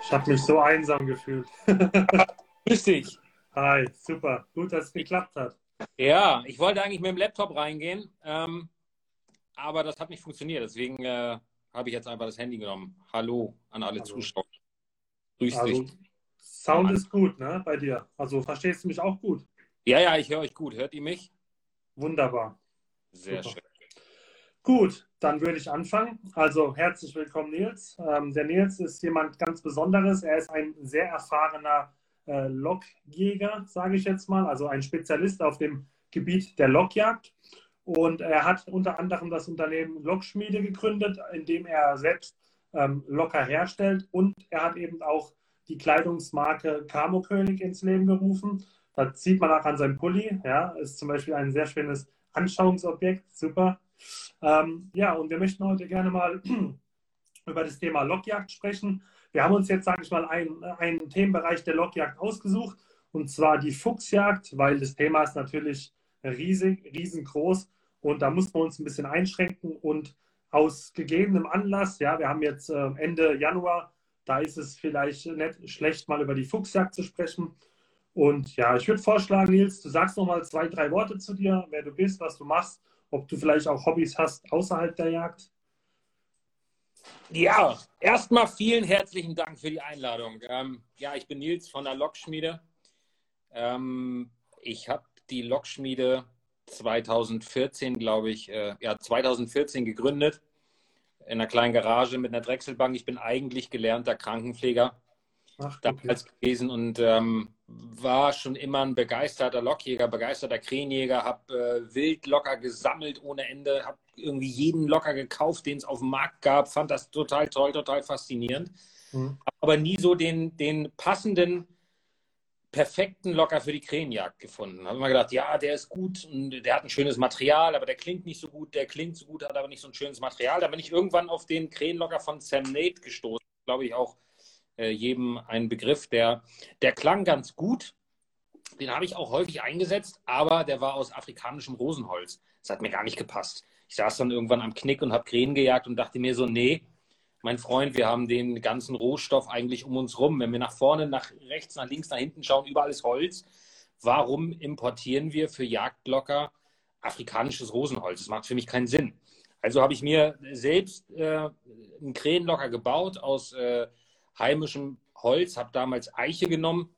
Ich habe mich so einsam gefühlt. Grüß dich. Hi, super. Gut, dass es geklappt hat. Ja, ich wollte eigentlich mit dem Laptop reingehen, ähm, aber das hat nicht funktioniert. Deswegen äh, habe ich jetzt einfach das Handy genommen. Hallo an alle Hallo. Zuschauer. Grüß Also, dich. Sound ist gut, ne, bei dir. Also verstehst du mich auch gut. Ja, ja, ich höre euch gut. Hört ihr mich? Wunderbar. Sehr Super. schön. Gut, dann würde ich anfangen. Also herzlich willkommen, Nils. Ähm, der Nils ist jemand ganz Besonderes. Er ist ein sehr erfahrener äh, Lokjäger, sage ich jetzt mal, also ein Spezialist auf dem Gebiet der Lokjagd. Und er hat unter anderem das Unternehmen Lokschmiede gegründet, in dem er selbst ähm, Locker herstellt. Und er hat eben auch die Kleidungsmarke Camo König ins Leben gerufen. Das sieht man auch an seinem Pulli. Ja, ist zum Beispiel ein sehr schönes Anschauungsobjekt. Super. Ähm, ja, und wir möchten heute gerne mal über das Thema Lockjagd sprechen. Wir haben uns jetzt, sage ich mal, einen, einen Themenbereich der Lockjagd ausgesucht, und zwar die Fuchsjagd, weil das Thema ist natürlich riesig, riesengroß und da muss man uns ein bisschen einschränken und aus gegebenem Anlass, ja, wir haben jetzt äh, Ende Januar, da ist es vielleicht nicht schlecht, mal über die Fuchsjagd zu sprechen. Und ja, ich würde vorschlagen, Nils, du sagst noch mal zwei, drei Worte zu dir, wer du bist, was du machst, ob du vielleicht auch Hobbys hast außerhalb der Jagd. Ja, erstmal vielen herzlichen Dank für die Einladung. Ähm, ja, ich bin Nils von der Lokschmiede. Ähm, ich habe die Lokschmiede 2014, glaube ich, äh, ja, 2014 gegründet. In einer kleinen Garage mit einer Drechselbank. Ich bin eigentlich gelernter Krankenpfleger Ach, okay. damals gewesen und ähm, war schon immer ein begeisterter Lockjäger, begeisterter Krähenjäger, habe äh, Wildlocker gesammelt ohne Ende, habe irgendwie jeden Locker gekauft, den es auf dem Markt gab, fand das total toll, total faszinierend, Mhm. Aber nie so den, den passenden, perfekten Locker für die Krähenjagd gefunden. Habe immer gedacht, ja, der ist gut und der hat ein schönes Material, aber der klingt nicht so gut, der klingt so gut, hat aber nicht so ein schönes Material. Da bin ich irgendwann auf den Krähenlocker von Sam Nate gestoßen, glaube ich auch äh, jedem ein Begriff. Der, der klang ganz gut. Den habe ich auch häufig eingesetzt, aber der war aus afrikanischem Rosenholz. Das hat mir gar nicht gepasst. Ich saß dann irgendwann am Knick und habe Krähen gejagt und dachte mir so, nee, mein Freund, wir haben den ganzen Rohstoff eigentlich um uns rum. Wenn wir nach vorne, nach rechts, nach links, nach hinten schauen, überall ist Holz. Warum importieren wir für Jagdlocker afrikanisches Rosenholz? Das macht für mich keinen Sinn. Also habe ich mir selbst äh, einen Krähenlocker gebaut aus äh, heimischem Holz, habe damals Eiche genommen,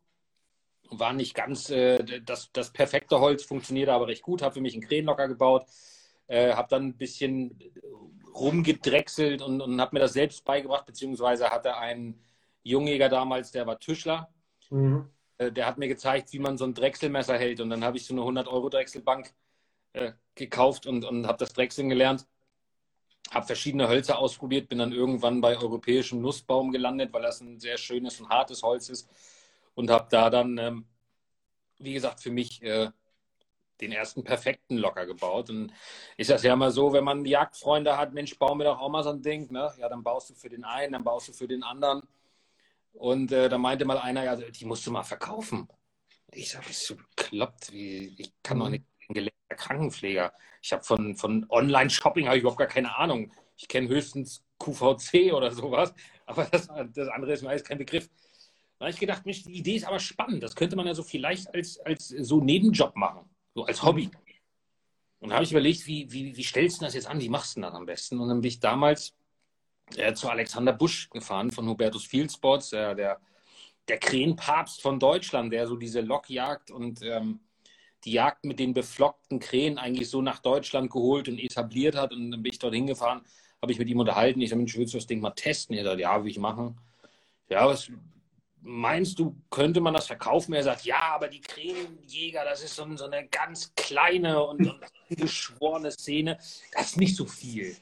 war nicht ganz äh, das, das perfekte Holz, funktionierte aber recht gut, habe für mich einen Krähenlocker gebaut, äh, habe dann ein bisschen rumgedrechselt und, und habe mir das selbst beigebracht, beziehungsweise hatte einen Jungjäger damals, der war Tischler, Mhm. äh, der hat mir gezeigt, wie man so ein Drechselmesser hält und dann habe ich so eine 100-Euro-Drechselbank äh, gekauft und, und habe das Drechseln gelernt. Habe verschiedene Hölzer ausprobiert, bin dann irgendwann bei europäischem Nussbaum gelandet, weil das ein sehr schönes und hartes Holz ist. Und habe da dann, ähm, wie gesagt, für mich äh, den ersten perfekten Locker gebaut. Und ist das ja immer so, wenn man Jagdfreunde hat, Mensch, bau mir doch auch mal so ein Ding. Ne? Ja, dann baust du für den einen, dann baust du für den anderen. Und äh, da meinte mal einer, ja, die musst du mal verkaufen. Ich sage, bist du bekloppt? Wie, ich kann doch nicht ein gelernter Krankenpfleger. Ich habe von, von Online-Shopping habe ich überhaupt gar keine Ahnung. Ich kenne höchstens QVC oder sowas, aber das, das andere ist mir alles kein Begriff. Da habe ich gedacht, Mensch, die Idee ist aber spannend. Das könnte man ja so vielleicht als, als so Nebenjob machen, so als Hobby. Und da habe ich überlegt, wie, wie, wie stellst du das jetzt an? Wie machst du das am besten? Und dann bin ich damals äh, zu Alexander Busch gefahren von Hubertus Field Sports, äh, der, der Krähenpapst von Deutschland, der so diese Lokjagd und ähm, die Jagd mit den beflockten Krähen eigentlich so nach Deutschland geholt und etabliert hat. Und dann bin ich dort hingefahren, habe ich mit ihm unterhalten. Ich sage, Mensch, willst du das Ding mal testen? Er sagt, ja, will ich machen. Ja, was meinst du, könnte man das verkaufen? Er sagt, ja, aber die Krähenjäger, das ist so, so eine ganz kleine und, und geschworene Szene. Das ist nicht so viel.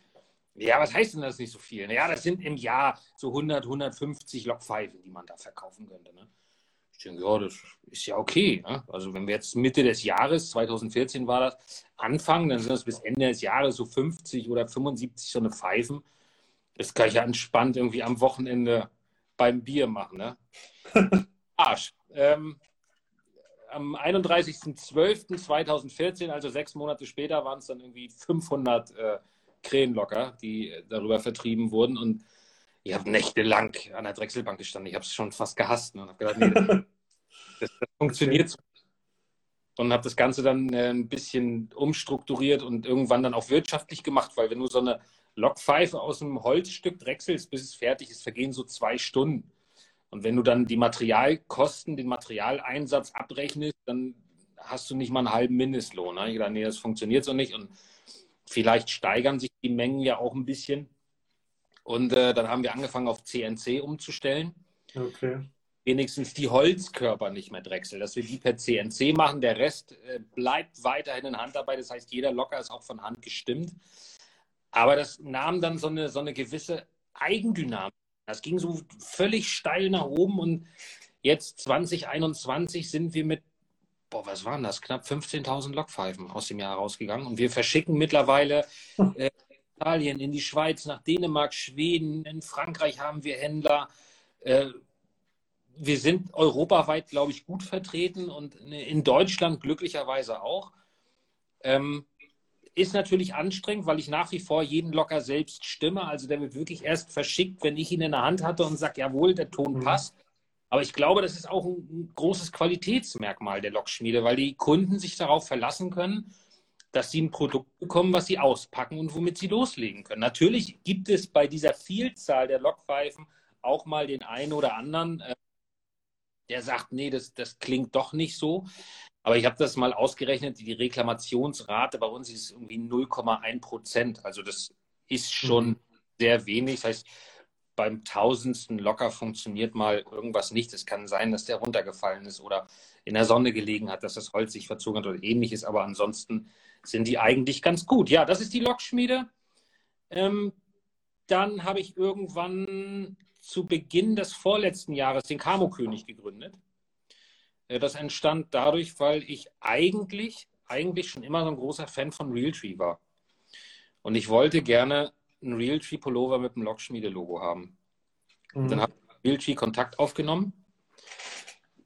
Ja, was heißt denn das nicht so viel? Naja, das sind im Jahr so 100, 150 Lokpfeifen, die man da verkaufen könnte. Ne? Ich denke, ja, das ist ja okay. Ne? Also wenn wir jetzt Mitte des Jahres, 2014 war das, anfangen, dann sind das bis Ende des Jahres so 50 oder 75 so eine Pfeifen. Das kann ich ja entspannt irgendwie am Wochenende beim Bier machen. Ne? Arsch. Ähm, am 31.12.2014, also sechs Monate später, waren es dann irgendwie 500 äh, Krähenlocker, die darüber vertrieben wurden. Und ich habe nächtelang an der Drechselbank gestanden. Ich habe es schon fast gehasst ne? und habe gedacht, nee, das, das, funktioniert so. Und habe das Ganze dann äh, ein bisschen umstrukturiert und irgendwann dann auch wirtschaftlich gemacht, weil wenn du so eine Lokpfeife aus einem Holzstück drechselst, bis es fertig ist, vergehen so zwei Stunden. Und wenn du dann die Materialkosten, den Materialeinsatz abrechnest, dann hast du nicht mal einen halben Mindestlohn. Ne? Ich dachte, nee, das funktioniert so nicht. Und vielleicht steigern sich die Mengen ja auch ein bisschen. Und äh, dann haben wir angefangen, auf CNC umzustellen. Okay. Wenigstens die Holzkörper nicht mehr drechseln, dass wir die per CNC machen. Der Rest äh, bleibt weiterhin in Handarbeit. Das heißt, jeder Locker ist auch von Hand gestimmt. Aber das nahm dann so eine, so eine gewisse Eigendynamik das ging so völlig steil nach oben und jetzt 2021 sind wir mit, boah, was waren das? Knapp 15.000 Lokpfeifen aus dem Jahr rausgegangen und wir verschicken mittlerweile äh, Italien, in die Schweiz, nach Dänemark, Schweden, in Frankreich haben wir Händler. Äh, wir sind europaweit, glaube ich, gut vertreten und in Deutschland glücklicherweise auch. Ähm, ist natürlich anstrengend, weil ich nach wie vor jeden Locker selbst stimme. Also der wird wirklich erst verschickt, wenn ich ihn in der Hand hatte und sage, jawohl, der Ton mhm. passt. Aber ich glaube, das ist auch ein großes Qualitätsmerkmal der Lokschmiede, weil die Kunden sich darauf verlassen können, dass sie ein Produkt bekommen, was sie auspacken und womit sie loslegen können. Natürlich gibt es bei dieser Vielzahl der Lokpfeifen auch mal den einen oder anderen, äh, der sagt, nee, das, das klingt doch nicht so. Aber ich habe das mal ausgerechnet, die Reklamationsrate bei uns ist irgendwie 0,1 Prozent. Also das ist schon mhm. sehr wenig. Das heißt, beim tausendsten locker funktioniert mal irgendwas nicht. Es kann sein, dass der runtergefallen ist oder in der Sonne gelegen hat, dass das Holz sich verzogen hat oder ähnliches. Aber ansonsten sind die eigentlich ganz gut. Ja, das ist die Lokschmiede. Ähm, dann habe ich irgendwann zu Beginn des vorletzten Jahres den Kamo-König gegründet. Äh, das entstand dadurch, weil ich eigentlich, eigentlich schon immer so ein großer Fan von Realtree war. Und ich wollte gerne einen Realtree Pullover mit dem Lockschmiede-Logo haben. Mhm. Dann habe ich Realtree Kontakt aufgenommen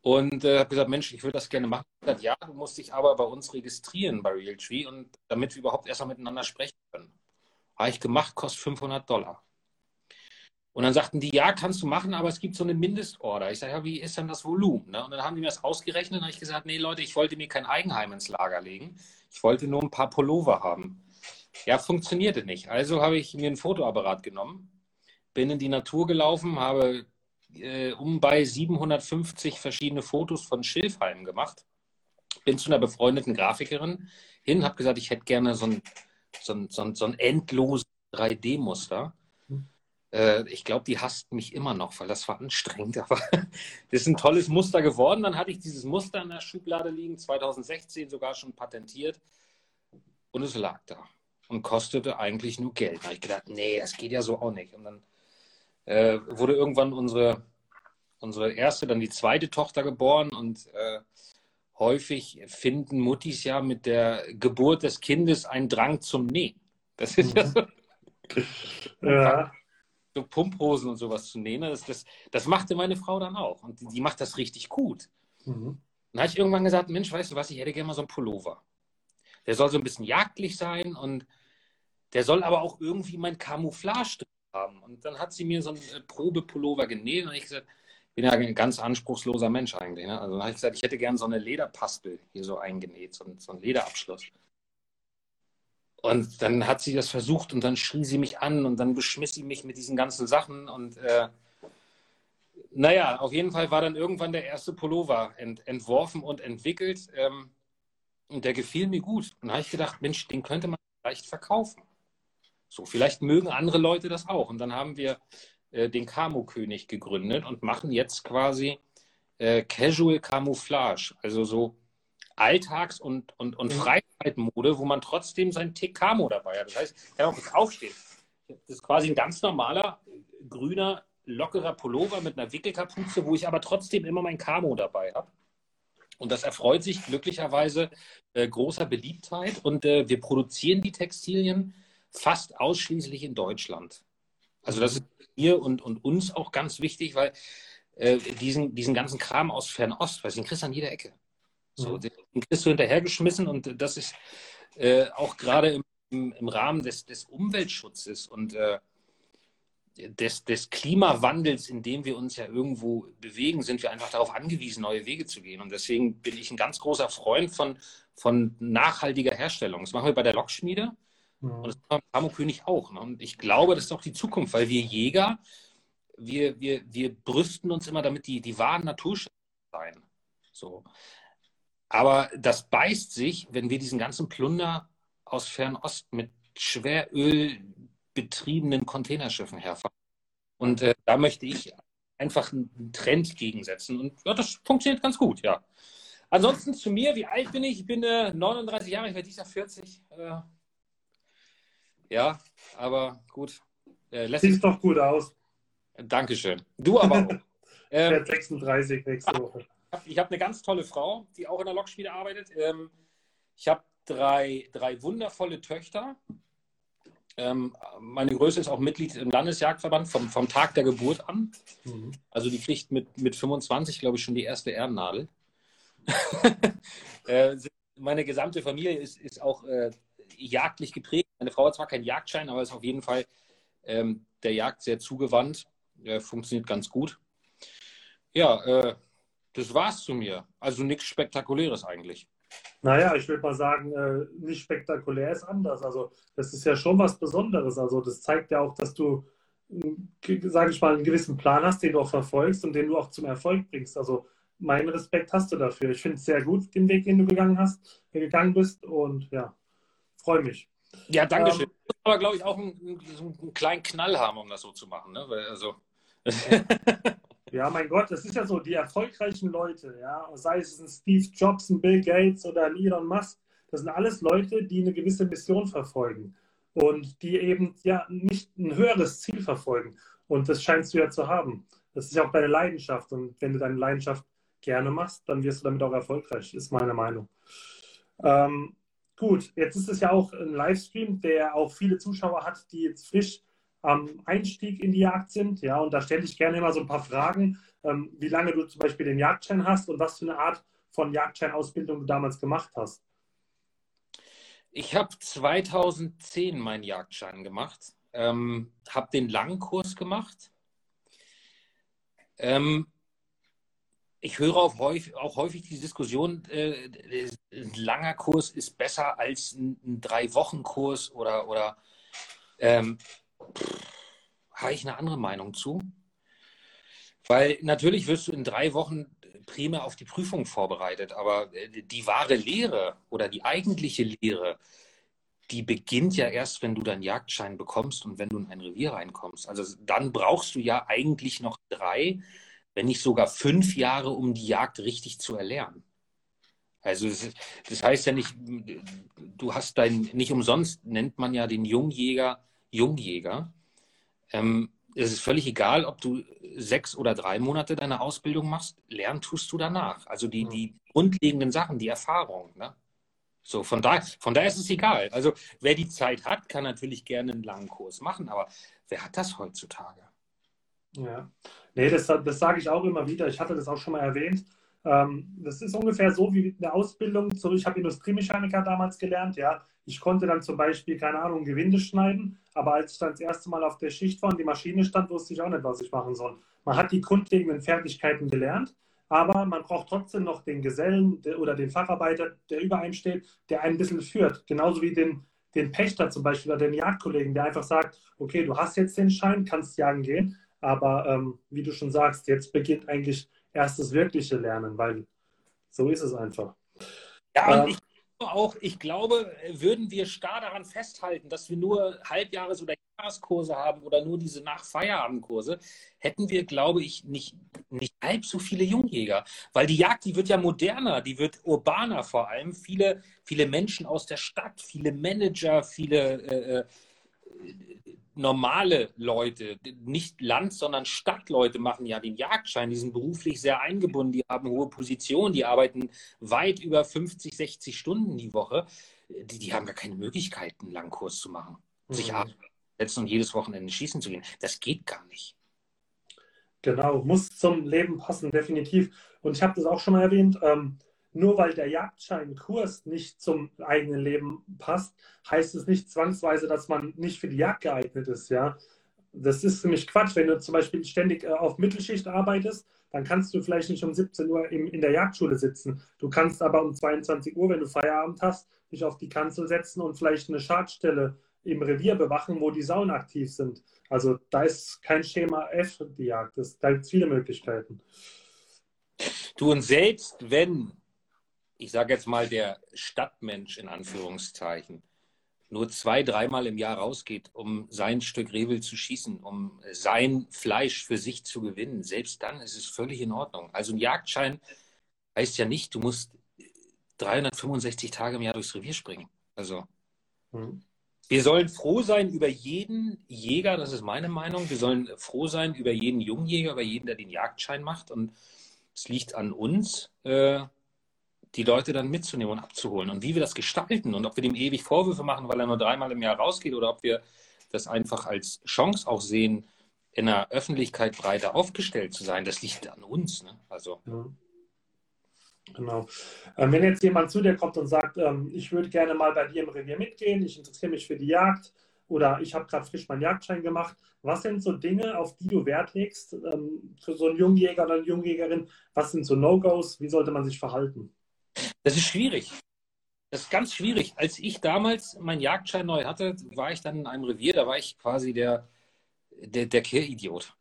und äh, habe gesagt, Mensch, ich würde das gerne machen. Gesagt, ja, du musst dich aber bei uns registrieren bei Realtree und damit wir überhaupt erstmal miteinander sprechen können. Habe ich gemacht, kostet 500 Dollar. Und dann sagten die, ja, kannst du machen, aber es gibt so eine Mindestorder. Ich sage, ja, wie ist denn das Volumen? Ne? Und dann haben die mir das ausgerechnet und habe ich gesagt, nee, Leute, ich wollte mir kein Eigenheim ins Lager legen. Ich wollte nur ein paar Pullover haben. Ja, funktionierte nicht. Also habe ich mir ein Fotoapparat genommen, bin in die Natur gelaufen, habe äh, um bei 750 verschiedene Fotos von Schilfhalmen gemacht, bin zu einer befreundeten Grafikerin hin, habe gesagt, ich hätte gerne so ein, so ein, so ein, so ein endloses 3D-Muster äh, ich glaube, die hasst mich immer noch, weil das war anstrengend. Aber das ist ein tolles Muster geworden. Dann hatte ich dieses Muster in der Schublade liegen, 2016 sogar schon patentiert. Und es lag da und kostete eigentlich nur Geld. Da habe ich gedacht, nee, das geht ja so auch nicht. Und dann äh, wurde irgendwann unsere, unsere erste, dann die zweite Tochter geboren und äh, häufig finden Muttis ja mit der Geburt des Kindes einen Drang zum Nähen. Das ist ja so. Ja so Pumphosen und sowas zu nähen. Das, das, das machte meine Frau dann auch. Und die, die macht das richtig gut. Mhm. Dann habe ich irgendwann gesagt, Mensch, weißt du was, ich hätte gerne mal so einen Pullover. Der soll so ein bisschen jagdlich sein und der soll aber auch irgendwie mein Camouflage haben. Und dann hat sie mir so einen äh, Probepullover genäht und ich gesagt, bin ja ein ganz anspruchsloser Mensch eigentlich. Ne? Also dann habe ich gesagt, ich hätte gerne so eine Lederpastel hier so eingenäht, so, so einen Lederabschluss. Und dann hat sie das versucht und dann schrie sie mich an und dann beschmiss sie mich mit diesen ganzen Sachen. Und äh, naja, auf jeden Fall war dann irgendwann der erste Pullover ent entworfen und entwickelt. Ähm, und der gefiel mir gut. Und da habe ich gedacht, Mensch, den könnte man vielleicht verkaufen. So, vielleicht mögen andere Leute das auch. Und dann haben wir äh, den Camo-König gegründet und machen jetzt quasi äh, Casual Camouflage. Also so Alltags- und, und, und mhm. Freizeitmode, wo man trotzdem sein TK-Mo dabei hat. Das heißt, ich kann auch kurz aufstehen. Das ist quasi ein ganz normaler, grüner, lockerer Pullover mit einer Wickelkapuze, wo ich aber trotzdem immer mein Camo dabei habe. Und das erfreut sich glücklicherweise äh, großer Beliebtheit. Und äh, wir produzieren die Textilien fast ausschließlich in Deutschland. Also das ist mir und, und uns auch ganz wichtig, weil äh, diesen, diesen ganzen Kram aus Fernost, weil den kriegst du an jeder Ecke. So, mhm. den kriegst du hinterhergeschmissen und das ist äh, auch gerade im, im, im, Rahmen des, des Umweltschutzes und äh, des, des Klimawandels, in dem wir uns ja irgendwo bewegen, sind wir einfach darauf angewiesen, neue Wege zu gehen. Und deswegen bin ich ein ganz großer Freund von, von nachhaltiger Herstellung. Das machen wir bei der Lockschmiede mhm. und das wir beim auch. Ne? Und ich glaube, das ist auch die Zukunft, weil wir Jäger, wir, wir, wir brüsten uns immer damit, die, die wahren Naturschützer sein. So. Aber das beißt sich, wenn wir diesen ganzen Plunder aus Fernost mit Schweröl betriebenen Containerschiffen herfahren. Und äh, da möchte ich einfach einen Trend gegensetzen. Und ja, das funktioniert ganz gut, ja. Ansonsten zu mir, wie alt bin ich? Ich bin äh, 39 Jahre, ich werde dieses Jahr 40. Äh, ja, aber gut. Äh, Sieht doch gut aus. Dankeschön. Du aber auch. Ähm, ich werde 36 nächste Woche. Ich habe eine ganz tolle Frau, die auch in der Lokspiele arbeitet. Ähm, ich habe drei, drei wundervolle Töchter. Ähm, meine Größe ist auch Mitglied im Landesjagdverband vom, vom Tag der Geburt an. Mhm. Also die kriegt mit, mit 25, glaube ich, schon die erste Ehrennadel. äh, meine gesamte Familie ist, ist auch äh, jagdlich geprägt. Meine Frau hat zwar keinen Jagdschein, aber ist auf jeden Fall ähm, der Jagd sehr zugewandt. Äh, funktioniert ganz gut. Ja, äh, das war's zu mir. Also nichts Spektakuläres eigentlich. Naja, ich würde mal sagen, äh, nicht spektakulär ist anders. Also das ist ja schon was Besonderes. Also das zeigt ja auch, dass du, sage ich mal, einen gewissen Plan hast, den du auch verfolgst und den du auch zum Erfolg bringst. Also meinen Respekt hast du dafür. Ich finde es sehr gut, den Weg, den du gegangen hast, gegangen bist und ja, freue mich. Ja, danke schön. Ähm, aber glaube ich auch einen, einen, kleinen Knall haben, um das so zu machen. Ne? Weil, also Ja, mein Gott, das ist ja so, die erfolgreichen Leute, ja, sei es ein Steve Jobs, ein Bill Gates oder ein Elon Musk, das sind alles Leute, die eine gewisse Mission verfolgen und die eben ja nicht ein höheres Ziel verfolgen. Und das scheinst du ja zu haben. Das ist ja auch deine Leidenschaft. Und wenn du deine Leidenschaft gerne machst, dann wirst du damit auch erfolgreich, ist meine Meinung. Ähm, gut, jetzt ist es ja auch ein Livestream, der auch viele Zuschauer hat, die jetzt frisch am Einstieg in die Jagd sind. Ja, und da stelle ich gerne immer so ein paar Fragen, ähm, wie lange du zum Beispiel den Jagdschein hast und was für eine Art von Jagdscheinausbildung du damals gemacht hast. Ich habe 2010 meinen Jagdschein gemacht, ähm, habe den langen Kurs gemacht. Ähm, ich höre auch häufig, auch häufig die Diskussion, äh, ein langer Kurs ist besser als ein, ein Drei-Wochen-Kurs oder, oder ähm, habe ich eine andere Meinung zu. Weil natürlich wirst du in drei Wochen primär auf die Prüfung vorbereitet, aber äh, die wahre Lehre oder die eigentliche Lehre, die beginnt ja erst, wenn du deinen Jagdschein bekommst und wenn du in ein Revier reinkommst. Also dann brauchst du ja eigentlich noch drei, wenn nicht sogar fünf Jahre, um die Jagd richtig zu erlernen. Also das heißt ja nicht, du hast dein, nicht umsonst nennt man ja den Jungjäger Jungjäger. Ähm, es ist völlig egal, ob du sechs oder drei Monate deine Ausbildung machst, lernen tust du danach. Also die, die grundlegenden Sachen, die Erfahrung. Ne? So, von daher, von daher ist es egal. Also wer die Zeit hat, kann natürlich gerne einen langen Kurs machen, aber wer hat das heutzutage? Ja, nee, das, das sage ich auch immer wieder. Ich hatte das auch schon mal erwähnt. Ähm, das ist ungefähr so wie eine Ausbildung. ich habe Industriemechaniker damals gelernt, ja. Ich konnte dann zum Beispiel, keine Ahnung, Gewinde schneiden, aber als ich dann das erste Mal auf der Schicht war und die Maschine stand, wusste ich auch nicht, was ich machen soll. Man hat die grundlegenden Fertigkeiten gelernt, aber man braucht trotzdem noch den Gesellen oder den Facharbeiter, der über einem steht, der einen ein bisschen führt. Genauso wie den, den Pächter zum Beispiel oder den Jagdkollegen, der einfach sagt, okay, du hast jetzt den Schein, kannst jagen gehen, aber ähm, wie du schon sagst, jetzt beginnt eigentlich erst das wirkliche Lernen, weil so ist es einfach. Ja, und ähm, ich auch, ich glaube, würden wir starr daran festhalten, dass wir nur Halbjahres- oder Jahreskurse haben oder nur diese Nachfeierabendkurse, hätten wir, glaube ich, nicht, nicht halb so viele Jungjäger. Weil die Jagd, die wird ja moderner, die wird urbaner vor allem. Viele, viele Menschen aus der Stadt, viele Manager, viele äh, äh normale Leute, nicht Land, sondern Stadtleute machen ja den Jagdschein. Die sind beruflich sehr eingebunden, die haben hohe Positionen, die arbeiten weit über 50, 60 Stunden die Woche. Die, die haben gar keine Möglichkeit, einen langen Kurs zu machen. Mhm. Sich setzen und jedes Wochenende schießen zu gehen. Das geht gar nicht. Genau, muss zum Leben passen, definitiv. Und ich habe das auch schon mal erwähnt. Ähm, nur weil der Jagdscheinkurs nicht zum eigenen Leben passt, heißt es nicht zwangsweise, dass man nicht für die Jagd geeignet ist. Ja? Das ist nämlich Quatsch. Wenn du zum Beispiel ständig äh, auf Mittelschicht arbeitest, dann kannst du vielleicht nicht um 17 Uhr in der Jagdschule sitzen. Du kannst aber um 22 Uhr, wenn du Feierabend hast, dich auf die Kanzel setzen und vielleicht eine Schadstelle im Revier bewachen, wo die Sauen aktiv sind. Also da ist kein Schema F die Jagd. Das, da gibt es viele Möglichkeiten. Du und selbst wenn, ich sage jetzt mal, der Stadtmensch in Anführungszeichen nur zwei, dreimal im Jahr rausgeht, um sein Stück Rehwild zu schießen, um sein Fleisch für sich zu gewinnen, selbst dann ist es völlig in Ordnung. Also ein Jagdschein heißt ja nicht, du musst 365 Tage im Jahr durchs Revier springen. Also mhm. wir sollen froh sein über jeden Jäger, das ist meine Meinung. Wir sollen froh sein über jeden Jungjäger, über jeden, der den Jagdschein macht. Und es liegt an uns, äh, die Leute dann mitzunehmen und abzuholen. Und wie wir das gestalten und ob wir dem ewig Vorwürfe machen, weil er nur dreimal im Jahr rausgeht oder ob wir das einfach als Chance auch sehen, in der Öffentlichkeit breiter aufgestellt zu sein, das liegt an uns. Ne? Also. Genau. Ähm, wenn jetzt jemand zu dir kommt und sagt, ähm, ich würde gerne mal bei dir im Revier mitgehen, ich interessiere mich für die Jagd oder ich habe gerade frisch meinen Jagdschein gemacht, was sind so Dinge, auf die du Wert legst ähm, für so einen Jungjäger oder eine Jungjägerin? Was sind so No-Gos? Wie sollte man sich verhalten? Das ist schwierig. Das ist ganz schwierig. Als ich damals meinen Jagdschein neu hatte, war ich dann in einem Revier, da war ich quasi der, der, der Kehridiot.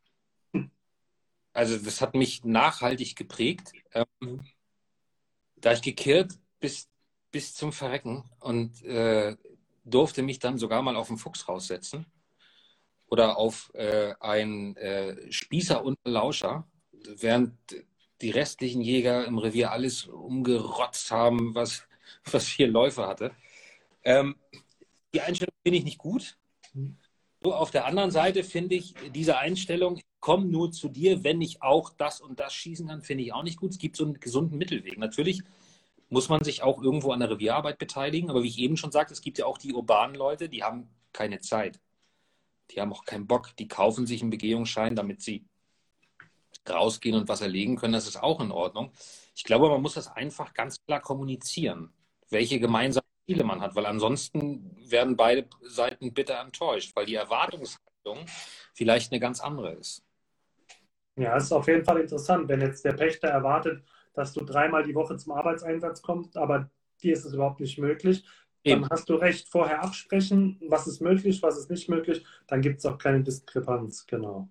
Also das hat mich nachhaltig geprägt. Ähm, da ich gekehrt bis, bis zum Verrecken und äh, durfte mich dann sogar mal auf den Fuchs raussetzen oder auf äh, einen äh, Spießer und Lauscher, während die restlichen Jäger im Revier alles umgerotzt haben, was, was vier Läufe hatte. Ähm, die Einstellung finde ich nicht gut. So, auf der anderen Seite finde ich diese Einstellung, komm nur zu dir, wenn ich auch das und das schießen kann, finde ich auch nicht gut. Es gibt so einen gesunden Mittelweg. Natürlich muss man sich auch irgendwo an der Revierarbeit beteiligen, aber wie ich eben schon sagte, es gibt ja auch die urbanen Leute, die haben keine Zeit. Die haben auch keinen Bock. Die kaufen sich einen Begehungsschein, damit sie rausgehen und was erlegen können, das ist auch in Ordnung. Ich glaube, man muss das einfach ganz klar kommunizieren, welche gemeinsamen Ziele man hat, weil ansonsten werden beide Seiten bitter enttäuscht, weil die Erwartungshaltung vielleicht eine ganz andere ist. Ja, es ist auf jeden Fall interessant, wenn jetzt der Pächter erwartet, dass du dreimal die Woche zum Arbeitseinsatz kommst, aber dir ist es überhaupt nicht möglich. Eben. Dann hast du recht, vorher absprechen, was ist möglich, was ist nicht möglich. Dann gibt es auch keine Diskrepanz, genau.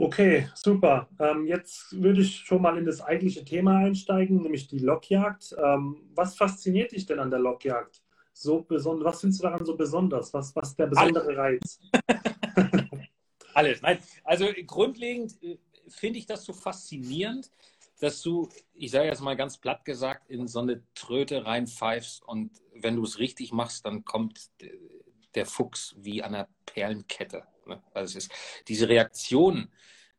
Okay, super. Ähm, jetzt würde ich schon mal in das eigentliche Thema einsteigen, nämlich die Lockjagd. Ähm, was fasziniert dich denn an der Lockjagd? So besonders, was findest du daran so besonders? Was, was ist der besondere Alles. Reiz? Alles. Nein, also grundlegend äh, finde ich das so faszinierend, dass du, ich sage jetzt mal ganz platt gesagt, in so eine Tröte reinpfeifst und wenn du es richtig machst, dann kommt der Fuchs wie an einer Perlenkette. Ne? Also es ist diese Reaktion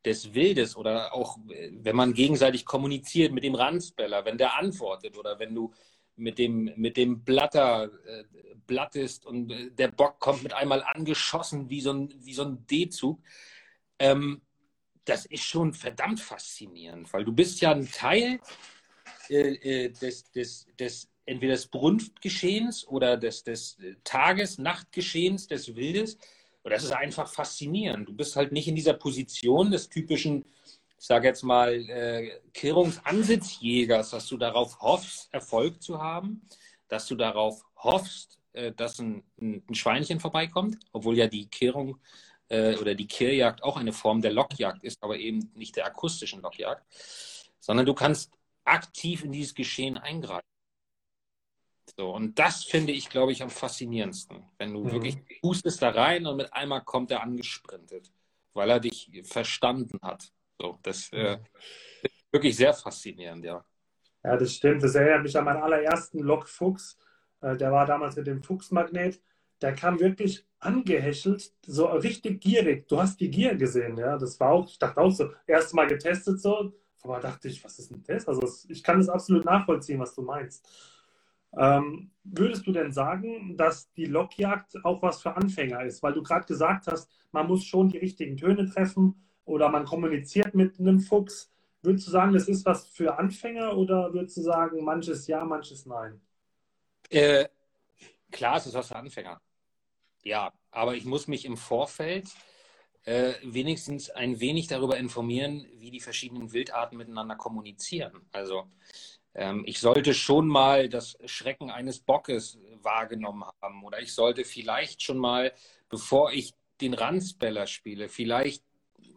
des Wildes oder auch, wenn man gegenseitig kommuniziert mit dem Ranzbeller, wenn der antwortet oder wenn du mit dem, mit dem Blatter äh, blattest und äh, der Bock kommt mit einmal angeschossen wie so ein, wie so ein D-Zug. Ähm, das ist schon verdammt faszinierend, weil du bist ja ein Teil äh, äh des, des, des entweder des Brunftgeschehens oder des, des Tages-, Nachtgeschehens des Wildes. Und das ist einfach faszinierend. Du bist halt nicht in dieser Position des typischen, ich sage jetzt mal, äh, Kehrungsansitzjägers, dass du darauf hoffst, Erfolg zu haben, dass du darauf hoffst, äh, dass ein, ein, Schweinchen vorbeikommt, obwohl ja die Kehrung äh, oder die Kehrjagd auch eine Form der Lockjagd ist, aber eben nicht der akustischen Lockjagd, sondern du kannst aktiv in dieses Geschehen eingreifen. So, und das finde ich, glaube ich, am faszinierendsten. Wenn du mhm. wirklich hustest da rein und mit einmal kommt er angesprintet, weil er dich verstanden hat. So, das äh, ist wirklich sehr faszinierend, ja. Ja, das stimmt. Das erinnert mich an meinen allerersten Lokfuchs. Äh, der war damals mit dem Fuchsmagnet. Der kam wirklich angehäschelt, so richtig gierig. Du hast die Gier gesehen, ja. Das war auch, ich dachte auch so, erst mal getestet so, aber dachte ich, was ist denn das? Also ich kann das absolut nachvollziehen, was du meinst. Ähm, würdest du denn sagen, dass die Lockjagd auch was für Anfänger ist? Weil du gerade gesagt hast, man muss schon die richtigen Töne treffen oder man kommuniziert mit einem Fuchs. würdest du sagen, das ist was für Anfänger oder würdest du sagen, manches ja, manches nein? Äh, klar, es ist was für Anfänger. Ja, aber ich muss mich im Vorfeld äh, wenigstens ein wenig darüber informieren, wie die verschiedenen Wildarten miteinander kommunizieren. Also ähm, ich sollte schon mal das Schrecken eines Bockes wahrgenommen haben oder ich sollte vielleicht schon mal, bevor ich den Ranzbeller spiele, vielleicht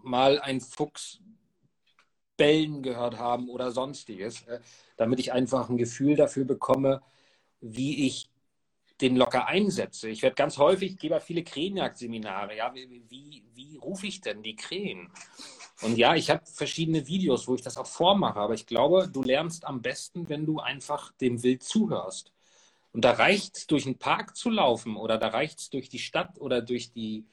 mal ein Fuchs bellen gehört haben oder sonstiges, äh, damit ich einfach ein Gefühl dafür bekomme, wie ich den locker einsetze. Ich werde ganz häufig, ich gebe viele Krähenjagdseminare, ja, wie, wie, wie rufe ich denn die Krähen? Und ja, ich habe verschiedene Videos, wo ich das auch vormache, aber ich glaube, du lernst am besten, wenn du einfach dem Wild zuhörst. Und da reicht es, durch den Park zu laufen oder da reicht es, durch die Stadt oder durch die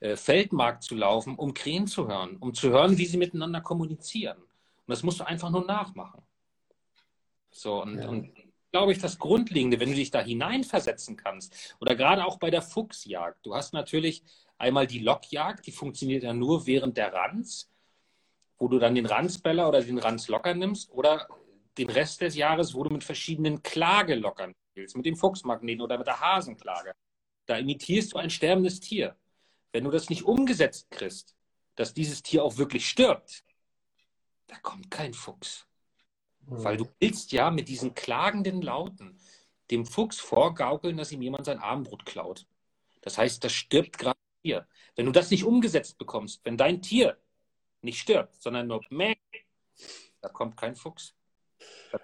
äh, Feldmarkt zu laufen, um Krähen zu hören, um zu hören, wie sie miteinander kommunizieren. Und das musst du einfach nur nachmachen. So, und, ja. und glaube ich, das Grundlegende, wenn du dich da hineinversetzen kannst. Oder gerade auch bei der Fuchsjagd. Du hast natürlich einmal die Lockjagd, die funktioniert ja nur während der Ranz, wo du dann den Ranzbeller oder den Ranzlocker nimmst. Oder den Rest des Jahres, wo du mit verschiedenen Klagelockern spielst, mit dem Fuchsmagneten oder mit der Hasenklage. Da imitierst du ein sterbendes Tier. Wenn du das nicht umgesetzt kriegst, dass dieses Tier auch wirklich stirbt, da kommt kein Fuchs. Weil du willst ja mit diesen klagenden Lauten dem Fuchs vorgaukeln, dass ihm jemand sein Abendbrot klaut. Das heißt, das stirbt gerade hier. Wenn du das nicht umgesetzt bekommst, wenn dein Tier nicht stirbt, sondern nur mäh, da kommt kein Fuchs.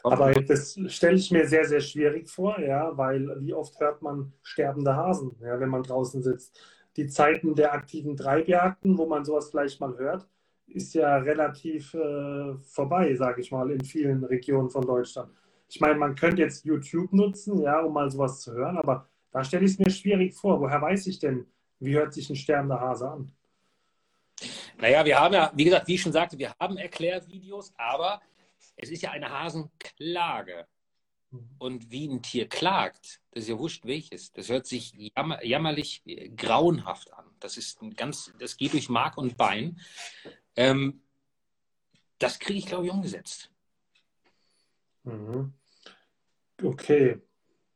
Kommt Aber das stelle ich mir sehr, sehr schwierig vor, ja, weil wie oft hört man sterbende Hasen, ja, wenn man draußen sitzt. Die Zeiten der aktiven Treibjagden, wo man sowas vielleicht mal hört, ist ja relativ äh, vorbei, sage ich mal, in vielen Regionen von Deutschland. Ich meine, man könnte jetzt YouTube nutzen, ja, um mal sowas zu hören, aber da stelle ich es mir schwierig vor. Woher weiß ich denn, wie hört sich ein sterbender Hase an? Naja, wir haben ja, wie gesagt, wie ich schon sagte, wir haben Erklärvideos, aber es ist ja eine Hasenklage. Und wie ein Tier klagt, das ist ja wurscht welches. Das hört sich jammer, jammerlich äh, grauenhaft an. Das ist ein ganz, das geht durch Mark und Bein. Ähm, das kriege ich, glaube ich, umgesetzt. Mhm. Okay.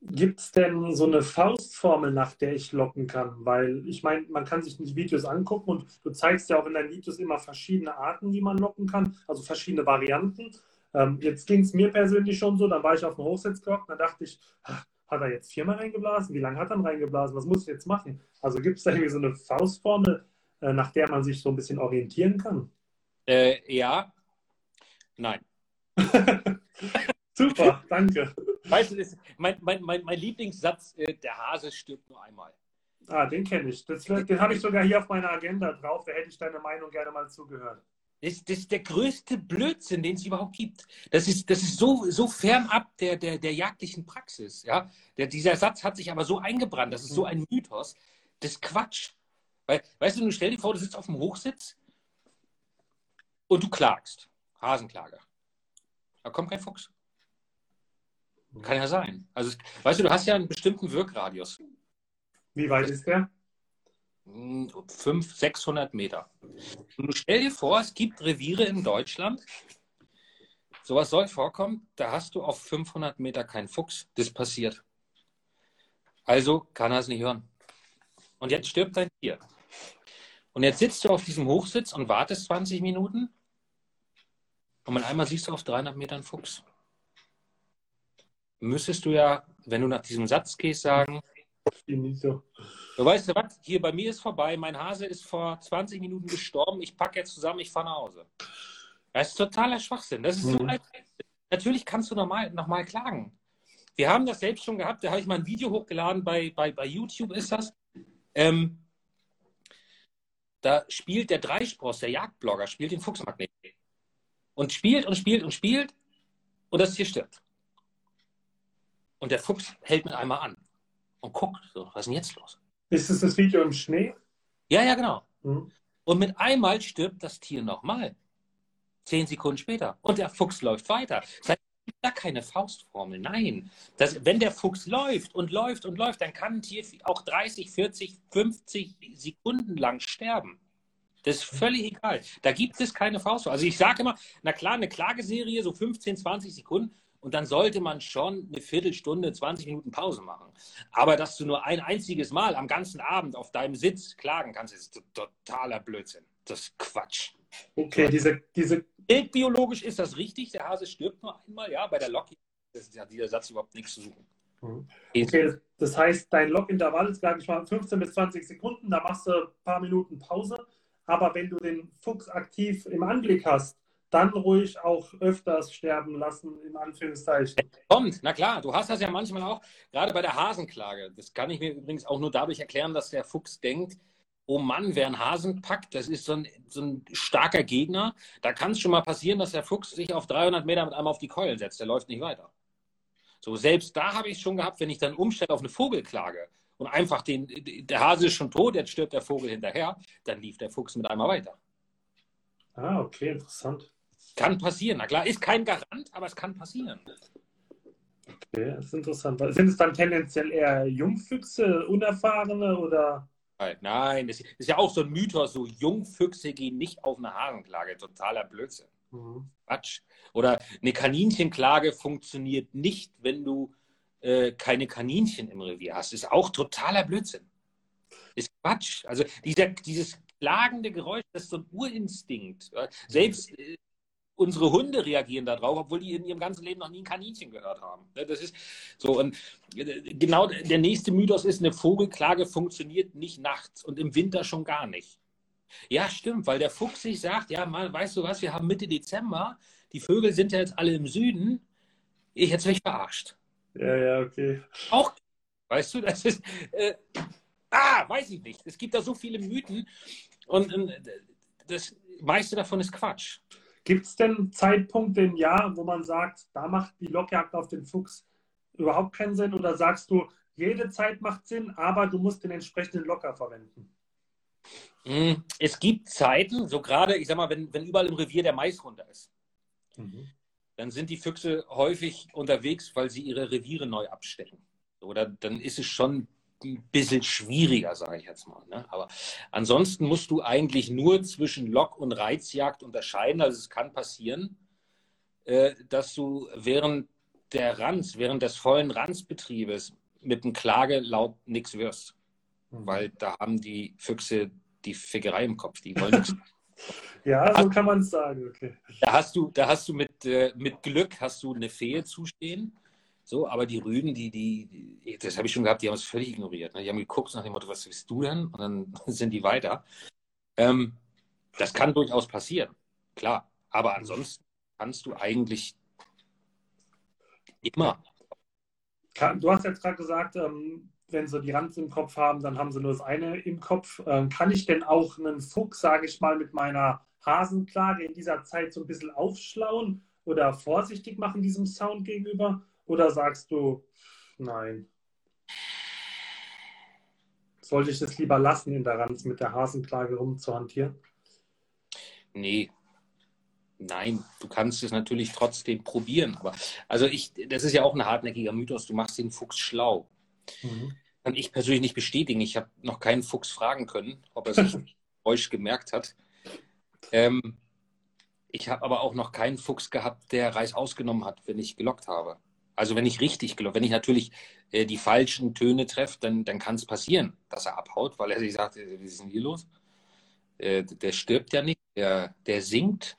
Gibt es denn so eine Faustformel, nach der ich locken kann? Weil ich meine, man kann sich nicht Videos angucken und du zeigst ja auch in deinen Videos immer verschiedene Arten, wie man locken kann, also verschiedene Varianten. Ähm, jetzt ging es mir persönlich schon so, dann war ich auf dem Hochsitz gehockt, dann dachte ich, ach, hat er jetzt viermal reingeblasen? Wie lange hat er reingeblasen? Was muss ich jetzt machen? Also gibt es da irgendwie so eine Faustformel, äh, nach der man sich so ein bisschen orientieren kann? Äh, ja, nein. Super, danke. Weißt du, das, mein, mein, mein, mein Lieblingssatz, äh, der Hase stirbt nur einmal. Ah, den kenne ich. Das, den habe ich sogar hier auf meiner Agenda drauf. Da hätte ich deine Meinung gerne mal zugehört. Das, das ist der größte Blödsinn, den es überhaupt gibt. Das ist, das ist so, so fernab der, der, der jagdlichen Praxis. Ja? Der, dieser Satz hat sich aber so eingebrannt. Das ist so ein Mythos. Das ist Quatsch. Weil, weißt du, du stell dir vor, du sitzt auf dem Hochsitz und du klagst. Hasenklage. Da kommt kein Fuchs. Kann ja sein. Also, weißt du, du hast ja einen bestimmten Wirkradius. Wie weit ist der? 500, 600 Meter. Und stell dir vor, es gibt Reviere in Deutschland, sowas soll vorkommen, da hast du auf 500 Meter keinen Fuchs. Das passiert. Also kann er es nicht hören. Und jetzt stirbt dein Tier. Und jetzt sitzt du auf diesem Hochsitz und wartest 20 Minuten. Und mit einmal siehst du auf 300 Metern Fuchs. Müsstest du ja, wenn du nach diesem Satz gehst, sagen, so. Du weißt du was? Hier bei mir ist vorbei. Mein Hase ist vor 20 Minuten gestorben. Ich packe jetzt zusammen, ich fahre nach Hause. Das ist totaler Schwachsinn. Das ist mhm. so alt. Natürlich kannst du nochmal noch mal klagen. Wir haben das selbst schon gehabt. Da habe ich mal ein Video hochgeladen. Bei, bei, bei YouTube ist das. Ähm, da spielt der Dreispross, der Jagdblogger, spielt den Fuchsmagnet. Und spielt und spielt und spielt. Und das Tier stirbt. Und der Fuchs hält mit einmal an und guckt, so, was ist denn jetzt los? Ist es das Video im Schnee? Ja, ja, genau. Mhm. Und mit einmal stirbt das Tier nochmal. Zehn Sekunden später. Und der Fuchs läuft weiter. Das heißt, da keine Faustformel. Nein. Das, wenn der Fuchs läuft und läuft und läuft, dann kann ein Tier auch 30, 40, 50 Sekunden lang sterben. Das ist völlig egal. Da gibt es keine Faust. Also ich sage immer, na klar, eine Klageserie, so 15, 20 Sekunden, und dann sollte man schon eine Viertelstunde, 20 Minuten Pause machen. Aber dass du nur ein einziges Mal am ganzen Abend auf deinem Sitz klagen kannst, ist totaler Blödsinn. Das ist Quatsch. Okay, diese, diese. Biologisch ist das richtig. Der Hase stirbt nur einmal. Ja, bei der Loki hat dieser Satz überhaupt nichts zu suchen. Mhm. Okay, das heißt, dein Lockintervall ist, sage ich mal, 15 bis 20 Sekunden. Da machst du ein paar Minuten Pause. Aber wenn du den Fuchs aktiv im Anblick hast, dann ruhig auch öfters sterben lassen, in Anführungszeichen. Kommt, na klar, du hast das ja manchmal auch, gerade bei der Hasenklage. Das kann ich mir übrigens auch nur dadurch erklären, dass der Fuchs denkt, oh Mann, wer einen Hasen packt, das ist so ein, so ein starker Gegner. Da kann es schon mal passieren, dass der Fuchs sich auf 300 Meter mit einmal auf die Keulen setzt. Der läuft nicht weiter. So, selbst da habe ich es schon gehabt, wenn ich dann umstelle auf eine Vogelklage und einfach den, der Hase ist schon tot, jetzt stirbt der Vogel hinterher, dann lief der Fuchs mit einmal weiter. Ah, okay, interessant. Kann passieren. Na klar, ist kein Garant, aber es kann passieren. Okay, das ist interessant. Sind es dann tendenziell eher Jungfüchse, Unerfahrene oder? Nein, das ist ja auch so ein Mythos, so Jungfüchse gehen nicht auf eine Hasenklage. Totaler Blödsinn. Mhm. Quatsch. Oder eine Kaninchenklage funktioniert nicht, wenn du äh, keine Kaninchen im Revier hast. Ist auch totaler Blödsinn. Ist Quatsch. Also dieser, dieses klagende Geräusch, das ist so ein Urinstinkt. Selbst äh, unsere Hunde reagieren darauf, obwohl die in ihrem ganzen Leben noch nie ein Kaninchen gehört haben. Ne, das ist so. Und äh, genau der nächste Mythos ist, eine Vogelklage funktioniert nicht nachts und im Winter schon gar nicht. Ja, stimmt, weil der Fuchs sich sagt, ja, mal, weißt du was, wir haben Mitte Dezember, die Vögel sind ja jetzt alle im Süden, ich hätte mich verarscht. Ja, ja, okay. Auch, weißt du, das ist, äh, ah, weiß ich nicht. Es gibt da so viele Mythen und, und das meiste davon ist Quatsch. Gibt es denn Zeitpunkte im Jahr, wo man sagt, da macht die Lockjagd auf den Fuchs überhaupt keinen Sinn? Oder sagst du, jede Zeit macht Sinn, aber du musst den entsprechenden Locker verwenden? Hm, es gibt Zeiten, so gerade, ich sag mal, wenn, wenn überall im Revier der Mais runter ist, mhm. dann sind die Füchse häufig unterwegs, weil sie ihre Reviere neu abstecken. Oder dann ist es schon ein bisschen schwieriger, sage ich jetzt mal. Ne? Aber ansonsten musst du eigentlich nur zwischen Lock- und Reizjagd unterscheiden. Also es kann passieren, äh, dass du während der Ranz, während des vollen Ranzbetriebes mit einem Klagelaut nichts wirst. Mhm. Weil da haben die Füchse die Fickerei im Kopf. Die wollen nichts. ja, so kann man es sagen. Okay. Da hast du, da hast du mit, äh, mit Glück hast du eine Fehe zustehen so, aber die Rüden, die, die, die das habe ich schon gehabt, die haben es völlig ignoriert. Ne? Die haben geguckt nach dem Motto, was willst du denn? Und dann sind die weiter. Ähm, das kann durchaus passieren, klar. Aber ansonsten kannst du eigentlich immer. Du hast jetzt gerade gesagt, ähm, wenn sie die Ranz im Kopf haben, dann haben sie nur das eine im Kopf. Ähm, kann ich denn auch einen Fuchs, sage ich mal, mit meiner Hasenklage in dieser Zeit so ein bisschen aufschlauen oder vorsichtig machen diesem Sound gegenüber? Oder sagst du, nein? Sollte ich es lieber lassen, in der Ranz mit der Hasenklage rumzuhantieren? Nee. Nein, du kannst es natürlich trotzdem probieren. Aber also ich, das ist ja auch ein hartnäckiger Mythos, du machst den Fuchs schlau. Mhm. Kann ich persönlich nicht bestätigen. Ich habe noch keinen Fuchs fragen können, ob er sich euch gemerkt hat. Ähm, ich habe aber auch noch keinen Fuchs gehabt, der Reis ausgenommen hat, wenn ich gelockt habe. Also wenn ich richtig glaube, wenn ich natürlich äh, die falschen Töne treffe, dann, dann kann es passieren, dass er abhaut, weil er sich sagt, äh, was ist denn hier los? Äh, der stirbt ja nicht, der, der singt.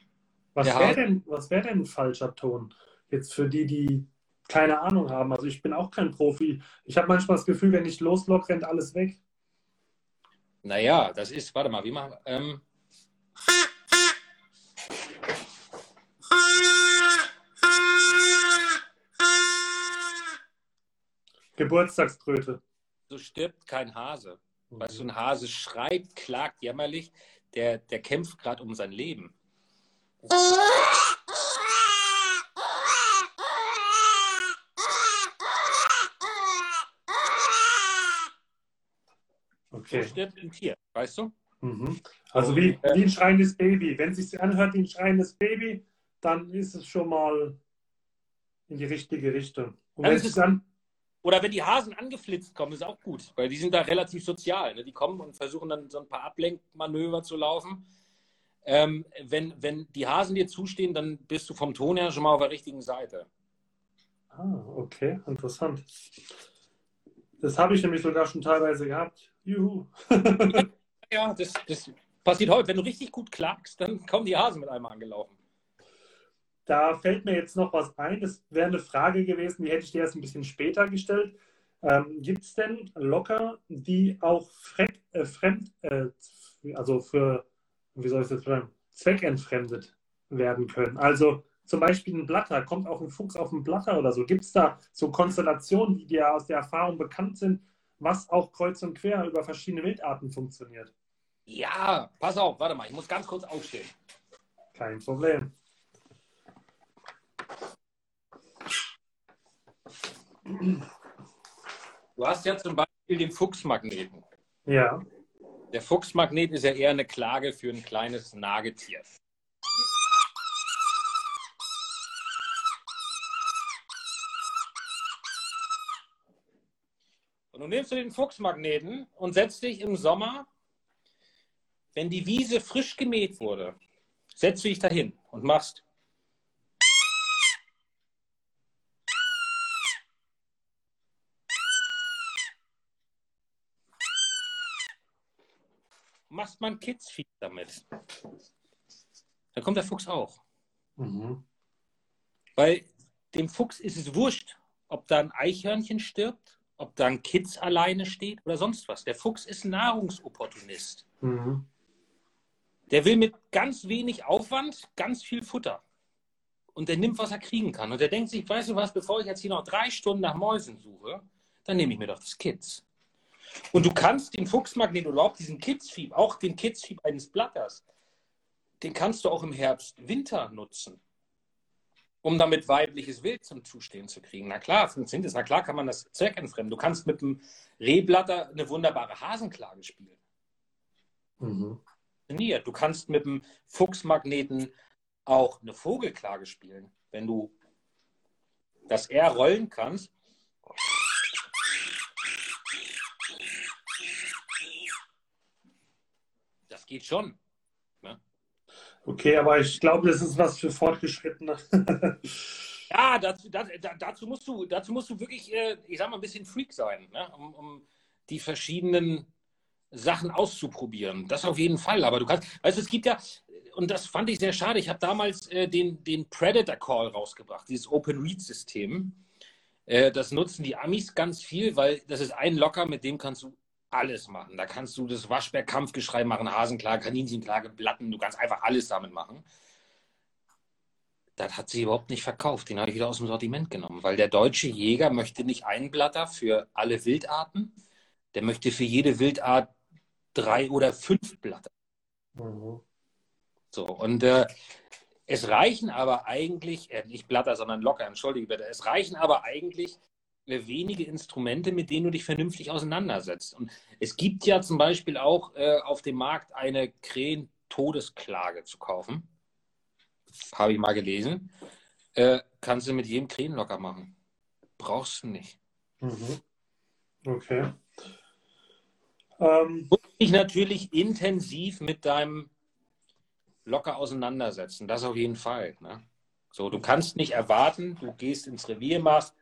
Was wäre denn, wär denn ein falscher Ton? Jetzt für die, die keine Ahnung haben. Also ich bin auch kein Profi. Ich habe manchmal das Gefühl, wenn ich loslock, rennt alles weg. Naja, das ist, warte mal, wie machen ähm, Geburtstagströte. So stirbt kein Hase. Mhm. Weißt du, ein Hase schreit, klagt jämmerlich, der, der kämpft gerade um sein Leben. Okay. So stirbt ein Tier, weißt du? Mhm. Also wie, äh, wie ein schreiendes Baby. Wenn es sich anhört wie ein schreiendes Baby, dann ist es schon mal in die richtige Richtung. Und wenn es dann Oder wenn die Hasen angeflitzt kommen, ist auch gut, weil die sind da relativ sozial. Ne? Die kommen und versuchen dann so ein paar Ablenkmanöver zu laufen. Ähm, wenn, wenn die Hasen dir zustehen, dann bist du vom Ton her schon mal auf der richtigen Seite. Ah, okay, interessant. Das habe ich nämlich sogar schon teilweise gehabt. Juhu. ja, das, das passiert heute. Wenn du richtig gut klagst, dann kommen die Hasen mit einmal angelaufen. Da fällt mir jetzt noch was ein. Das wäre eine Frage gewesen, die hätte ich dir erst ein bisschen später gestellt. Ähm, Gibt es denn Locker, die auch fremd, äh, fremd äh, also für, wie soll ich das sagen, zweckentfremdet werden können? Also zum Beispiel ein Blatter, kommt auch ein Fuchs auf ein Blatter oder so? Gibt es da so Konstellationen, die dir aus der Erfahrung bekannt sind, was auch kreuz und quer über verschiedene Wildarten funktioniert? Ja, pass auf, warte mal, ich muss ganz kurz aufstehen. Kein Problem. Du hast ja zum Beispiel den Fuchsmagneten. Ja. Der Fuchsmagnet ist ja eher eine Klage für ein kleines Nagetier. Und du nimmst du den Fuchsmagneten und setzt dich im Sommer, wenn die Wiese frisch gemäht wurde, setzt du dich dahin und machst machst man Kidsfeed damit. Dann kommt der Fuchs auch. Mhm. Weil dem Fuchs ist es wurscht, ob da ein Eichhörnchen stirbt, ob da ein Kitz alleine steht oder sonst was. Der Fuchs ist Nahrungsopportunist. Mhm. Der will mit ganz wenig Aufwand ganz viel Futter. Und der nimmt, was er kriegen kann. Und der denkt sich, weißt du was, bevor ich jetzt hier noch drei Stunden nach Mäusen suche, dann nehme ich mir doch das Kitz. Und du kannst den Fuchsmagnet oder auch diesen Kitzfieb, auch den Kitzfieb eines Blatters, den kannst du auch im Herbst, Winter nutzen, um damit weibliches Wild zum Zustehen zu kriegen. Na klar, funktioniert das. Na klar kann man das zweckentfremden. Du kannst mit dem Rehblatter eine wunderbare Hasenklage spielen. Mhm. Du kannst mit dem Fuchsmagneten auch eine Vogelklage spielen. Wenn du das R rollen kannst, das geht schon. Ne? Okay, aber ich glaube, das ist was für Fortgeschrittene. ja, dazu, dazu, musst du, dazu musst du wirklich, äh, ich sag mal, ein bisschen Freak sein, ne? um, um die verschiedenen Sachen auszuprobieren. Das auf jeden Fall. Aber du kannst, weißt du, es gibt ja, und das fand ich sehr schade, ich habe damals äh, den, den Predator Call rausgebracht, dieses Open Read System. Äh, das nutzen die Amis ganz viel, weil das ist ein Locker, mit dem kannst du alles machen. Da kannst du das Waschbär-Kampfgeschrei machen, Hasenklage, Kaninchenklage, Blatten, du kannst einfach alles damit machen. Das hat sie überhaupt nicht verkauft. Den habe ich wieder aus dem Sortiment genommen, weil der deutsche Jäger möchte nicht einen Blatter für alle Wildarten. Der möchte für jede Wildart drei oder fünf Blatter. Mhm. So, und äh, es reichen aber eigentlich, äh, nicht Blatter, sondern locker, entschuldige bitte, es reichen aber eigentlich wenige Instrumente, mit denen du dich vernünftig auseinandersetzt. Und es gibt ja zum Beispiel auch äh, auf dem Markt eine Krähen-Todesklage zu kaufen. Habe ich mal gelesen. Äh, kannst du mit jedem Krähen locker machen. Brauchst du nicht. Mhm. Okay. Ähm, Muss dich natürlich intensiv mit deinem locker auseinandersetzen. Das auf jeden Fall. Ne? So, du kannst nicht erwarten, du gehst ins Revier, machst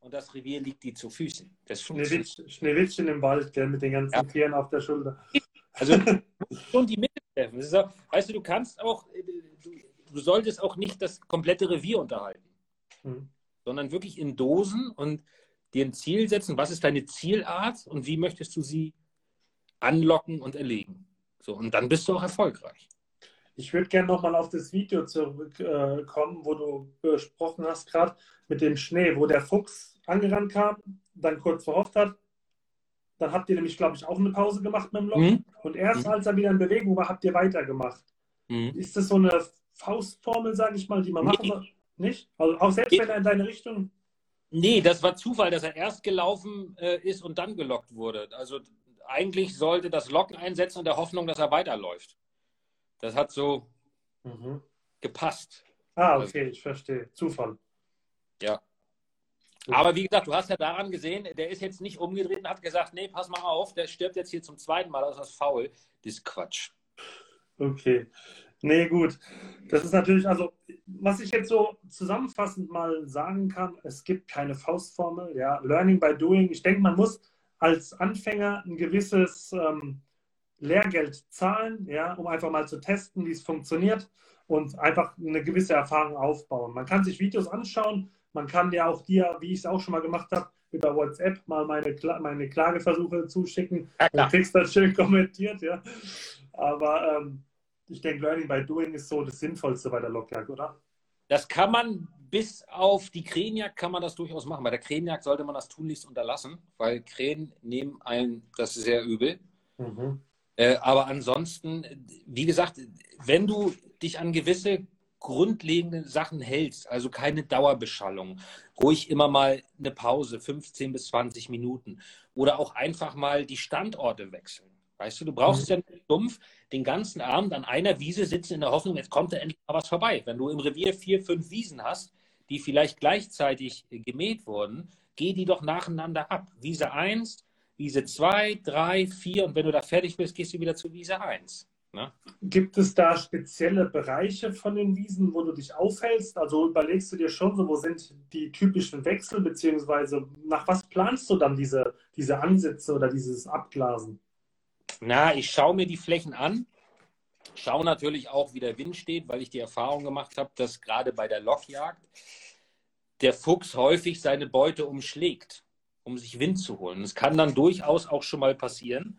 und das Revier liegt dir zu Füßen. Das Schneewittchen, Schneewittchen im Wald, gell, mit den ganzen ja. Tieren auf der Schulter. Also schon die Mitte treffen. Auch, weißt du, du kannst auch, du, du, solltest auch nicht das komplette Revier unterhalten, hm. sondern wirklich in Dosen und dir ein Ziel setzen. Was ist deine Zielart und wie möchtest du sie anlocken und erlegen? So, und dann bist du auch erfolgreich. Ich würde gerne nochmal auf das Video zurückkommen, wo du besprochen hast, gerade mit dem Schnee, wo der Fuchs angerannt kam, dann kurz verhofft hat. Dann habt ihr nämlich, glaube ich, auch eine Pause gemacht mit dem Loch. Mhm. Und erst mhm. als er wieder in Bewegung war, habt ihr weitergemacht. Mhm. Ist das so eine Faustformel, sage ich mal, die man nee. machen soll? Nicht? Also auch selbst wenn er in deine Richtung. Nee, das war Zufall, dass er erst gelaufen äh, ist und dann gelockt wurde. Also eigentlich sollte das Locken einsetzen in der Hoffnung, dass er weiterläuft. Das hat so mhm. gepasst. Ah, okay, ich verstehe. Zufall. Ja. Aber wie gesagt, du hast ja daran gesehen, der ist jetzt nicht umgedreht und hat gesagt, nee, pass mal auf, der stirbt jetzt hier zum zweiten Mal, das ist faul. Das ist Quatsch. Okay. Nee, gut. Das ist natürlich, also, was ich jetzt so zusammenfassend mal sagen kann, es gibt keine Faustformel, ja. Learning by doing. Ich denke, man muss als Anfänger ein gewisses ähm, Lehrgeld zahlen, ja, um einfach mal zu testen, wie es funktioniert und einfach eine gewisse Erfahrung aufbauen. Man kann sich Videos anschauen, man kann ja auch dir, wie ich es auch schon mal gemacht habe, über WhatsApp mal meine, meine Klageversuche zuschicken. Ja, du kriegst das schön kommentiert, ja. Aber ähm, ich denke, Learning by Doing ist so das Sinnvollste bei der Lockjagd, oder? Das kann man bis auf die Krähenjagd kann man das durchaus machen. Bei der Krähenjagd sollte man das tunlichst unterlassen, weil Krähen nehmen einen das ist sehr übel. Mhm. Äh, aber ansonsten, wie gesagt, wenn du dich an gewisse grundlegende Sachen hältst, also keine Dauerbeschallung, ruhig immer mal eine Pause, 15 bis 20 Minuten oder auch einfach mal die Standorte wechseln. Weißt du, du brauchst mhm. ja nicht stumpf den ganzen Abend an einer Wiese sitzen in der Hoffnung, jetzt kommt da endlich mal was vorbei. Wenn du im Revier vier, fünf Wiesen hast, die vielleicht gleichzeitig gemäht wurden, geh die doch nacheinander ab. Wiese 1, Wiese 2, 3, 4 und wenn du da fertig bist, gehst du wieder zu Wiese 1. Ne? Gibt es da spezielle Bereiche von den Wiesen, wo du dich aufhältst? Also überlegst du dir schon so, wo sind die typischen Wechsel, beziehungsweise nach was planst du dann diese, diese Ansätze oder dieses Abglasen? Na, ich schaue mir die Flächen an, schaue natürlich auch, wie der Wind steht, weil ich die Erfahrung gemacht habe, dass gerade bei der Lockjagd der Fuchs häufig seine Beute umschlägt, um sich Wind zu holen. Das kann dann durchaus auch schon mal passieren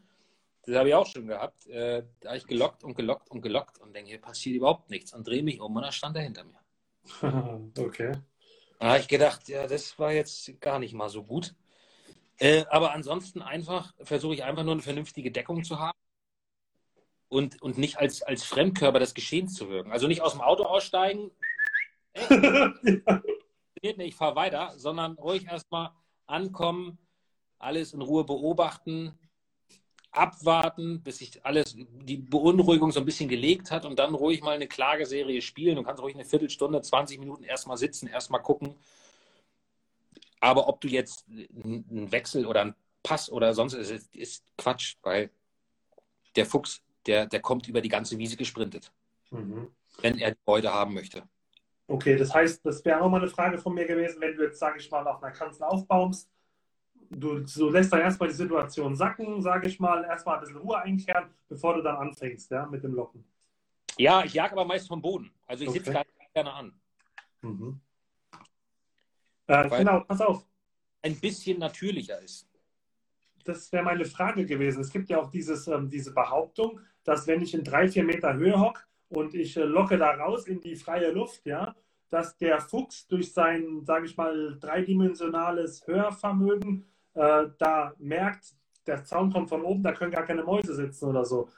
das habe ich auch schon gehabt. Äh, da habe ich gelockt und gelockt und gelockt und denke, hier passiert überhaupt nichts und drehe mich um und da stand er hinter mir. okay. Da habe ich gedacht, ja, das war jetzt gar nicht mal so gut. Äh, aber ansonsten einfach versuche ich einfach nur eine vernünftige Deckung zu haben und, und nicht als, als Fremdkörper des Geschehens zu wirken. Also nicht aus dem Auto aussteigen, ey, ich fahre weiter, sondern ruhig erstmal ankommen, alles in Ruhe beobachten, abwarten, bis sich alles, die Beunruhigung so ein bisschen gelegt hat und dann ruhig mal eine Klageserie spielen. Du kannst ruhig eine Viertelstunde, 20 Minuten erstmal sitzen, erstmal gucken. Aber ob du jetzt einen Wechsel oder einen Pass oder sonst ist, ist Quatsch, weil der Fuchs, der, der kommt über die ganze Wiese gesprintet, mhm. wenn er die Beute haben möchte. Okay, das heißt, das wäre auch mal eine Frage von mir gewesen, wenn du jetzt, sage ich mal, auf einer Kanzel aufbaust du, du lässt dann erstmal die Situation sacken, sage ich mal, erstmal ein bisschen Ruhe einkehren, bevor du dann anfängst, ja, mit dem Locken. Ja, ich jag aber meist vom Boden. Also ich okay. sitze gerne an. Mhm. Äh, genau, pass auf. Ein bisschen natürlicher ist. Das wäre meine Frage gewesen. Es gibt ja auch dieses, ähm, diese Behauptung, dass wenn ich in drei, vier Meter Höhe hocke und ich äh, locke da raus in die freie Luft, ja, dass der Fuchs durch sein, sage ich mal, dreidimensionales Hörvermögen äh, da merkt, der Zaun kommt von oben, da können gar keine Mäuse sitzen oder so.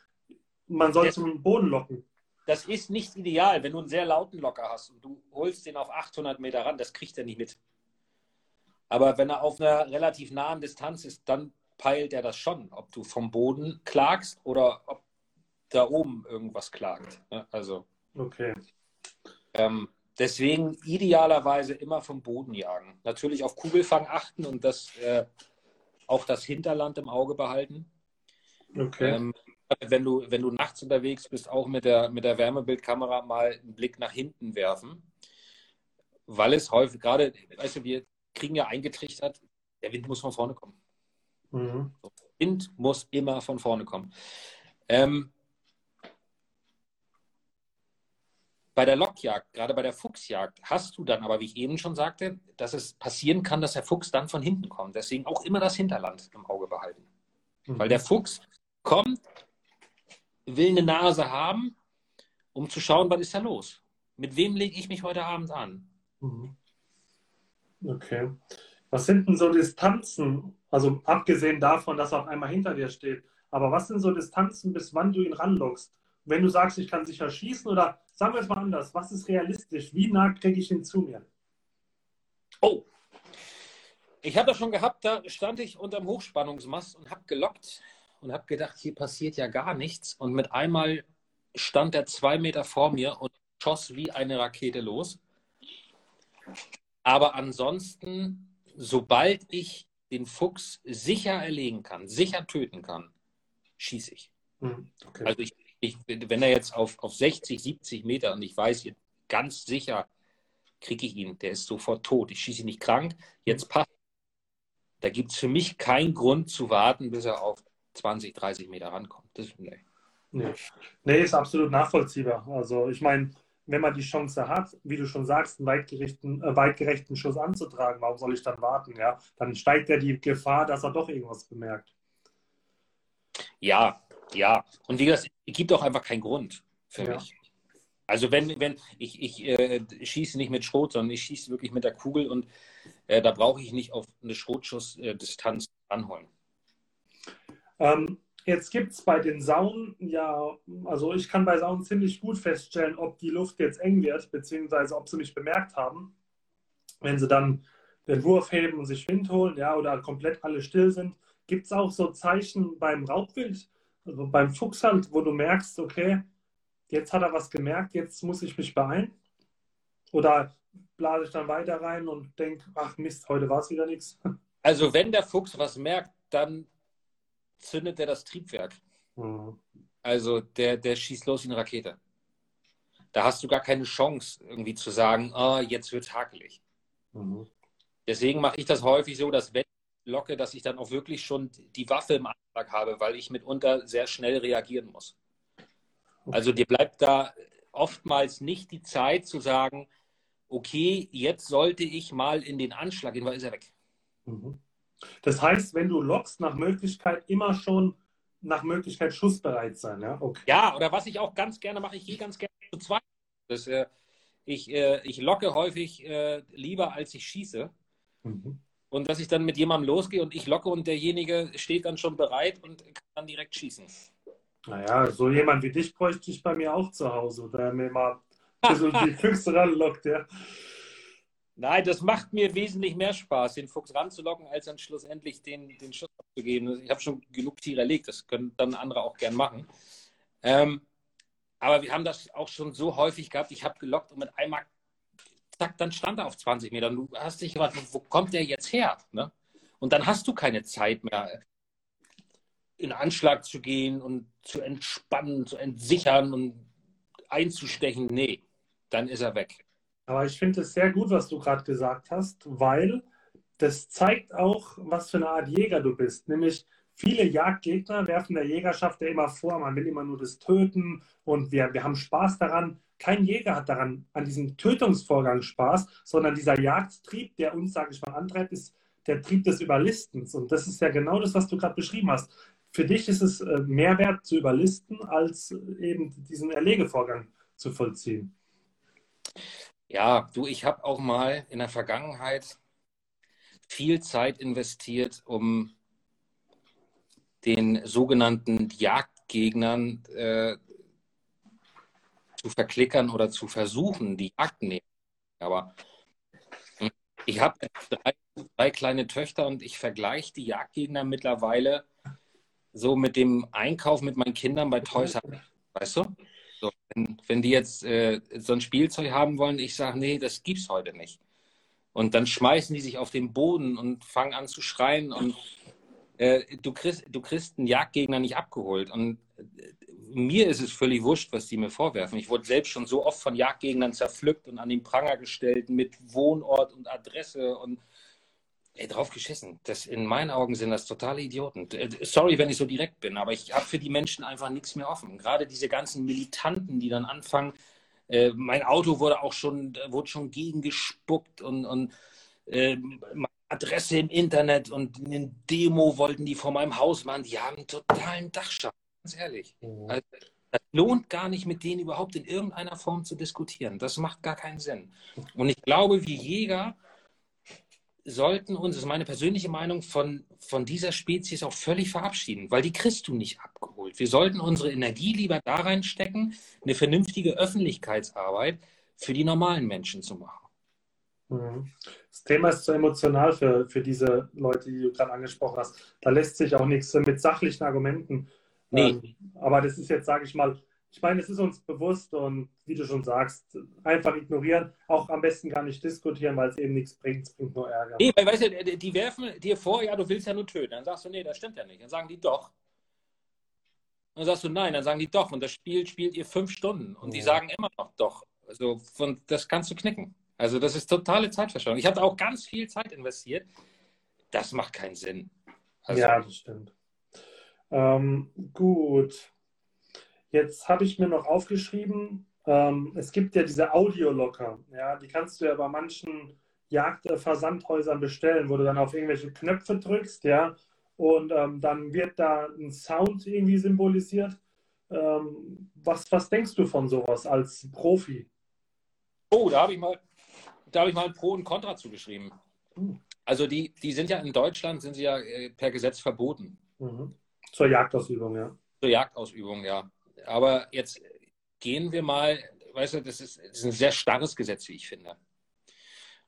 Man soll zum Boden locken. Das ist nicht ideal, wenn du einen sehr lauten Locker hast und du holst den auf 800 Meter ran, das kriegt er nicht mit. Aber wenn er auf einer relativ nahen Distanz ist, dann peilt er das schon, ob du vom Boden klagst oder ob da oben irgendwas klagt. Also. Okay. Ähm, Deswegen idealerweise immer vom Boden jagen. Natürlich auf Kugelfang achten und das, äh, auch das Hinterland im Auge behalten. Okay. Ähm, wenn, du, wenn du nachts unterwegs bist, auch mit der, mit der Wärmebildkamera mal einen Blick nach hinten werfen. Weil es häufig, gerade, weißt du, wir kriegen ja eingetrichtert, der Wind muss von vorne kommen. Mhm. Wind muss immer von vorne kommen. Ähm, Bei der Lockjagd, gerade bei der Fuchsjagd, hast du dann aber, wie ich eben schon sagte, dass es passieren kann, dass der Fuchs dann von hinten kommt. Deswegen auch immer das Hinterland im Auge behalten. Mhm. Weil der Fuchs kommt, will eine Nase haben, um zu schauen, was ist da los? Mit wem lege ich mich heute Abend an? Mhm. Okay. Was sind denn so Distanzen, also abgesehen davon, dass er auf einmal hinter dir steht, aber was sind so Distanzen, bis wann du ihn ranlockst? Wenn du sagst, ich kann sicher schießen oder Sagen wir es mal anders. Was ist realistisch? Wie nah kriege ich ihn zu mir? Oh, ich habe das schon gehabt, da stand ich unterm Hochspannungsmast und habe gelockt und habe gedacht, hier passiert ja gar nichts. Und mit einmal stand er zwei Meter vor mir und schoss wie eine Rakete los. Aber ansonsten sobald ich den Fuchs sicher erlegen kann, sicher töten kann, schieße ich. Mhm. Okay. Also ich, ich, wenn er jetzt auf, auf 60, 70 Meter und ich weiß ganz sicher, kriege ich ihn, der ist sofort tot. Ich schieße ihn nicht krank, jetzt passt. Da gibt es für mich keinen Grund zu warten, bis er auf 20, 30 Meter rankommt. Das, nee. Nee. nee, ist absolut nachvollziehbar. Also ich meine, wenn man die Chance hat, wie du schon sagst, einen weitgerechten, äh, weitgerechten Schuss anzutragen, warum soll ich dann warten? Ja? Dann steigt ja die Gefahr, dass er doch irgendwas bemerkt. Ja, ja. Und wie gesagt, es gibt auch einfach keinen Grund für ja. mich. Also wenn, wenn ich, ich äh, schieße nicht mit Schrot, sondern ich schieße wirklich mit der Kugel und äh, da brauche ich nicht auf eine Schrotschussdistanz anholen. Ähm, jetzt gibt es bei den Saunen ja, also ich kann bei Saunen ziemlich gut feststellen, ob die Luft jetzt eng wird, beziehungsweise ob sie mich bemerkt haben. Wenn sie dann den Wurf heben und sich Wind holen, ja, oder komplett alle still sind. Gibt es auch so Zeichen beim Raubwild, also beim Fuchs halt, wo du merkst, okay, jetzt hat er was gemerkt, jetzt muss ich mich beeilen? Oder blase ich dann weiter rein und denke, ach Mist, heute war es wieder nichts? Also wenn der Fuchs was merkt, dann zündet er das Triebwerk. Mhm. Also der, der schießt los wie eine Rakete. Da hast du gar keine Chance, irgendwie zu sagen, oh, jetzt wird es hakelig. Mhm. Deswegen mache ich das häufig so, dass wenn locke, dass ich dann auch wirklich schon die Waffe im Anschlag habe, weil ich mitunter sehr schnell reagieren muss. Also dir bleibt da oftmals nicht die Zeit zu sagen, okay, jetzt sollte ich mal in den Anschlag gehen, weil ist er weg. Mhm. Das heißt, wenn du lockst, nach Möglichkeit immer schon nach Möglichkeit schussbereit sein, ja? Okay. Ja, oder was ich auch ganz gerne mache, ich gehe ganz gerne zu zweit. Das, äh, ich, äh, ich locke häufig äh, lieber, als ich schieße. Mhm. Und dass ich dann mit jemandem losgehe und ich locke und derjenige steht dann schon bereit und kann dann direkt schießen. Naja, so jemand wie dich bräuchte ich bei mir auch zu Hause, der mir mal so die Füchse ranlockt, ja. Nein, das macht mir wesentlich mehr Spaß, den Fuchs ranzulocken, als dann schlussendlich den, den Schuss abzugeben. Ich habe schon genug Tiere erlegt, das können dann andere auch gern machen. Ähm, aber wir haben das auch schon so häufig gehabt. Ich habe gelockt und mit einmal, zack, dann stand er auf 20 Metern. Du hast dich gefragt, wo kommt der jetzt her? Ne? Und dann hast du keine Zeit mehr, in Anschlag zu gehen und zu entspannen, zu entsichern und einzustechen. Nee, dann ist er weg. Aber ich finde es sehr gut, was du gerade gesagt hast, weil das zeigt auch, was für eine Art Jäger du bist. Nämlich viele Jagdgegner werfen der Jägerschaft ja immer vor, man will immer nur das Töten und wir, wir haben Spaß daran. Kein Jäger hat daran, an diesem Tötungsvorgang Spaß, sondern dieser Jagdtrieb, der uns, sage ich mal, antreibt, ist der Trieb des Überlistens. Und das ist ja genau das, was du gerade beschrieben hast. Für dich ist es äh, mehr wert zu überlisten, als eben diesen Erlegevorgang zu vollziehen. Ja, du, ich habe auch mal in der Vergangenheit viel Zeit investiert, um den sogenannten Jagdgegnern äh, zu verklickern oder zu versuchen, die Jagd nehmen. Aber hm, ich habe drei, drei, kleine Töchter und ich vergleiche die Jagdgegner mittlerweile so mit dem Einkauf mit meinen Kindern bei Toys R Weißt du? So, wenn, wenn, die jetzt äh, so ein Spielzeug haben wollen, ich sage, nee, das gibt's heute nicht. Und dann schmeißen die sich auf den Boden und fangen an zu schreien und äh, du, kriegst, du kriegst einen Jagdgegner nicht abgeholt. Und äh, mir ist es völlig wurscht, was die mir vorwerfen. Ich wurde selbst schon so oft von Jagdgegnern zerpflückt und an den Pranger gestellt mit Wohnort und Adresse und Ey, drauf geschissen. Das, in meinen Augen sind das totale Idioten. Äh, sorry, wenn ich so direkt bin, aber ich habe für die Menschen einfach nichts mehr offen. Gerade diese ganzen Militanten, die dann anfangen, äh, mein Auto wurde auch schon, wurde schon gegengespuckt und, und äh, Adresse im Internet und eine Demo wollten die vor meinem Haus machen. Die haben einen totalen Dachschaden, ganz ehrlich. Mhm. Also, das lohnt gar nicht, mit denen überhaupt in irgendeiner Form zu diskutieren. Das macht gar keinen Sinn. Und ich glaube, wir Jäger sollten uns, das ist meine persönliche Meinung, von, von dieser Spezies auch völlig verabschieden, weil die kriegst du nicht abgeholt. Wir sollten unsere Energie lieber da reinstecken, eine vernünftige Öffentlichkeitsarbeit für die normalen Menschen zu machen. Mhm. Das Thema ist zu emotional für, für diese Leute, die du gerade angesprochen hast. Da lässt sich auch nichts mit sachlichen Argumenten. Nee. Ähm, aber das ist jetzt, sage ich mal, ich meine, es ist uns bewusst und wie du schon sagst, einfach ignorieren, auch am besten gar nicht diskutieren, weil es eben nichts bringt, es bringt nur Ärger. Nee, weil, weißt du, die werfen dir vor, ja, du willst ja nur töten. Dann sagst du, nee, das stimmt ja nicht. Dann sagen die doch. Dann sagst du, nein, dann sagen die doch. Und das Spiel spielt ihr fünf Stunden. Und die sagen immer noch doch. Also von, das kannst du knicken. Also das ist totale Zeitverschwendung. Ich habe auch ganz viel Zeit investiert. Das macht keinen Sinn. Also, ja, das stimmt. Ähm, gut. Jetzt habe ich mir noch aufgeschrieben, ähm, es gibt ja diese Audiolocker. Ja, die kannst du ja bei manchen Jagdversandhäusern bestellen, wo du dann auf irgendwelche Knöpfe drückst, ja, und ähm, dann wird da ein Sound irgendwie symbolisiert. Ähm, was, was denkst du von sowas als Profi? Oh, da habe ich mal, da habe ich mal ein Pro und Contra zugeschrieben. Mhm. Also die, die sind ja in Deutschland, sind sie ja äh, per Gesetz verboten. Mhm. Zur Jagdausübung, ja. Zur Jagdausübung, ja. Aber jetzt gehen wir mal, weißt du, das ist, das ist ein sehr starres Gesetz, wie ich finde.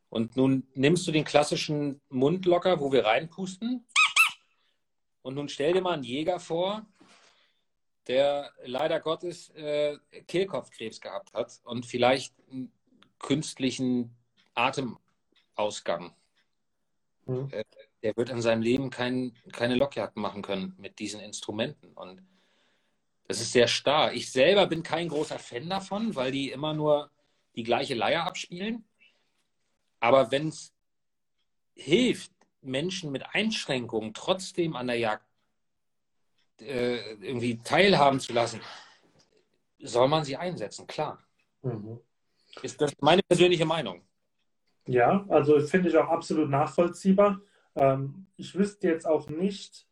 Und nun nimmst du den klassischen Mundlocker, wo wir reinpusten. Und nun stell dir mal einen Jäger vor, der leider Gottes äh, Kehlkopfkrebs gehabt hat und vielleicht einen künstlichen Atemausgang. Mhm. Äh, der wird in seinem Leben kein, keine Lockjagd machen können mit diesen Instrumenten. Und das ist sehr starr. Ich selber bin kein großer Fan davon, weil die immer nur die gleiche Leier abspielen. Aber wenn es hilft, Menschen mit Einschränkungen trotzdem an der Jagd äh, irgendwie teilhaben zu lassen, soll man sie einsetzen, klar. Mhm. Ist das meine persönliche Meinung? Ja, also finde ich auch absolut nachvollziehbar. Ähm, ich wüsste jetzt auch nicht,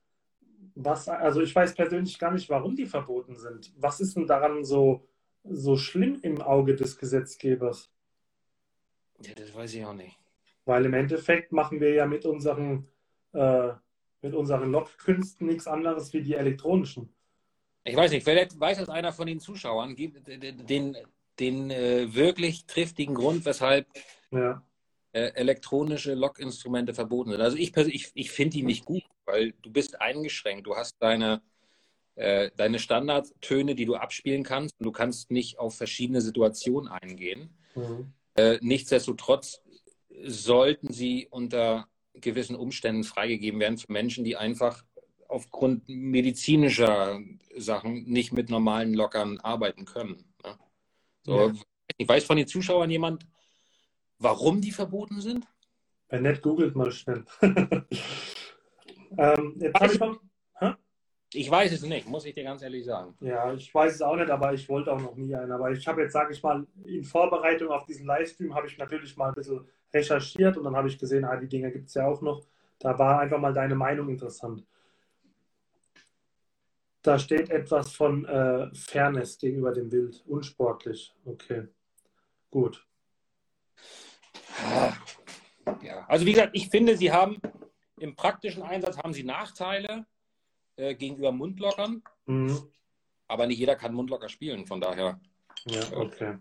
was, also ich weiß persönlich gar nicht, warum die verboten sind. Was ist denn daran so, so schlimm im Auge des Gesetzgebers? Ja, das weiß ich auch nicht. Weil im Endeffekt machen wir ja mit unseren, äh, mit unseren Lockkünsten nichts anderes wie die elektronischen. Ich weiß nicht, vielleicht weiß das einer von den Zuschauern, den, den äh, wirklich triftigen Grund, weshalb ja. Äh, elektronische Lockinstrumente verboten sind. Also ich, ich, ich finde die nicht gut, weil du bist eingeschränkt. Du hast deine, äh, deine Standardtöne, die du abspielen kannst und du kannst nicht auf verschiedene Situationen eingehen. Mhm. Äh, nichtsdestotrotz sollten sie unter gewissen Umständen freigegeben werden für Menschen, die einfach aufgrund medizinischer Sachen nicht mit normalen Lockern arbeiten können. Ne? So, ja. Ich weiß von den Zuschauern jemand, warum die verboten sind? Wenn nicht, googelt mal schnell. ähm, jetzt ich, noch, ich weiß es nicht, muss ich dir ganz ehrlich sagen. Ja, ich weiß es auch nicht, aber ich wollte auch noch nie einen. Aber ich habe jetzt, sage ich mal, in Vorbereitung auf diesen Livestream habe ich natürlich mal ein bisschen recherchiert und dann habe ich gesehen, ah, die Dinge gibt es ja auch noch. Da war einfach mal deine Meinung interessant. Da steht etwas von äh, Fairness gegenüber dem Wild. Unsportlich. Okay. Gut. Ja, also wie gesagt, ich finde, sie haben im praktischen Einsatz haben sie Nachteile äh, gegenüber Mundlockern. Mhm. Aber nicht jeder kann Mundlocker spielen, von daher. Ja, okay.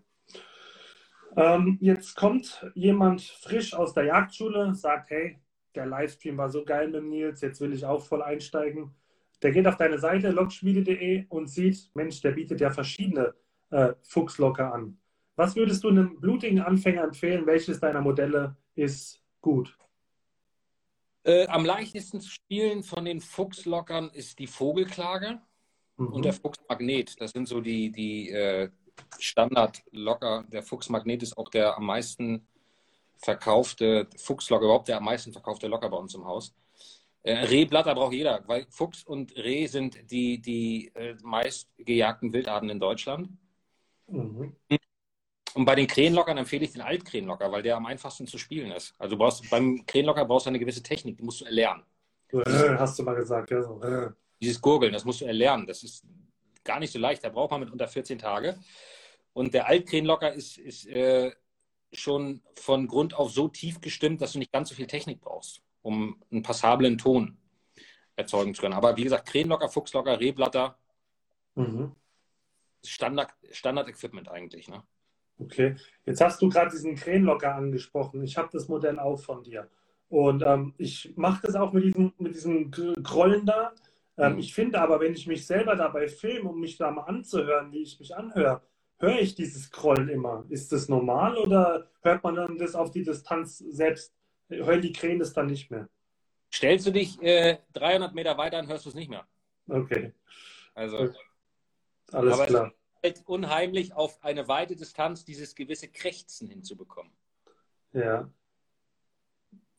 Ähm, jetzt kommt jemand frisch aus der Jagdschule, sagt, hey, der Livestream war so geil mit Nils, jetzt will ich auch voll einsteigen der geht auf deine Seite lockschmiede.de und sieht, Mensch, der bietet ja verschiedene äh, Fuchslocker an. Was würdest du einem blutigen Anfänger empfehlen? Welches deiner Modelle ist gut? Äh, am leichtesten zu spielen von den Fuchslockern ist die Vogelklage mhm. und der Fuchsmagnet. Das sind so die, die äh, Standardlocker. Der Fuchsmagnet ist auch der am meisten verkaufte Fuchslocker, überhaupt der am meisten verkaufte Locker bei uns im Haus. Äh, Rehblatter braucht jeder, weil Fuchs und Reh sind die, die äh, meist gejagten Wildarten in Deutschland. Mhm. Und bei den Krähenlockern empfehle ich den Altkrähenlocker, weil der am einfachsten zu spielen ist. Also brauchst, beim Krähenlocker brauchst du eine gewisse Technik, die musst du erlernen. Äh, hast du mal gesagt, ja. So. Äh. Dieses Gurgeln, das musst du erlernen. Das ist gar nicht so leicht. Da braucht man mit unter 14 Tage. Und der Altkrähenlocker ist, ist äh, schon von Grund auf so tief gestimmt, dass du nicht ganz so viel Technik brauchst um einen passablen Ton erzeugen zu können. Aber wie gesagt, Krähenlocker, Fuchslocker, Rehblatter, mhm. Standard, Standard-Equipment eigentlich. Ne? Okay, jetzt hast du gerade diesen Krähenlocker angesprochen. Ich habe das Modell auch von dir. Und ähm, ich mache das auch mit diesem, mit diesem Grollen da. Ähm, mhm. Ich finde aber, wenn ich mich selber dabei filme, um mich da mal anzuhören, wie ich mich anhöre, höre ich dieses Scrollen immer. Ist das normal oder hört man dann das auf die Distanz selbst? Hören die Krähen das dann nicht mehr? Stellst du dich äh, 300 Meter weiter und hörst du es nicht mehr. Okay. Also, alles klar. Unheimlich, auf eine weite Distanz dieses gewisse Krächzen hinzubekommen. Ja.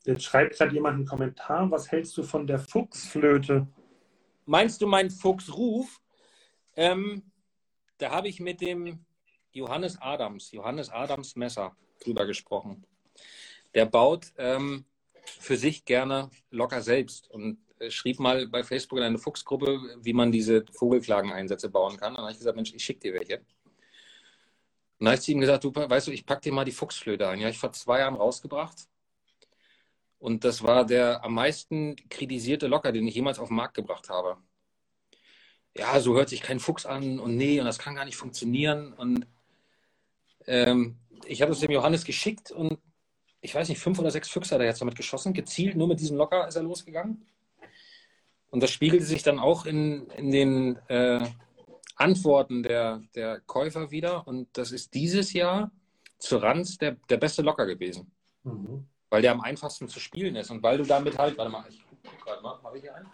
Jetzt schreibt gerade jemand einen Kommentar. Was hältst du von der Fuchsflöte? Meinst du meinen Fuchsruf? Ähm, da habe ich mit dem Johannes Adams, Johannes Adams Messer drüber gesprochen. Der baut ähm, für sich gerne locker selbst und schrieb mal bei Facebook in eine Fuchsgruppe, wie man diese Vogelklageneinsätze bauen kann. Und dann habe ich gesagt, Mensch, ich schicke dir welche. Und dann habe ich zu ihm gesagt, du, weißt du, ich packe dir mal die Fuchsflöte ein. Ja, ich vor zwei Jahren rausgebracht. Und das war der am meisten kritisierte Locker, den ich jemals auf den Markt gebracht habe. Ja, so hört sich kein Fuchs an und nee, und das kann gar nicht funktionieren. Und ähm, ich habe es dem Johannes geschickt und ich weiß nicht, fünf oder sechs Füchse hat er jetzt damit geschossen. Gezielt nur mit diesem Locker ist er losgegangen. Und das spiegelte sich dann auch in, in den äh, Antworten der, der Käufer wieder. Und das ist dieses Jahr zu Ranz der, der beste Locker gewesen. Mhm. Weil der am einfachsten zu spielen ist. Und weil du damit halt, warte mal, ich guck gerade mal, habe ich hier einen?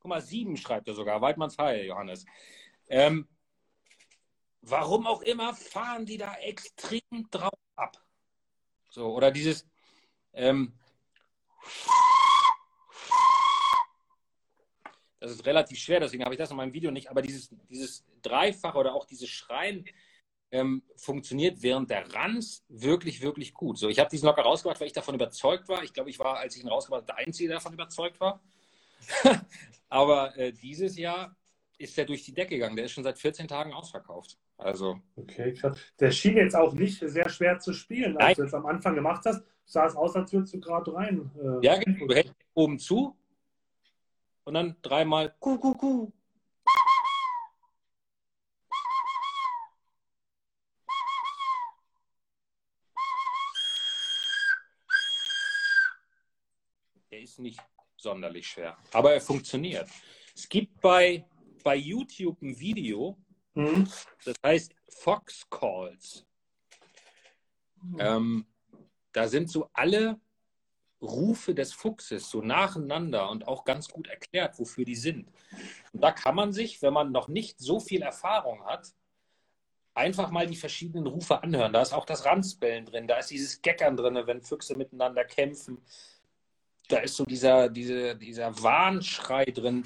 Guck mal, sieben schreibt er sogar. Weidmanns Heil, Johannes. Ähm, warum auch immer fahren die da extrem drauf ab. So, oder dieses ähm, das ist relativ schwer, deswegen habe ich das in meinem Video nicht, aber dieses, dieses Dreifach oder auch dieses Schreien ähm, funktioniert während der Ranz wirklich, wirklich gut. So, ich habe diesen locker rausgebracht, weil ich davon überzeugt war. Ich glaube, ich war, als ich ihn rausgebracht habe, der Einzige, der davon überzeugt war. Aber äh, dieses Jahr ist er durch die Decke gegangen. Der ist schon seit 14 Tagen ausverkauft. Also. Okay, krass. Der schien jetzt auch nicht sehr schwer zu spielen, als Nein. du es am Anfang gemacht hast. Sah es aus, als würdest du gerade rein. Äh, ja, genau. Du hältst oben zu und dann dreimal Kuh, Kuh, Kuh. Der ist nicht sonderlich schwer. Aber er funktioniert. Es gibt bei, bei YouTube ein Video, mhm. das heißt Fox Calls. Mhm. Ähm, da sind so alle Rufe des Fuchses so nacheinander und auch ganz gut erklärt, wofür die sind. Und da kann man sich, wenn man noch nicht so viel Erfahrung hat, einfach mal die verschiedenen Rufe anhören. Da ist auch das Ranzbellen drin, da ist dieses Geckern drin, wenn Füchse miteinander kämpfen da ist so dieser, diese, dieser Warnschrei drin.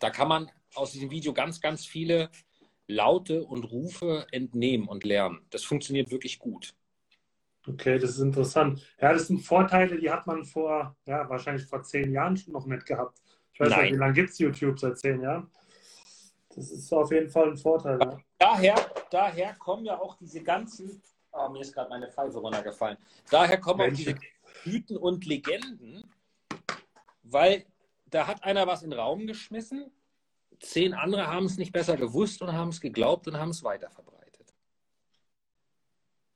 Da kann man aus diesem Video ganz, ganz viele Laute und Rufe entnehmen und lernen. Das funktioniert wirklich gut. Okay, das ist interessant. Ja, das sind Vorteile, die hat man vor, ja, wahrscheinlich vor zehn Jahren schon noch nicht gehabt. Ich weiß Nein. nicht, wie lange gibt es YouTube seit zehn Jahren? Das ist auf jeden Fall ein Vorteil. Ja. Daher, daher kommen ja auch diese ganzen, oh, mir ist gerade meine Pfeife runtergefallen. Daher kommen Welche? auch diese Mythen und Legenden, weil da hat einer was in den Raum geschmissen, zehn andere haben es nicht besser gewusst und haben es geglaubt und haben es weiter verbreitet.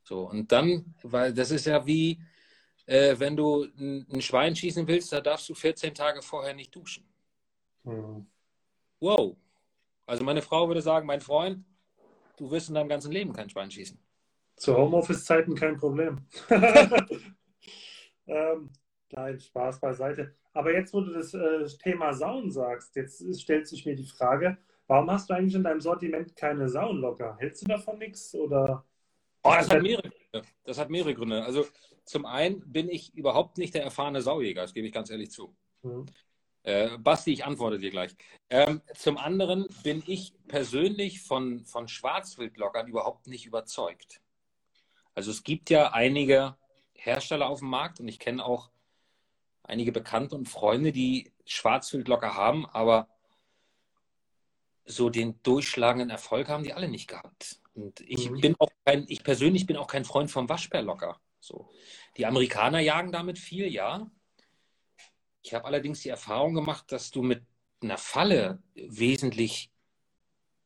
So, und dann, weil das ist ja wie, äh, wenn du ein, ein, Schwein schießen willst, da darfst du 14 Tage vorher nicht duschen. Mhm. Wow. Also meine Frau würde sagen, mein Freund, du wirst in deinem ganzen Leben kein Schwein schießen. Zu Homeoffice-Zeiten kein Problem. Ähm, nein, Spaß beiseite. Aber jetzt, wo du das äh, Thema Sauen sagst, jetzt stellt sich mir die Frage, warum hast du eigentlich in deinem Sortiment keine Saunlocker? Hältst du davon nichts oder? Oh, das hat mehrere Gründe. Das hat mehrere Gründe. Also zum einen bin ich überhaupt nicht der erfahrene Saujäger, das gebe ich ganz ehrlich zu. Mhm. Äh, Basti, ich antworte dir gleich. Ähm, zum anderen bin ich persönlich von, von Schwarzwildlockern überhaupt nicht überzeugt. Also es gibt ja einige Hersteller auf dem Markt und ich kenne auch einige Bekannte und Freunde, die Schwarzwildlocker haben, aber so den durchschlagenden Erfolg haben die alle nicht gehabt. Und ich mhm. bin auch kein, ich persönlich bin auch kein Freund vom Waschbärlocker. So. Die Amerikaner jagen damit viel, ja. Ich habe allerdings die Erfahrung gemacht, dass du mit einer Falle wesentlich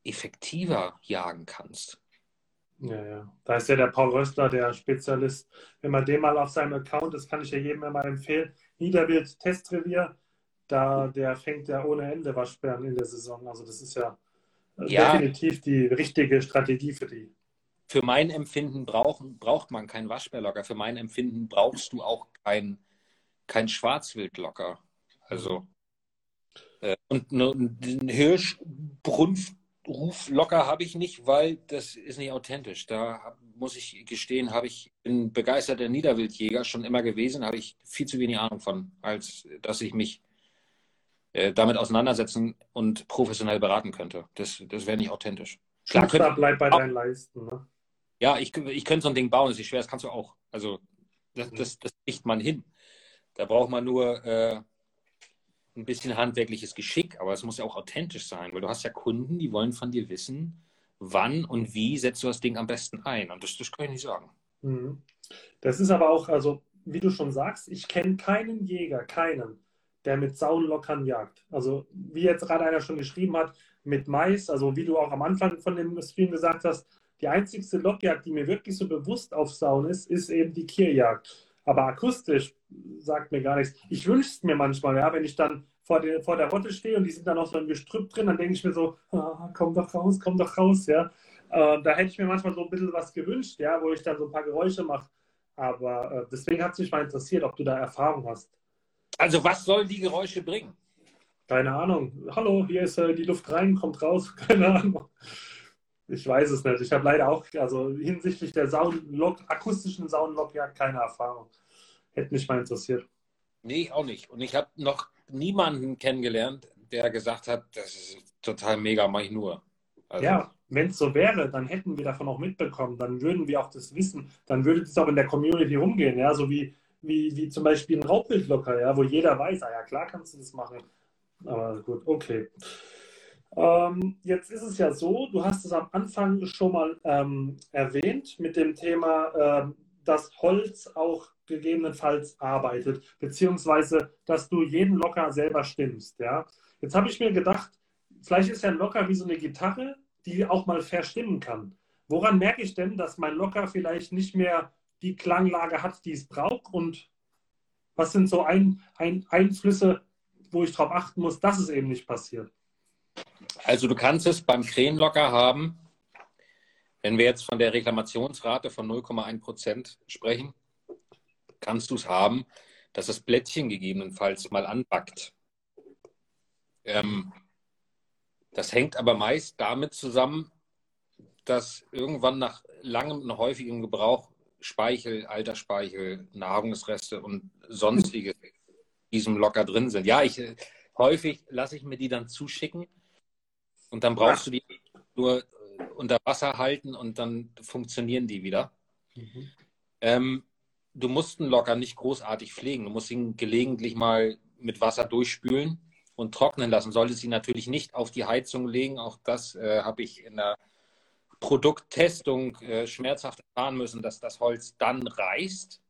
effektiver jagen kannst. Ja, ja. Da ist ja der Paul Rössler, der Spezialist. Wenn man den mal auf seinem Account, das kann ich ja jedem immer empfehlen, Niederwild Testrevier, da der fängt ja ohne Ende Waschbären in der Saison. Also das ist ja, äh, ja. definitiv die richtige Strategie für die. Für mein Empfinden brauch, braucht man keinen Waschbärlocker. Für mein Empfinden brauchst du auch kein, kein Schwarzwildlocker. Also äh, und einen Hirschbrunft Ruf locker habe ich nicht, weil das ist nicht authentisch. Da muss ich gestehen, habe ich bin begeisterter Niederwildjäger schon immer gewesen, habe ich viel zu wenig Ahnung von, als dass ich mich äh, damit auseinandersetzen und professionell beraten könnte. Das, das wäre nicht authentisch. Klar, könnte, bleibt bei deinen Leisten. Ne? Ja, ich, ich könnte so ein Ding bauen, das ist schwer, das kannst du auch. Also das, das, das kriegt man hin. Da braucht man nur äh, ein bisschen handwerkliches Geschick, aber es muss ja auch authentisch sein, weil du hast ja Kunden, die wollen von dir wissen, wann und wie setzt du das Ding am besten ein. Und das, das kann ich nicht sagen. Mhm. Das ist aber auch, also wie du schon sagst, ich kenne keinen Jäger, keinen, der mit Saunlockern jagt. Also wie jetzt gerade einer schon geschrieben hat, mit Mais, also wie du auch am Anfang von dem Stream gesagt hast, die einzigste Lockjagd, die mir wirklich so bewusst auf Saun ist, ist eben die Kierjagd. Aber akustisch sagt mir gar nichts. Ich wünsche es mir manchmal, ja, wenn ich dann vor der, vor der Rotte stehe und die sind dann noch so im Gestrüpp drin, dann denke ich mir so, ah, komm doch raus, komm doch raus, ja. Äh, da hätte ich mir manchmal so ein bisschen was gewünscht, ja, wo ich dann so ein paar Geräusche mache. Aber äh, deswegen hat es mich mal interessiert, ob du da Erfahrung hast. Also was sollen die Geräusche bringen? Keine Ahnung. Hallo, hier ist äh, die Luft rein, kommt raus. Keine Ahnung. Ich weiß es nicht. Ich habe leider auch, also hinsichtlich der Soundlock, akustischen Soundlock, ja keine Erfahrung. Hätte mich mal interessiert. Nee, auch nicht. Und ich habe noch niemanden kennengelernt, der gesagt hat, das ist total mega, mach ich nur. Also, ja, wenn es so wäre, dann hätten wir davon auch mitbekommen, dann würden wir auch das wissen, dann würde es auch in der Community rumgehen, ja, so wie, wie, wie zum Beispiel ein Raubbildlocker, ja, wo jeder weiß, ah ja, klar kannst du das machen. Aber gut, okay. Ähm, jetzt ist es ja so, du hast es am Anfang schon mal ähm, erwähnt mit dem Thema, ähm, dass Holz auch gegebenenfalls arbeitet, beziehungsweise dass du jeden Locker selber stimmst. Ja? Jetzt habe ich mir gedacht, vielleicht ist ja ein Locker wie so eine Gitarre, die auch mal verstimmen kann. Woran merke ich denn, dass mein Locker vielleicht nicht mehr die Klanglage hat, die es braucht? Und was sind so ein, ein Einflüsse, wo ich darauf achten muss, dass es eben nicht passiert? Also du kannst es beim Krähenlocker haben, wenn wir jetzt von der Reklamationsrate von 0,1 Prozent sprechen, kannst du es haben, dass das Blättchen gegebenenfalls mal anbackt. Ähm, das hängt aber meist damit zusammen, dass irgendwann nach langem und häufigem Gebrauch Speichel, Altersspeichel, Nahrungsreste und sonstige in diesem Locker drin sind. Ja, ich häufig lasse ich mir die dann zuschicken und dann brauchst du die nur unter Wasser halten und dann funktionieren die wieder. Mhm. Ähm, du musst einen Locker nicht großartig pflegen. Du musst ihn gelegentlich mal mit Wasser durchspülen und trocknen lassen. Solltest ihn natürlich nicht auf die Heizung legen. Auch das äh, habe ich in der Produkttestung äh, schmerzhaft erfahren müssen, dass das Holz dann reißt.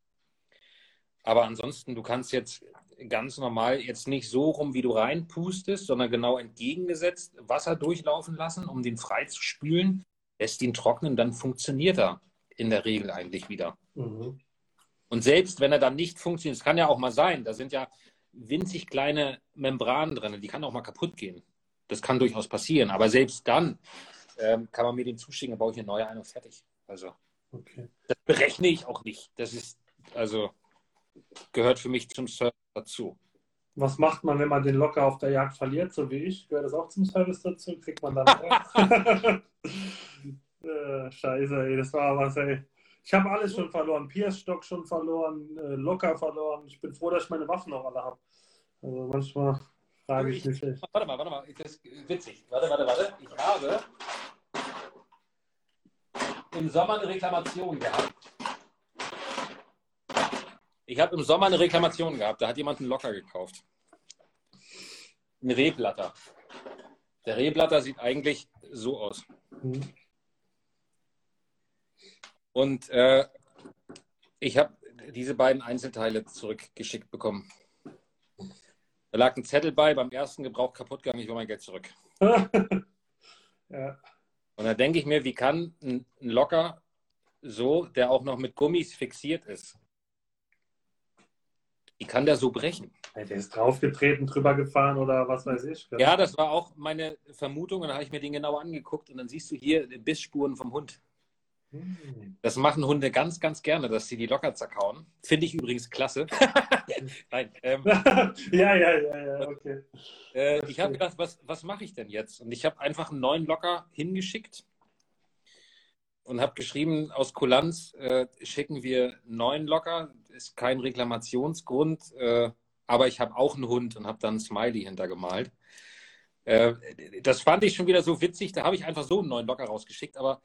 Aber ansonsten, du kannst jetzt ganz normal jetzt nicht so rum, wie du reinpustest, sondern genau entgegengesetzt Wasser durchlaufen lassen, um den frei zu spülen, lässt ihn trocknen, dann funktioniert er in der Regel eigentlich wieder. Mhm. Und selbst wenn er dann nicht funktioniert, es kann ja auch mal sein, da sind ja winzig kleine Membranen drin, die kann auch mal kaputt gehen. Das kann durchaus passieren. Aber selbst dann ähm, kann man mir den zuschicken, dann baue ich eine neue ein und fertig. Also okay. das berechne ich auch nicht. Das ist, also gehört für mich zum Service dazu. Was macht man, wenn man den locker auf der Jagd verliert, so wie ich? Gehört das auch zum Service dazu? Kriegt man dann. äh, scheiße, ey, das war was, ey. Ich habe alles schon verloren. Pierstock schon verloren, äh, locker verloren. Ich bin froh, dass ich meine Waffen noch alle habe. Also manchmal frage ich, mich. Echt. Warte mal, warte mal. Das ist witzig. Warte, warte, warte. Ich habe im Sommer eine Reklamation gehabt. Ich habe im Sommer eine Reklamation gehabt. Da hat jemand einen Locker gekauft. Ein Rehblatter. Der Rehblatter sieht eigentlich so aus. Mhm. Und äh, ich habe diese beiden Einzelteile zurückgeschickt bekommen. Da lag ein Zettel bei, beim ersten Gebrauch kaputt gegangen, ich will mein Geld zurück. ja. Und da denke ich mir, wie kann ein Locker so, der auch noch mit Gummis fixiert ist, wie kann der so brechen? Ja, der ist draufgetreten, drüber gefahren oder was weiß ich. Ja, das war auch meine Vermutung. Und dann habe ich mir den genau angeguckt und dann siehst du hier Bissspuren vom Hund. Hm. Das machen Hunde ganz, ganz gerne, dass sie die locker zerkauen. Finde ich übrigens klasse. Nein. Ähm, ja, ja, ja, ja, okay. Äh, ich habe gedacht, was, was mache ich denn jetzt? Und ich habe einfach einen neuen Locker hingeschickt und habe geschrieben, aus Kulanz äh, schicken wir neun Locker. Ist kein Reklamationsgrund, äh, aber ich habe auch einen Hund und habe dann ein Smiley hintergemalt. Äh, das fand ich schon wieder so witzig. Da habe ich einfach so einen neuen Locker rausgeschickt, aber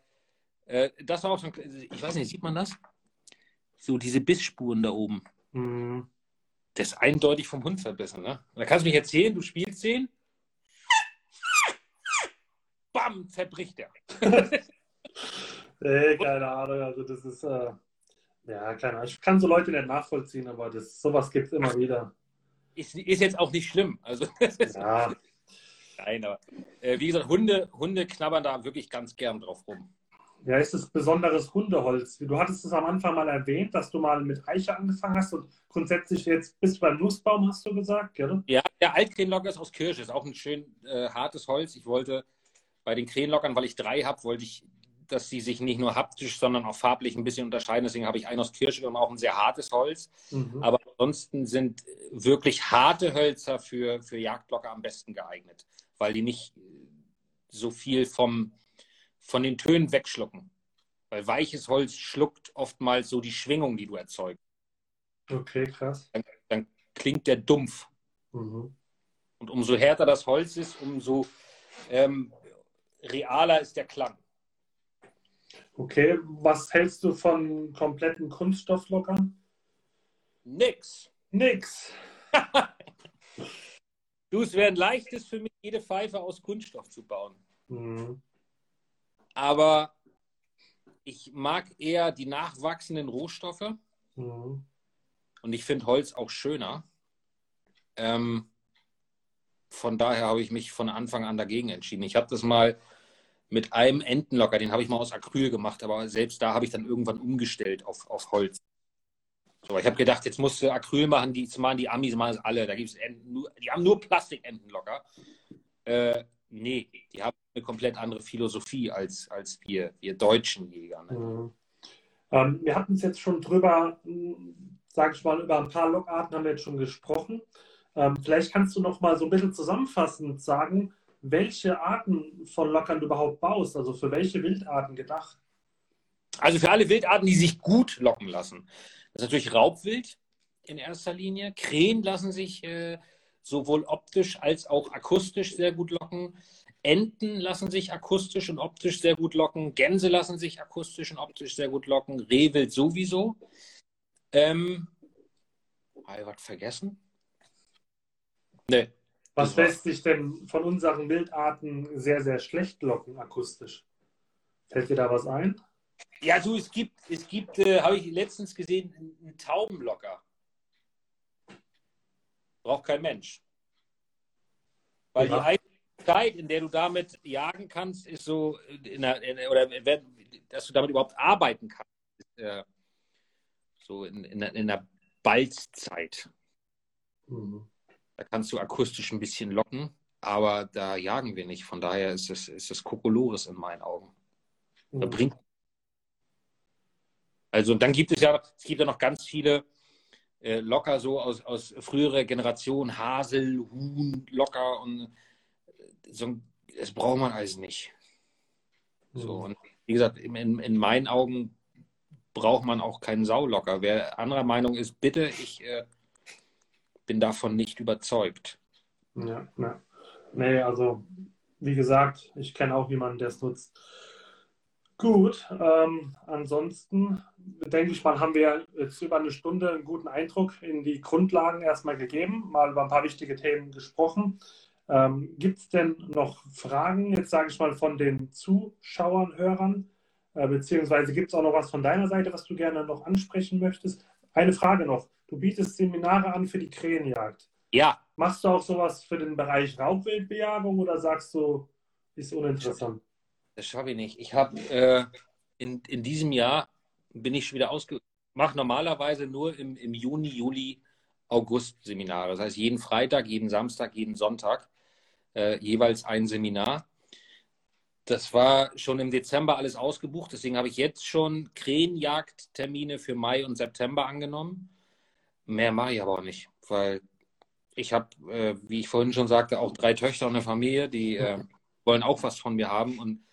äh, das war auch schon, ich weiß nicht, sieht man das? So diese Bissspuren da oben. Mhm. Das ist eindeutig vom Hund verbissen. Ne? Da kannst du mich erzählen, du spielst den. Bam, zerbricht er. nee, keine Ahnung. Also das ist, äh, ja, keine Ahnung. Ich kann so Leute nicht nachvollziehen, aber das, sowas gibt es immer wieder. Ist, ist jetzt auch nicht schlimm. Also, ja. Nein, aber äh, wie gesagt, Hunde, Hunde knabbern da wirklich ganz gern drauf rum. Ja, ist es besonderes Hundeholz? Du hattest es am Anfang mal erwähnt, dass du mal mit Eiche angefangen hast und grundsätzlich jetzt bist du beim Nussbaum, hast du gesagt, gell? Ja, der Altkrähenlocker ist aus Kirsche, ist auch ein schön äh, hartes Holz. Ich wollte bei den Krähenlockern, weil ich drei habe, wollte ich, dass sie sich nicht nur haptisch, sondern auch farblich ein bisschen unterscheiden. Deswegen habe ich einen aus Kirsche und auch ein sehr hartes Holz. Mhm. Aber ansonsten sind wirklich harte Hölzer für, für Jagdlocker am besten geeignet, weil die nicht so viel vom von den Tönen wegschlucken. Weil weiches Holz schluckt oftmals so die Schwingung, die du erzeugst. Okay, krass. Dann, dann klingt der dumpf. Mhm. Und umso härter das Holz ist, umso ähm, realer ist der Klang. Okay, was hältst du von kompletten Kunststofflockern? Nix. Nix. du, es wäre ein leichtes für mich, jede Pfeife aus Kunststoff zu bauen. Mhm aber ich mag eher die nachwachsenden Rohstoffe. Mhm. Und ich finde Holz auch schöner. Ähm, von daher habe ich mich von Anfang an dagegen entschieden. Ich habe das mal mit einem Entenlocker, den habe ich mal aus Acryl gemacht, aber selbst da habe ich dann irgendwann umgestellt auf, auf Holz. So, ich habe gedacht, jetzt musst du Acryl machen, die machen die Amis machen es alle. Da gibt's Enten, die haben nur Plastikentenlocker. Äh, nee, die haben eine komplett andere Philosophie als, als wir, wir deutschen Jäger. Ne? Mhm. Ähm, wir hatten es jetzt schon drüber, hm, sage ich mal, über ein paar Lockarten haben wir jetzt schon gesprochen. Ähm, vielleicht kannst du noch mal so ein bisschen zusammenfassend sagen, welche Arten von Lockern du überhaupt baust, also für welche Wildarten gedacht? Also für alle Wildarten, die sich gut locken lassen. Das ist natürlich Raubwild in erster Linie. Krähen lassen sich äh, sowohl optisch als auch akustisch sehr gut locken. Enten lassen sich akustisch und optisch sehr gut locken. Gänse lassen sich akustisch und optisch sehr gut locken. Rehwild sowieso. Ähm, habe ich was vergessen? Nee. Was lässt sich denn von unseren Wildarten sehr, sehr schlecht locken akustisch? Fällt dir da was ein? Ja, du, es gibt, es gibt, äh, habe ich letztens gesehen, einen Taubenlocker. Braucht kein Mensch. Weil ja. die Zeit, in der du damit jagen kannst, ist so, der, in, oder dass du damit überhaupt arbeiten kannst, ist, äh, so in, in, in der Balzzeit. Mhm. Da kannst du akustisch ein bisschen locken, aber da jagen wir nicht. Von daher ist es, ist es Kokolores in meinen Augen. Mhm. Bringt also dann gibt es ja, es gibt ja noch ganz viele äh, Locker so aus, aus früherer Generation, Hasel, Huhn, Locker und so, das braucht man alles nicht. So, mhm. und wie gesagt, in, in meinen Augen braucht man auch keinen Saulocker. Wer anderer Meinung ist, bitte, ich äh, bin davon nicht überzeugt. Ja, ja. Nee, also wie gesagt, ich kenne auch jemanden, der es nutzt. Gut, ähm, ansonsten denke ich mal, haben wir jetzt über eine Stunde einen guten Eindruck in die Grundlagen erstmal gegeben, mal über ein paar wichtige Themen gesprochen. Ähm, Gibt es denn noch Fragen, jetzt sage ich mal, von den Zuschauern, Hörern? Äh, beziehungsweise gibt es auch noch was von deiner Seite, was du gerne noch ansprechen möchtest? Eine Frage noch. Du bietest Seminare an für die Krähenjagd. Ja. Machst du auch sowas für den Bereich Raubwildbejagung oder sagst du, ist uninteressant? das schaffe ich nicht. Ich habe äh, in, in diesem Jahr bin ich schon wieder ausge... mache normalerweise nur im, im Juni, Juli, August Seminare. Das heißt, jeden Freitag, jeden Samstag, jeden Sonntag äh, jeweils ein Seminar. Das war schon im Dezember alles ausgebucht, deswegen habe ich jetzt schon Krähenjagdtermine für Mai und September angenommen. Mehr mache ich aber auch nicht, weil ich habe, äh, wie ich vorhin schon sagte, auch drei Töchter und eine Familie, die äh, wollen auch was von mir haben. Und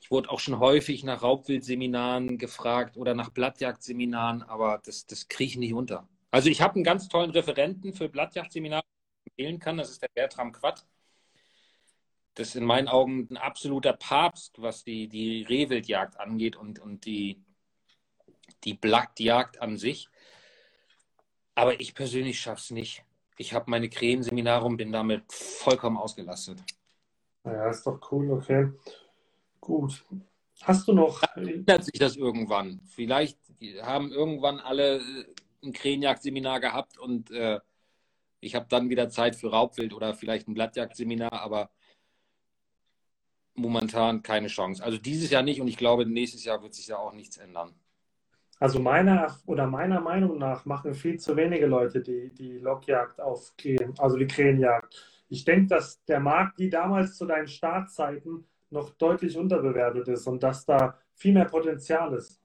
ich wurde auch schon häufig nach Raubwildseminaren gefragt oder nach Blattjagdseminaren, aber das, das kriege ich nicht unter. Also ich habe einen ganz tollen Referenten für Blattjagdseminare, empfehlen kann, das ist der Bertram Quatt das ist in meinen Augen ein absoluter Papst, was die, die Rehwildjagd angeht und, und die, die Blattjagd an sich. Aber ich persönlich schaffe es nicht. Ich habe meine Krähenseminare und bin damit vollkommen ausgelastet. Ja, ist doch cool, okay. Gut. Hast du noch. Ändert sich das irgendwann? Vielleicht haben irgendwann alle äh, ein Krähenjagdseminar gehabt und äh, ich habe dann wieder Zeit für Raubwild oder vielleicht ein Blattjagdseminar, aber momentan keine Chance. Also dieses Jahr nicht und ich glaube, nächstes Jahr wird sich ja auch nichts ändern. Also meiner oder meiner Meinung nach machen viel zu wenige Leute die, die Lockjagd auf Krähen, also die Krähenjagd. Ich denke, dass der Markt wie damals zu deinen Startzeiten noch deutlich unterbewertet ist und dass da viel mehr Potenzial ist.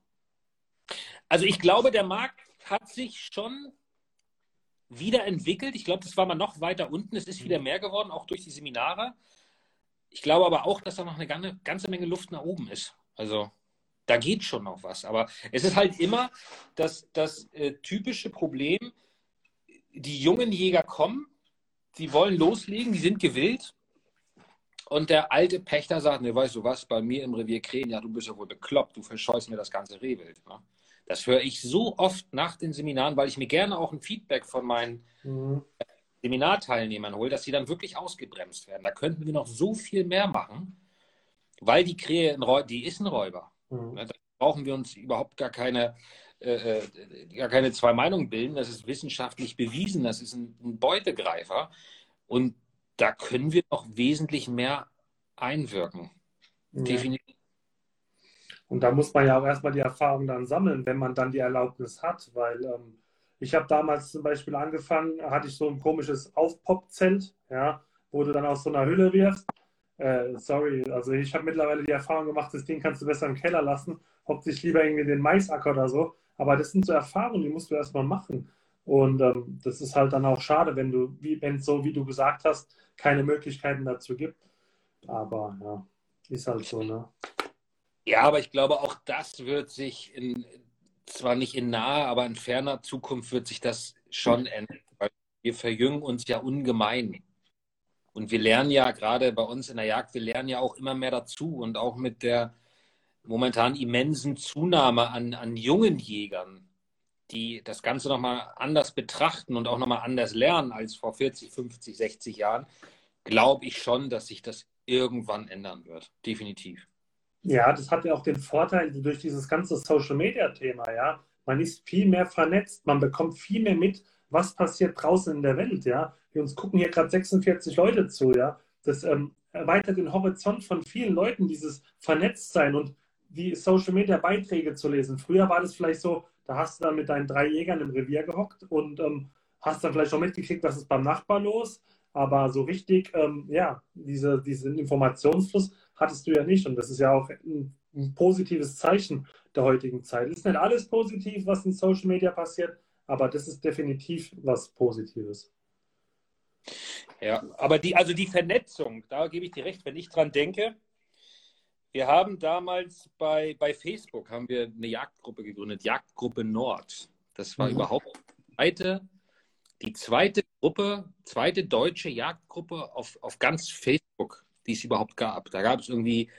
Also ich glaube, der Markt hat sich schon wieder entwickelt. Ich glaube, das war mal noch weiter unten. Es ist wieder mehr geworden, auch durch die Seminare. Ich glaube aber auch, dass da noch eine ganze Menge Luft nach oben ist. Also da geht schon noch was. Aber es ist halt immer das, das äh, typische Problem, die jungen Jäger kommen, die wollen loslegen, die sind gewillt. Und der alte Pächter sagt, ne, weißt du was, bei mir im Revier Krähen, ja, du bist ja wohl bekloppt, du verscheust mir das ganze Rehwild. Ne? Das höre ich so oft nach den Seminaren, weil ich mir gerne auch ein Feedback von meinen mhm. Seminarteilnehmern hole, dass sie dann wirklich ausgebremst werden. Da könnten wir noch so viel mehr machen, weil die Krähe, die ist ein Räuber. Mhm. Da brauchen wir uns überhaupt gar keine, äh, äh, gar keine zwei Meinungen bilden. Das ist wissenschaftlich bewiesen. Das ist ein, ein Beutegreifer. Und da können wir noch wesentlich mehr einwirken. Ja. Definitiv. Und da muss man ja auch erstmal die Erfahrung dann sammeln, wenn man dann die Erlaubnis hat, weil ähm, ich habe damals zum Beispiel angefangen, hatte ich so ein komisches Aufpop-Zelt, ja, wo du dann aus so einer Hülle wirfst. Äh, sorry, also ich habe mittlerweile die Erfahrung gemacht, das Ding kannst du besser im Keller lassen, hauptsächlich lieber irgendwie den Maisacker oder so. Aber das sind so Erfahrungen, die musst du erstmal machen. Und ähm, das ist halt dann auch schade, wenn du, wie, wenn es so, wie du gesagt hast, keine Möglichkeiten dazu gibt. Aber ja, ist halt so, ne? Ja, aber ich glaube, auch das wird sich in zwar nicht in naher, aber in ferner Zukunft wird sich das schon ändern, weil wir verjüngen uns ja ungemein. Und wir lernen ja gerade bei uns in der Jagd, wir lernen ja auch immer mehr dazu und auch mit der momentan immensen Zunahme an, an jungen Jägern, die das Ganze nochmal anders betrachten und auch nochmal anders lernen als vor 40, 50, 60 Jahren, glaube ich schon, dass sich das irgendwann ändern wird. Definitiv. Ja, das hat ja auch den Vorteil durch dieses ganze Social Media Thema, ja. Man ist viel mehr vernetzt, man bekommt viel mehr mit, was passiert draußen in der Welt, ja. Wir uns gucken hier gerade 46 Leute zu, ja. Das ähm, erweitert den Horizont von vielen Leuten, dieses Vernetztsein und die Social Media Beiträge zu lesen. Früher war das vielleicht so, da hast du dann mit deinen drei Jägern im Revier gehockt und ähm, hast dann vielleicht auch mitgekriegt, was ist beim Nachbar los. Aber so richtig, ähm, ja, diese, diesen Informationsfluss hattest du ja nicht. Und das ist ja auch ein, ein positives Zeichen der heutigen Zeit. Es ist nicht alles positiv, was in Social Media passiert, aber das ist definitiv was Positives. Ja, aber die, also die Vernetzung, da gebe ich dir recht, wenn ich dran denke. Wir haben damals bei, bei Facebook haben wir eine Jagdgruppe gegründet, Jagdgruppe Nord. Das war mhm. überhaupt die zweite, die zweite Gruppe, zweite deutsche Jagdgruppe auf, auf ganz Facebook die es überhaupt gab. Da gab es irgendwie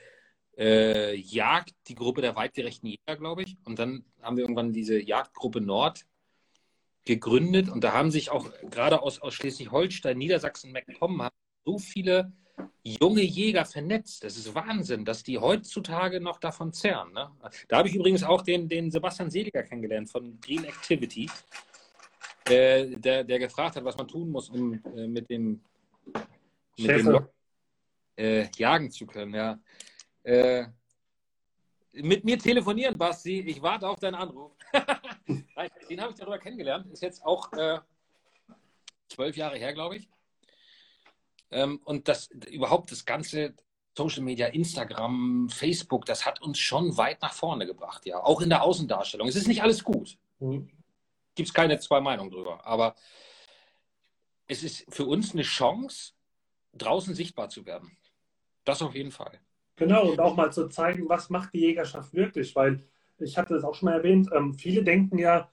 äh, Jagd, die Gruppe der weitgerechten Jäger, glaube ich. Und dann haben wir irgendwann diese Jagdgruppe Nord gegründet. Und da haben sich auch gerade aus, aus Schleswig-Holstein, Niedersachsen, MacPom, so viele junge Jäger vernetzt. Das ist Wahnsinn, dass die heutzutage noch davon zehren. Ne? Da habe ich übrigens auch den, den Sebastian Seliger kennengelernt von Green Activity, äh, der, der gefragt hat, was man tun muss, um äh, mit dem, mit dem äh, jagen zu können. Ja. äh, mit mir telefonieren, Basti. Ich warte auf deinen Anruf. Den habe ich darüber kennengelernt. Ist jetzt auch äh, zwölf Jahre her, glaube ich. Ähm, und das überhaupt das ganze Social Media, Instagram, Facebook, das hat uns schon weit nach vorne gebracht, ja. Auch in der Außendarstellung. Es ist nicht alles gut. Mhm. Gibt es keine zwei Meinungen drüber. Aber es ist für uns eine Chance, draußen sichtbar zu werden. Das auf jeden Fall. Genau, und auch mal zu zeigen, was macht die Jägerschaft wirklich, weil ich hatte das auch schon mal erwähnt, ähm, viele denken ja,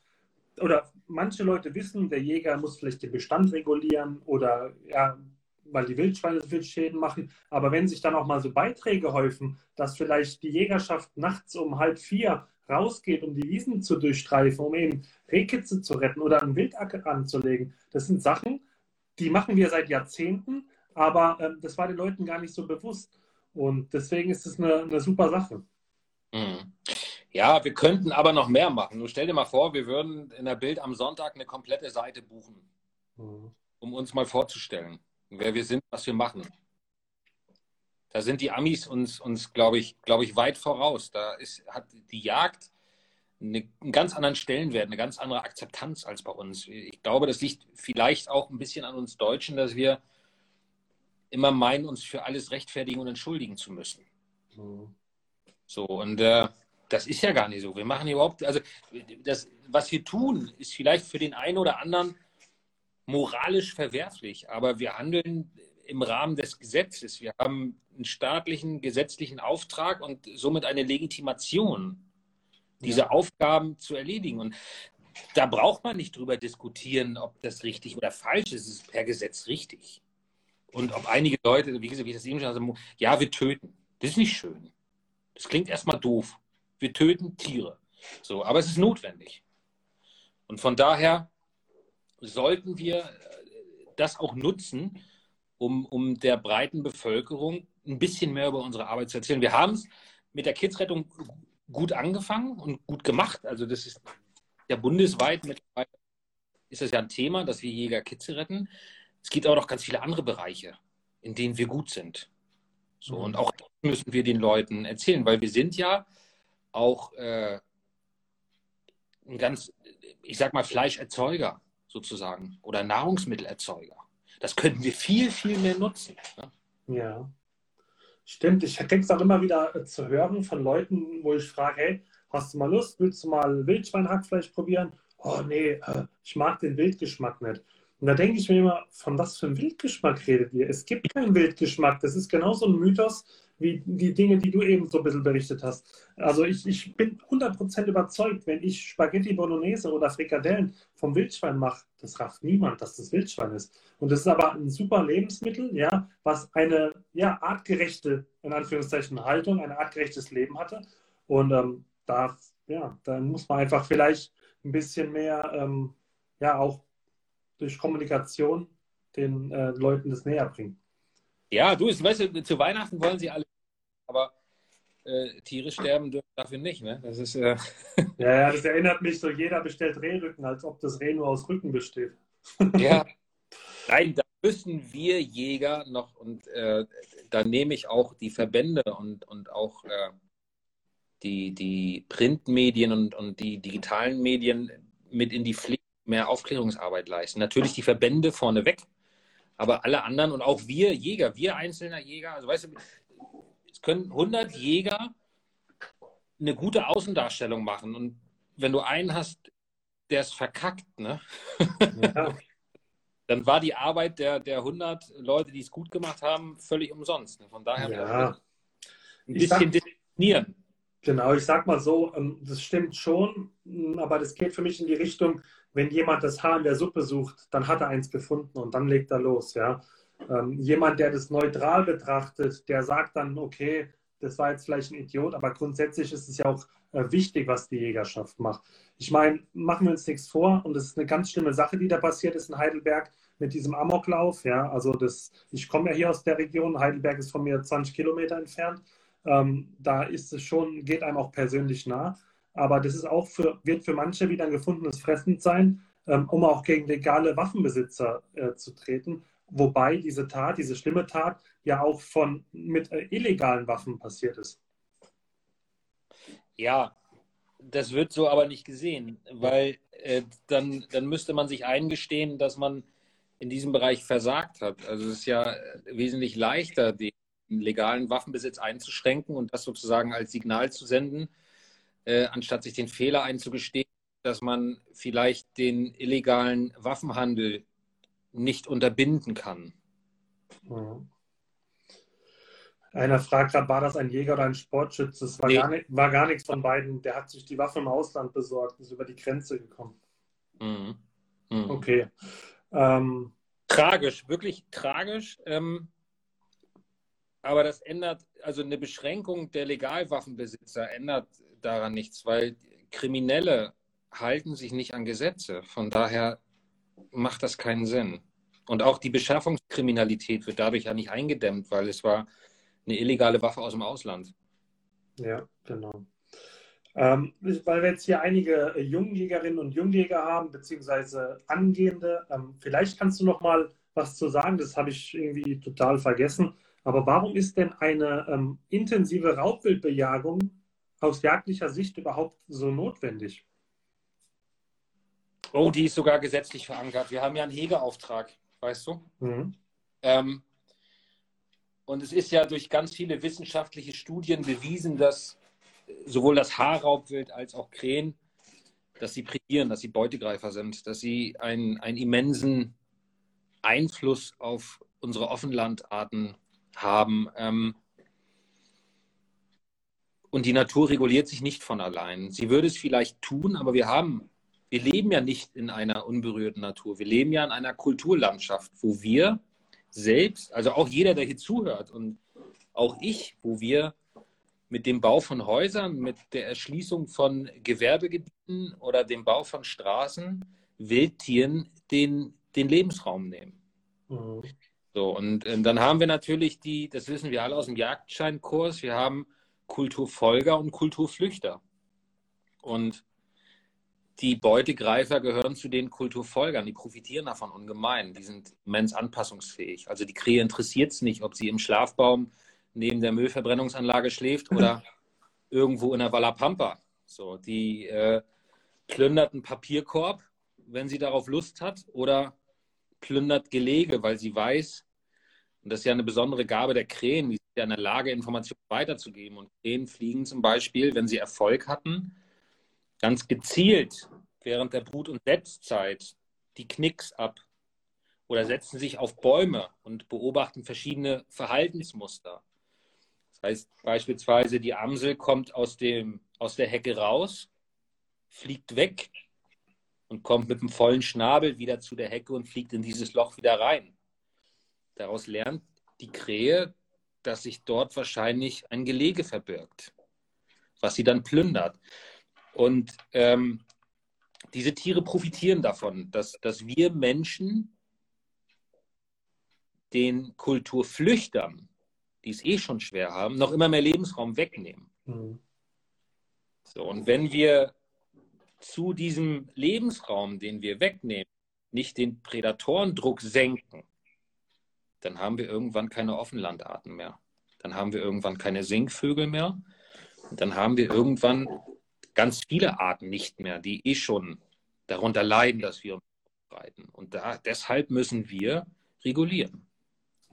oder manche Leute wissen, der Jäger muss vielleicht den Bestand regulieren oder ja, weil die Wildschweine so viel Schäden machen. Aber wenn sich dann auch mal so Beiträge häufen, dass vielleicht die Jägerschaft nachts um halb vier rausgeht, um die Wiesen zu durchstreifen, um eben Rehkitze zu retten oder einen Wildacker anzulegen, das sind Sachen, die machen wir seit Jahrzehnten, aber äh, das war den Leuten gar nicht so bewusst. Und deswegen ist es eine, eine super Sache. Mhm. Ja, wir könnten aber noch mehr machen. Nur stell dir mal vor, wir würden in der Bild am Sonntag eine komplette Seite buchen, mhm. um uns mal vorzustellen, wer wir sind, was wir machen. Da sind die Amis uns, uns glaube ich, glaube ich, weit voraus. Da ist, hat die Jagd eine, einen ganz anderen Stellenwert, eine ganz andere Akzeptanz als bei uns. Ich glaube, das liegt vielleicht auch ein bisschen an uns Deutschen, dass wir immer meinen, uns für alles rechtfertigen und entschuldigen zu müssen. Mhm. So, und äh, das ist ja gar nicht so. Wir machen überhaupt, also das, was wir tun, ist vielleicht für den einen oder anderen moralisch verwerflich, aber wir handeln im Rahmen des Gesetzes. Wir haben einen staatlichen, gesetzlichen Auftrag und somit eine Legitimation, diese ja. Aufgaben zu erledigen. Und da braucht man nicht drüber diskutieren, ob das richtig oder falsch ist. Es ist per Gesetz richtig. Und ob einige Leute, wie gesagt, wie ich das eben schon sagte, ja, wir töten. Das ist nicht schön. Das klingt erstmal doof. Wir töten Tiere. So, aber es ist notwendig. Und von daher sollten wir äh, das auch nutzen, um, um der breiten Bevölkerung ein bisschen mehr über unsere Arbeit zu erzählen. Wir haben es mit der Kidsrettung gut angefangen und gut gemacht. Also das ist ja bundesweit mittlerweile ist das ja ein Thema, dass wir Jäger Kids retten. Es gibt aber noch ganz viele andere Bereiche, in denen wir gut sind. So, und auch das müssen wir den Leuten erzählen, weil wir sind ja auch äh, ein ganz, ich sag mal, Fleischerzeuger sozusagen oder Nahrungsmittelerzeuger. Das könnten wir viel, viel mehr nutzen. Ne? Ja, stimmt. Ich kriege es auch immer wieder äh, zu hören von Leuten, wo ich frage, hey, hast du mal Lust, willst du mal Wildschweinhackfleisch probieren? Oh nee, äh, ich mag den Wildgeschmack nicht. Und da denke ich mir immer, von was für einem Wildgeschmack redet ihr? Es gibt keinen Wildgeschmack. Das ist genauso ein Mythos wie die Dinge, die du eben so ein bisschen berichtet hast. Also ich, ich bin 100% überzeugt, wenn ich Spaghetti Bolognese oder Frikadellen vom Wildschwein mache, das rafft niemand, dass das Wildschwein ist. Und das ist aber ein super Lebensmittel, ja, was eine ja, artgerechte, in Anführungszeichen, Haltung, ein artgerechtes Leben hatte. Und ähm, da, ja, da muss man einfach vielleicht ein bisschen mehr, ähm, ja, auch durch Kommunikation den äh, Leuten das näher bringen. Ja, du, weißt du, zu Weihnachten wollen sie alle, aber äh, Tiere sterben dürfen dafür nicht, ne? Das ist. Äh... Ja, ja, das erinnert mich so, jeder bestellt Rehrücken, als ob das Reh nur aus Rücken besteht. Ja. Nein, da müssen wir Jäger noch, und äh, da nehme ich auch die Verbände und, und auch äh, die, die Printmedien und, und die digitalen Medien mit in die Pflicht mehr Aufklärungsarbeit leisten. Natürlich die Verbände vorneweg, aber alle anderen und auch wir Jäger, wir einzelner Jäger, also weißt du, es können 100 Jäger eine gute Außendarstellung machen und wenn du einen hast, der ist verkackt, ne? Ja. dann war die Arbeit der, der 100 Leute, die es gut gemacht haben, völlig umsonst. Von daher ja. ein bisschen diskriminieren. Genau, ich sag mal so, ähm, das stimmt schon, aber das geht für mich in die Richtung, wenn jemand das Haar in der Suppe sucht, dann hat er eins gefunden und dann legt er los. Ja? Ähm, jemand, der das neutral betrachtet, der sagt dann, okay, das war jetzt vielleicht ein Idiot, aber grundsätzlich ist es ja auch äh, wichtig, was die Jägerschaft macht. Ich meine, machen wir uns nichts vor und das ist eine ganz schlimme Sache, die da passiert ist in Heidelberg mit diesem Amoklauf. Ja, also das, ich komme ja hier aus der Region, Heidelberg ist von mir 20 Kilometer entfernt. Ähm, da ist es schon, geht einem auch persönlich nah. Aber das ist auch für, wird für manche wieder ein gefundenes Fressen sein, ähm, um auch gegen legale Waffenbesitzer äh, zu treten. wobei diese Tat, diese schlimme Tat ja auch von mit äh, illegalen Waffen passiert ist. Ja, das wird so aber nicht gesehen, weil äh, dann, dann müsste man sich eingestehen, dass man in diesem Bereich versagt hat. Also es ist ja wesentlich leichter, den legalen Waffenbesitz einzuschränken und das sozusagen als Signal zu senden, äh, anstatt sich den Fehler einzugestehen, dass man vielleicht den illegalen Waffenhandel nicht unterbinden kann. Mhm. Einer fragt gerade, war das ein Jäger oder ein Sportschütze? Das war, nee. gar war gar nichts von beiden. Der hat sich die Waffe im Ausland besorgt, ist über die Grenze gekommen. Mhm. Mhm. Okay. Ähm, tragisch, wirklich tragisch. Ähm, aber das ändert, also eine Beschränkung der Legalwaffenbesitzer ändert daran nichts, weil Kriminelle halten sich nicht an Gesetze. Von daher macht das keinen Sinn. Und auch die Beschaffungskriminalität wird dadurch ja nicht eingedämmt, weil es war eine illegale Waffe aus dem Ausland. Ja, genau. Ähm, weil wir jetzt hier einige Jungjägerinnen und Jungjäger haben, beziehungsweise angehende, ähm, vielleicht kannst du noch mal was zu sagen, das habe ich irgendwie total vergessen. Aber warum ist denn eine ähm, intensive Raubwildbejagung aus jagdlicher Sicht überhaupt so notwendig? Oh, die ist sogar gesetzlich verankert. Wir haben ja einen Hegeauftrag, weißt du? Mhm. Ähm, und es ist ja durch ganz viele wissenschaftliche Studien bewiesen, dass sowohl das Haarraubwild als auch Krähen, dass sie prägieren, dass sie Beutegreifer sind, dass sie einen, einen immensen Einfluss auf unsere Offenlandarten haben. Ähm, und die Natur reguliert sich nicht von allein. Sie würde es vielleicht tun, aber wir haben, wir leben ja nicht in einer unberührten Natur. Wir leben ja in einer Kulturlandschaft, wo wir selbst, also auch jeder, der hier zuhört und auch ich, wo wir mit dem Bau von Häusern, mit der Erschließung von Gewerbegebieten oder dem Bau von Straßen Wildtieren den, den Lebensraum nehmen. Mhm. So, und, und äh, dann haben wir natürlich die, das wissen wir alle aus dem Jagdscheinkurs, wir haben Kulturfolger und Kulturflüchter. Und die Beutegreifer gehören zu den Kulturfolgern, die profitieren davon ungemein. Die sind immens anpassungsfähig. Also die Krähe interessiert es nicht, ob sie im Schlafbaum neben der Müllverbrennungsanlage schläft oder irgendwo in der Wallapampa. So, die äh, plündert einen Papierkorb, wenn sie darauf Lust hat, oder plündert Gelege, weil sie weiß, und das ist ja eine besondere Gabe der Krähen, die sind ja in der Lage, Informationen weiterzugeben. Und Krähen fliegen zum Beispiel, wenn sie Erfolg hatten, ganz gezielt während der Brut- und Setzzeit die Knicks ab oder setzen sich auf Bäume und beobachten verschiedene Verhaltensmuster. Das heißt beispielsweise, die Amsel kommt aus, dem, aus der Hecke raus, fliegt weg und kommt mit dem vollen Schnabel wieder zu der Hecke und fliegt in dieses Loch wieder rein. Daraus lernt die Krähe, dass sich dort wahrscheinlich ein Gelege verbirgt, was sie dann plündert. Und ähm, diese Tiere profitieren davon, dass, dass wir Menschen den Kulturflüchtern, die es eh schon schwer haben, noch immer mehr Lebensraum wegnehmen. Mhm. So, und wenn wir zu diesem Lebensraum, den wir wegnehmen, nicht den Prädatorendruck senken, dann haben wir irgendwann keine Offenlandarten mehr. Dann haben wir irgendwann keine Singvögel mehr. Dann haben wir irgendwann ganz viele Arten nicht mehr, die eh schon darunter leiden, dass wir uns verbreiten. Und da, deshalb müssen wir regulieren.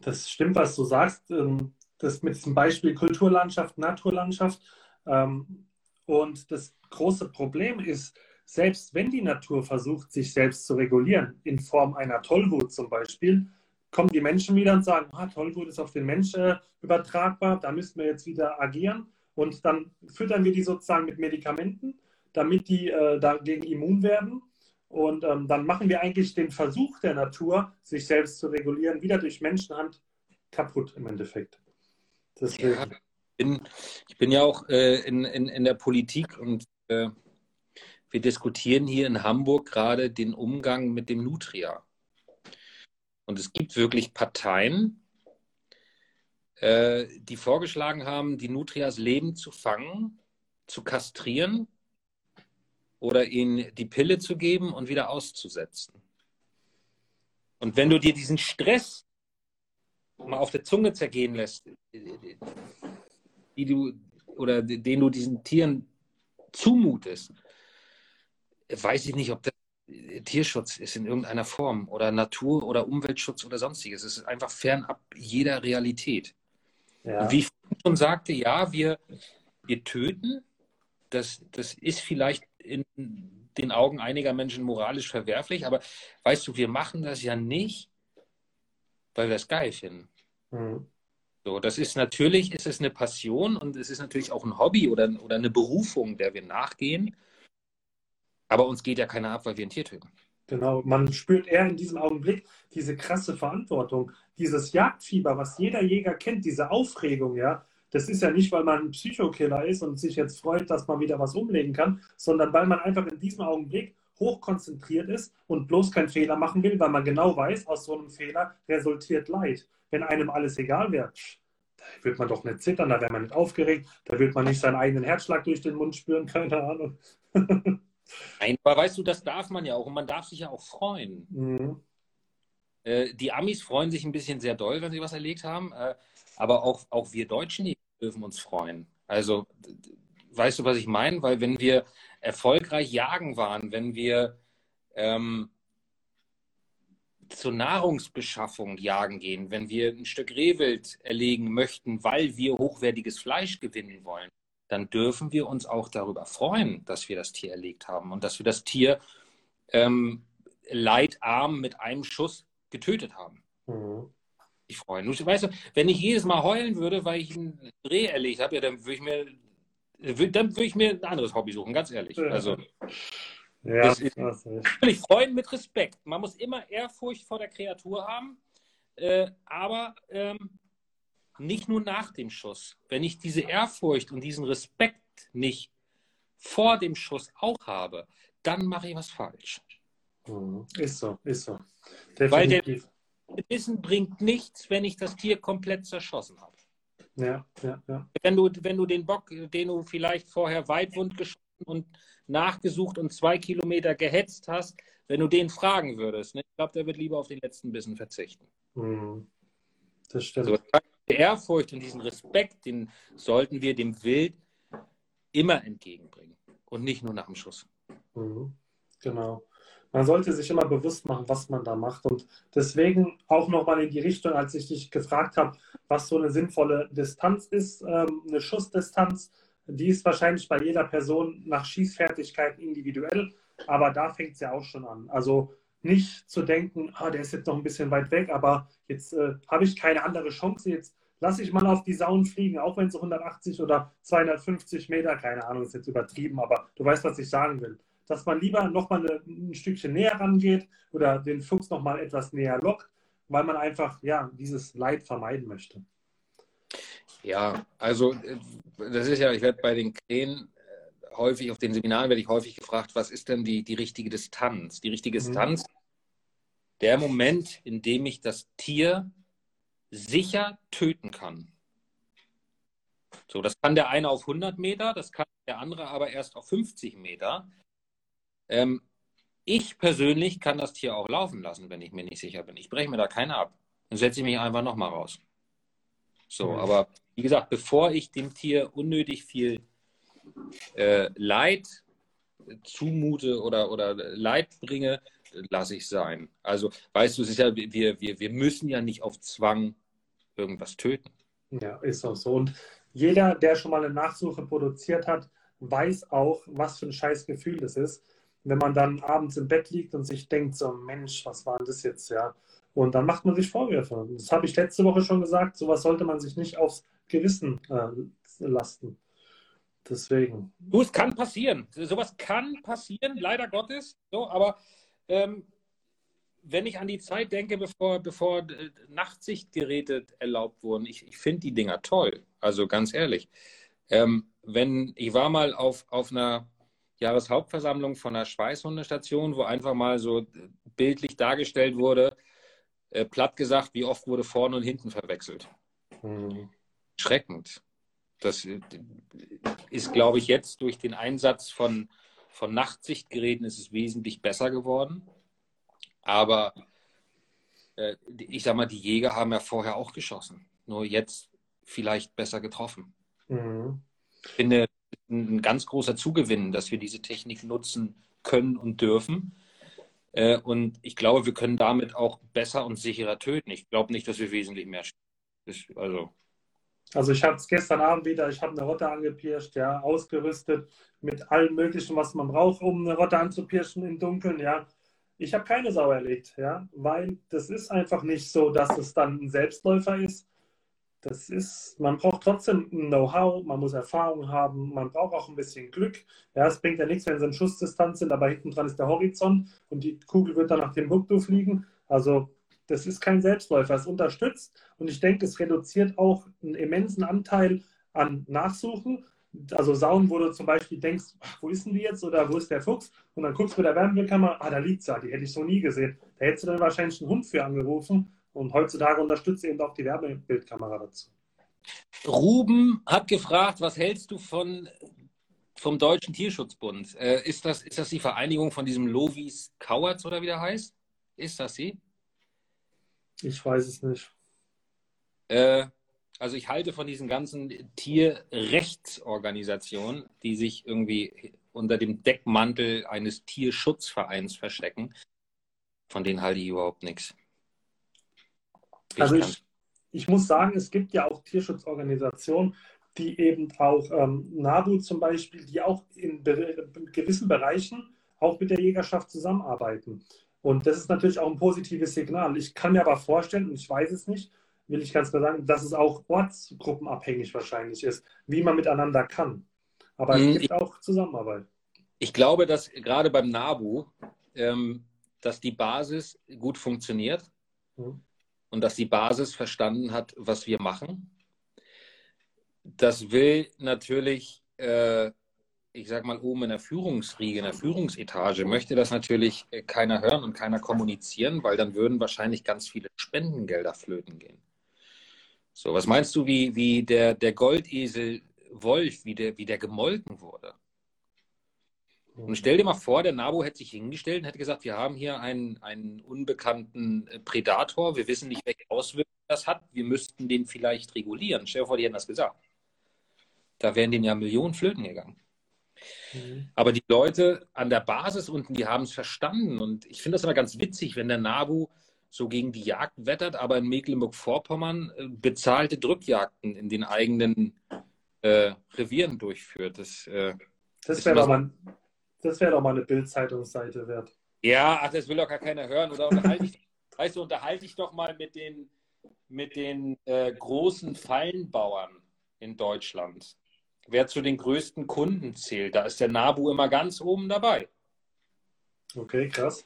Das stimmt, was du sagst. Ähm, das mit diesem Beispiel Kulturlandschaft, Naturlandschaft. Ähm, und das große Problem ist, selbst wenn die Natur versucht, sich selbst zu regulieren, in Form einer Tollwut zum Beispiel, kommen die Menschen wieder und sagen, ah, Tollwut ist auf den Menschen äh, übertragbar, da müssen wir jetzt wieder agieren. Und dann füttern wir die sozusagen mit Medikamenten, damit die äh, dagegen immun werden. Und ähm, dann machen wir eigentlich den Versuch der Natur, sich selbst zu regulieren, wieder durch Menschenhand kaputt im Endeffekt. Deswegen. Ja, ich, bin, ich bin ja auch äh, in, in, in der Politik und äh, wir diskutieren hier in Hamburg gerade den Umgang mit dem Nutria. Und es gibt wirklich Parteien, äh, die vorgeschlagen haben, die Nutrias Leben zu fangen, zu kastrieren oder ihnen die Pille zu geben und wieder auszusetzen. Und wenn du dir diesen Stress mal auf der Zunge zergehen lässt, die du oder den du diesen Tieren zumutest, weiß ich nicht, ob das Tierschutz ist in irgendeiner Form oder Natur- oder Umweltschutz oder sonstiges. Es ist einfach fernab jeder Realität. Ja. Wie ich schon sagte, ja, wir, wir töten. Das, das ist vielleicht in den Augen einiger Menschen moralisch verwerflich, aber weißt du, wir machen das ja nicht, weil wir es geil finden. Mhm. So, das ist natürlich, ist es eine Passion und es ist natürlich auch ein Hobby oder, oder eine Berufung, der wir nachgehen. Aber uns geht ja keiner ab, weil wir ein Tier töten. Genau, man spürt eher in diesem Augenblick diese krasse Verantwortung, dieses Jagdfieber, was jeder Jäger kennt, diese Aufregung, ja. Das ist ja nicht, weil man ein Psychokiller ist und sich jetzt freut, dass man wieder was umlegen kann, sondern weil man einfach in diesem Augenblick hochkonzentriert ist und bloß keinen Fehler machen will, weil man genau weiß, aus so einem Fehler resultiert Leid. Wenn einem alles egal wäre, da wird man doch nicht zittern, da wäre man nicht aufgeregt, da wird man nicht seinen eigenen Herzschlag durch den Mund spüren, keine Ahnung. Nein, aber weißt du, das darf man ja auch und man darf sich ja auch freuen. Mhm. Äh, die Amis freuen sich ein bisschen sehr doll, wenn sie was erlegt haben, äh, aber auch, auch wir Deutschen dürfen uns freuen. Also, weißt du, was ich meine? Weil wenn wir erfolgreich jagen waren, wenn wir ähm, zur Nahrungsbeschaffung jagen gehen, wenn wir ein Stück Rehwild erlegen möchten, weil wir hochwertiges Fleisch gewinnen wollen, dann dürfen wir uns auch darüber freuen, dass wir das Tier erlegt haben und dass wir das Tier ähm, leidarm mit einem Schuss getötet haben. Mhm. Ich freue mich. Weißt du, wenn ich jedes Mal heulen würde, weil ich ein Reh erlegt habe, ja, dann würde ich mir dann würde ich mir ein anderes Hobby suchen, ganz ehrlich. Also, ja, das ist, ich freuen mit Respekt. Man muss immer Ehrfurcht vor der Kreatur haben, äh, aber ähm, nicht nur nach dem Schuss. Wenn ich diese Ehrfurcht und diesen Respekt nicht vor dem Schuss auch habe, dann mache ich was falsch. Mhm. Ist so, ist so. Definitiv. Weil der Wissen bringt nichts, wenn ich das Tier komplett zerschossen habe. Ja, ja, ja. Wenn du, wenn du den Bock, den du vielleicht vorher weitwund geschossen und nachgesucht und zwei Kilometer gehetzt hast, wenn du den fragen würdest, ne? ich glaube, der wird lieber auf den letzten Bissen verzichten. Mhm. Das stimmt. So, die Ehrfurcht und diesen Respekt, den sollten wir dem Wild immer entgegenbringen und nicht nur nach dem Schuss. Mhm. Genau man sollte sich immer bewusst machen, was man da macht. Und deswegen auch nochmal in die Richtung, als ich dich gefragt habe, was so eine sinnvolle Distanz ist, ähm, eine Schussdistanz, die ist wahrscheinlich bei jeder Person nach Schießfertigkeit individuell, aber da fängt es ja auch schon an. Also nicht zu denken, ah, der ist jetzt noch ein bisschen weit weg, aber jetzt äh, habe ich keine andere Chance, jetzt lasse ich mal auf die Sauen fliegen, auch wenn es 180 oder 250 Meter, keine Ahnung, ist jetzt übertrieben, aber du weißt, was ich sagen will dass man lieber nochmal ein Stückchen näher rangeht oder den Fuchs nochmal etwas näher lockt, weil man einfach ja, dieses Leid vermeiden möchte. Ja, also äh, das ist ja, ich werde bei den Krähen äh, häufig, auf den Seminaren werde ich häufig gefragt, was ist denn die, die richtige Distanz? Die richtige mhm. Distanz, mhm. Der Moment, in dem ich das Tier sicher töten kann. So, das kann der eine auf 100 Meter, das kann der andere aber erst auf 50 Meter. Ähm, ich persönlich kann das Tier auch laufen lassen, wenn ich mir nicht sicher bin. Ich breche mir da keine ab. Dann setze ich mich einfach nochmal raus. So, mhm. aber wie gesagt, bevor ich dem Tier unnötig viel äh, Leid zumute oder, oder Leid bringe, lasse ich sein. Also, weißt du, es ist ja, wir, wir, wir müssen ja nicht auf Zwang irgendwas töten. Ja, ist auch so. Und jeder, der schon mal eine Nachsuche produziert hat, weiß auch, was für ein scheiß Gefühl das ist, wenn man dann abends im Bett liegt und sich denkt, so Mensch, was war denn das jetzt, ja? Und dann macht man sich Vorwürfe. Das habe ich letzte Woche schon gesagt, sowas sollte man sich nicht aufs Gewissen äh, lasten. Deswegen. Du, es kann passieren. Sowas kann passieren, leider Gottes. So, aber ähm, wenn ich an die Zeit denke, bevor, bevor äh, Nachtsichtgeräte erlaubt wurden, ich, ich finde die Dinger toll. Also ganz ehrlich. Ähm, wenn ich war mal auf, auf einer Jahreshauptversammlung von der Schweißhundestation, wo einfach mal so bildlich dargestellt wurde, äh, platt gesagt, wie oft wurde vorne und hinten verwechselt. Mhm. Schreckend. Das äh, ist, glaube ich, jetzt durch den Einsatz von, von Nachtsichtgeräten ist es wesentlich besser geworden. Aber äh, ich sag mal, die Jäger haben ja vorher auch geschossen. Nur jetzt vielleicht besser getroffen. Mhm. Ich finde ein ganz großer Zugewinn, dass wir diese Technik nutzen können und dürfen. Äh, und ich glaube, wir können damit auch besser und sicherer töten. Ich glaube nicht, dass wir wesentlich mehr. Also, also ich habe es gestern Abend wieder, ich habe eine Rotte angepirscht, ja, ausgerüstet mit allem Möglichen, was man braucht, um eine Rotte anzupirschen im Dunkeln, ja. Ich habe keine Sau erlegt, ja, weil das ist einfach nicht so, dass es dann ein Selbstläufer ist. Das ist, man braucht trotzdem Know-how, man muss Erfahrung haben, man braucht auch ein bisschen Glück. Ja, es bringt ja nichts, wenn sie in Schussdistanz sind, aber hinten dran ist der Horizont und die Kugel wird dann nach dem Buktu fliegen. Also das ist kein Selbstläufer, es unterstützt und ich denke, es reduziert auch einen immensen Anteil an Nachsuchen also Sauen, wo du zum Beispiel denkst, wo ist denn die jetzt oder wo ist der Fuchs? Und dann guckst du mit der Wärmebildkamera, ah, da liegt sie, die hätte ich so nie gesehen. Da hättest du dann wahrscheinlich einen Hund für angerufen und heutzutage unterstützt eben auch die Wärmebildkamera dazu. Ruben hat gefragt, was hältst du von vom Deutschen Tierschutzbund? Äh, ist, das, ist das die Vereinigung von diesem Lovis Kauertz oder wie der heißt? Ist das sie? Ich weiß es nicht. Äh, also ich halte von diesen ganzen Tierrechtsorganisationen, die sich irgendwie unter dem Deckmantel eines Tierschutzvereins verstecken, von denen halte ich überhaupt nichts. Ich also ich, ich muss sagen, es gibt ja auch Tierschutzorganisationen, die eben auch ähm, NABU zum Beispiel, die auch in, in gewissen Bereichen auch mit der Jägerschaft zusammenarbeiten. Und das ist natürlich auch ein positives Signal. Ich kann mir aber vorstellen, und ich weiß es nicht, will ich ganz klar sagen, dass es auch ortsgruppenabhängig wahrscheinlich ist, wie man miteinander kann. Aber mhm. es gibt auch Zusammenarbeit. Ich glaube, dass gerade beim NABU, ähm, dass die Basis gut funktioniert mhm. und dass die Basis verstanden hat, was wir machen. Das will natürlich, äh, ich sag mal, oben in der Führungsriege, in der Führungsetage, möchte das natürlich äh, keiner hören und keiner kommunizieren, weil dann würden wahrscheinlich ganz viele Spendengelder flöten gehen. So, was meinst du, wie, wie der, der Goldesel Wolf, wie der, wie der gemolken wurde? Und stell dir mal vor, der Nabo hätte sich hingestellt und hätte gesagt, wir haben hier einen, einen unbekannten äh, Predator, wir wissen nicht, welche Auswirkungen das hat, wir müssten den vielleicht regulieren. Stell dir vor, die hätten das gesagt. Da wären denen ja Millionen Flöten gegangen. Mhm. Aber die Leute an der Basis unten, die haben es verstanden. Und ich finde das immer ganz witzig, wenn der Nabu so gegen die Jagd wettert, aber in Mecklenburg-Vorpommern äh, bezahlte Drückjagden in den eigenen äh, Revieren durchführt. Das, äh, das wäre doch, mal, wär doch mal eine Bild-Zeitungsseite wert. Ja, ach, das will doch gar keiner hören. Oder unterhalte ich, weißt du, unterhalte ich doch mal mit den, mit den äh, großen Fallenbauern in Deutschland. Wer zu den größten Kunden zählt, da ist der Nabu immer ganz oben dabei. Okay, krass.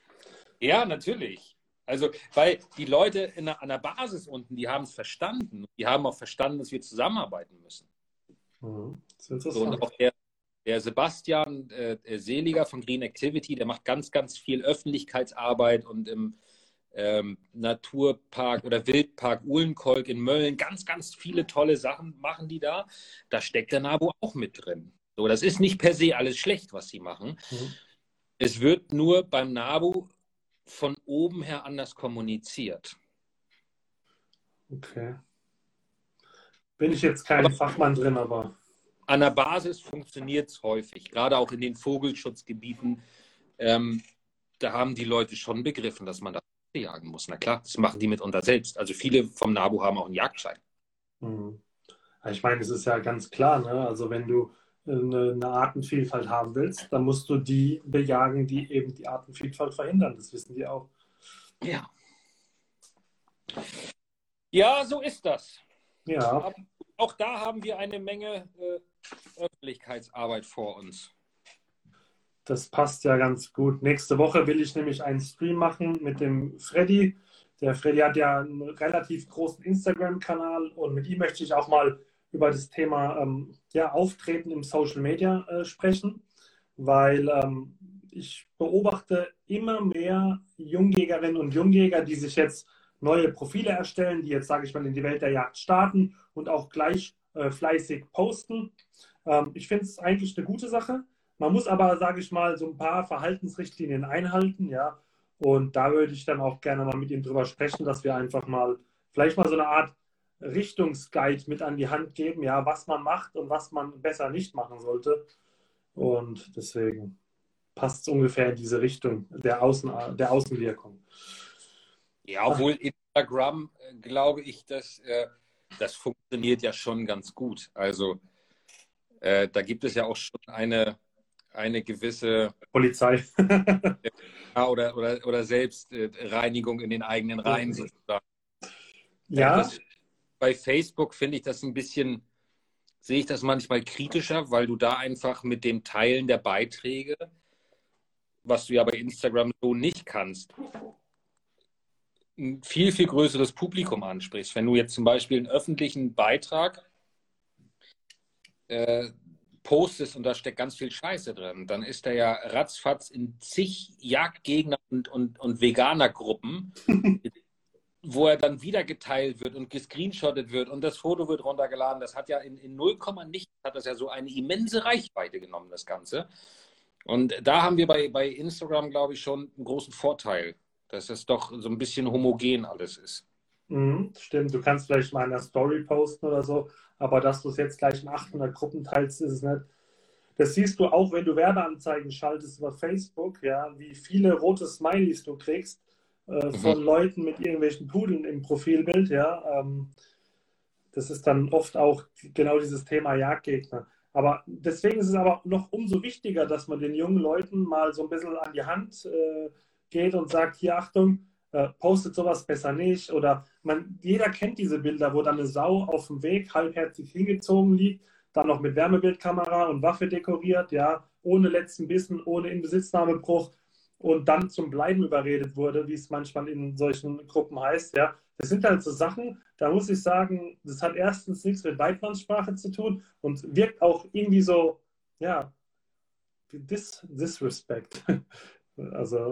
Ja, natürlich. Also, weil die Leute der, an der Basis unten, die haben es verstanden. Die haben auch verstanden, dass wir zusammenarbeiten müssen. Mhm. So, und auch der, der Sebastian äh, Seliger von Green Activity, der macht ganz, ganz viel Öffentlichkeitsarbeit und im ähm, Naturpark oder Wildpark Uhlenkolk in Mölln ganz, ganz viele tolle Sachen machen die da. Da steckt der NABU auch mit drin. So, das ist nicht per se alles schlecht, was sie machen. Mhm. Es wird nur beim NABU von oben her anders kommuniziert. Okay. Bin ich jetzt kein aber Fachmann drin, aber. An der Basis funktioniert es häufig, gerade auch in den Vogelschutzgebieten. Ähm, da haben die Leute schon begriffen, dass man da jagen muss. Na klar, das machen die mitunter selbst. Also viele vom NABU haben auch einen Jagdschein. Mhm. Ich meine, es ist ja ganz klar, ne? also wenn du eine, eine, Artenvielfalt haben willst, dann musst du die bejagen, die eben die Artenvielfalt verhindern. Das wissen die auch. Ja. Ja, so ist das. Ja. Aber auch da haben wir eine Menge äh, Öffentlichkeitsarbeit vor uns. Das passt ja ganz gut. Nächste Woche will ich nämlich einen Stream machen mit dem Freddy. Der Freddy hat ja einen relativ großen Instagram-Kanal und mit ihm möchte ich auch mal über das Thema ähm, ja, Auftreten im Social Media äh, sprechen, weil ähm, ich beobachte immer mehr Jungjägerinnen und Jungjäger, die sich jetzt neue Profile erstellen, die jetzt, sage ich mal, in die Welt der Jagd starten und auch gleich äh, fleißig posten. Ähm, ich finde es eigentlich eine gute Sache. Man muss aber, sage ich mal, so ein paar Verhaltensrichtlinien einhalten, ja. Und da würde ich dann auch gerne mal mit ihm drüber sprechen, dass wir einfach mal vielleicht mal so eine Art Richtungsguide mit an die Hand geben, ja, was man macht und was man besser nicht machen sollte. Und deswegen passt es ungefähr in diese Richtung der, Außen, der Außenwirkung. Ja, obwohl Instagram, äh, glaube ich, dass äh, das funktioniert ja schon ganz gut. Also äh, da gibt es ja auch schon eine, eine gewisse Polizei oder, oder, oder Selbstreinigung in den eigenen Reihen sozusagen. Ja. Das, bei Facebook finde ich das ein bisschen, sehe ich das manchmal kritischer, weil du da einfach mit dem Teilen der Beiträge, was du ja bei Instagram so nicht kannst, ein viel, viel größeres Publikum ansprichst. Wenn du jetzt zum Beispiel einen öffentlichen Beitrag äh, postest und da steckt ganz viel Scheiße drin, dann ist er ja ratzfatz in zig Jagdgegner und, und, und Veganergruppen, wo er dann wieder geteilt wird und gescreenshottet wird und das Foto wird runtergeladen. Das hat ja in, in 0, nichts, hat das ja so eine immense Reichweite genommen, das Ganze. Und da haben wir bei, bei Instagram, glaube ich, schon einen großen Vorteil dass es doch so ein bisschen homogen alles ist. Mhm, stimmt, du kannst vielleicht mal in der Story posten oder so, aber dass du es jetzt gleich in 800 Gruppen teilst, ist es nicht. Das siehst du auch, wenn du Werbeanzeigen schaltest über Facebook, ja, wie viele rote Smileys du kriegst äh, von mhm. Leuten mit irgendwelchen Pudeln im Profilbild, ja. Ähm, das ist dann oft auch genau dieses Thema Jagdgegner. Aber deswegen ist es aber noch umso wichtiger, dass man den jungen Leuten mal so ein bisschen an die Hand äh, geht und sagt, hier Achtung, äh, postet sowas besser nicht. Oder man, jeder kennt diese Bilder, wo dann eine Sau auf dem Weg halbherzig hingezogen liegt, dann noch mit Wärmebildkamera und Waffe dekoriert, ja, ohne letzten Bissen, ohne Inbesitznahmebruch und dann zum Bleiben überredet wurde, wie es manchmal in solchen Gruppen heißt, ja. Das sind halt so Sachen, da muss ich sagen, das hat erstens nichts mit Weitmannssprache zu tun und wirkt auch irgendwie so, ja, dis disrespect. also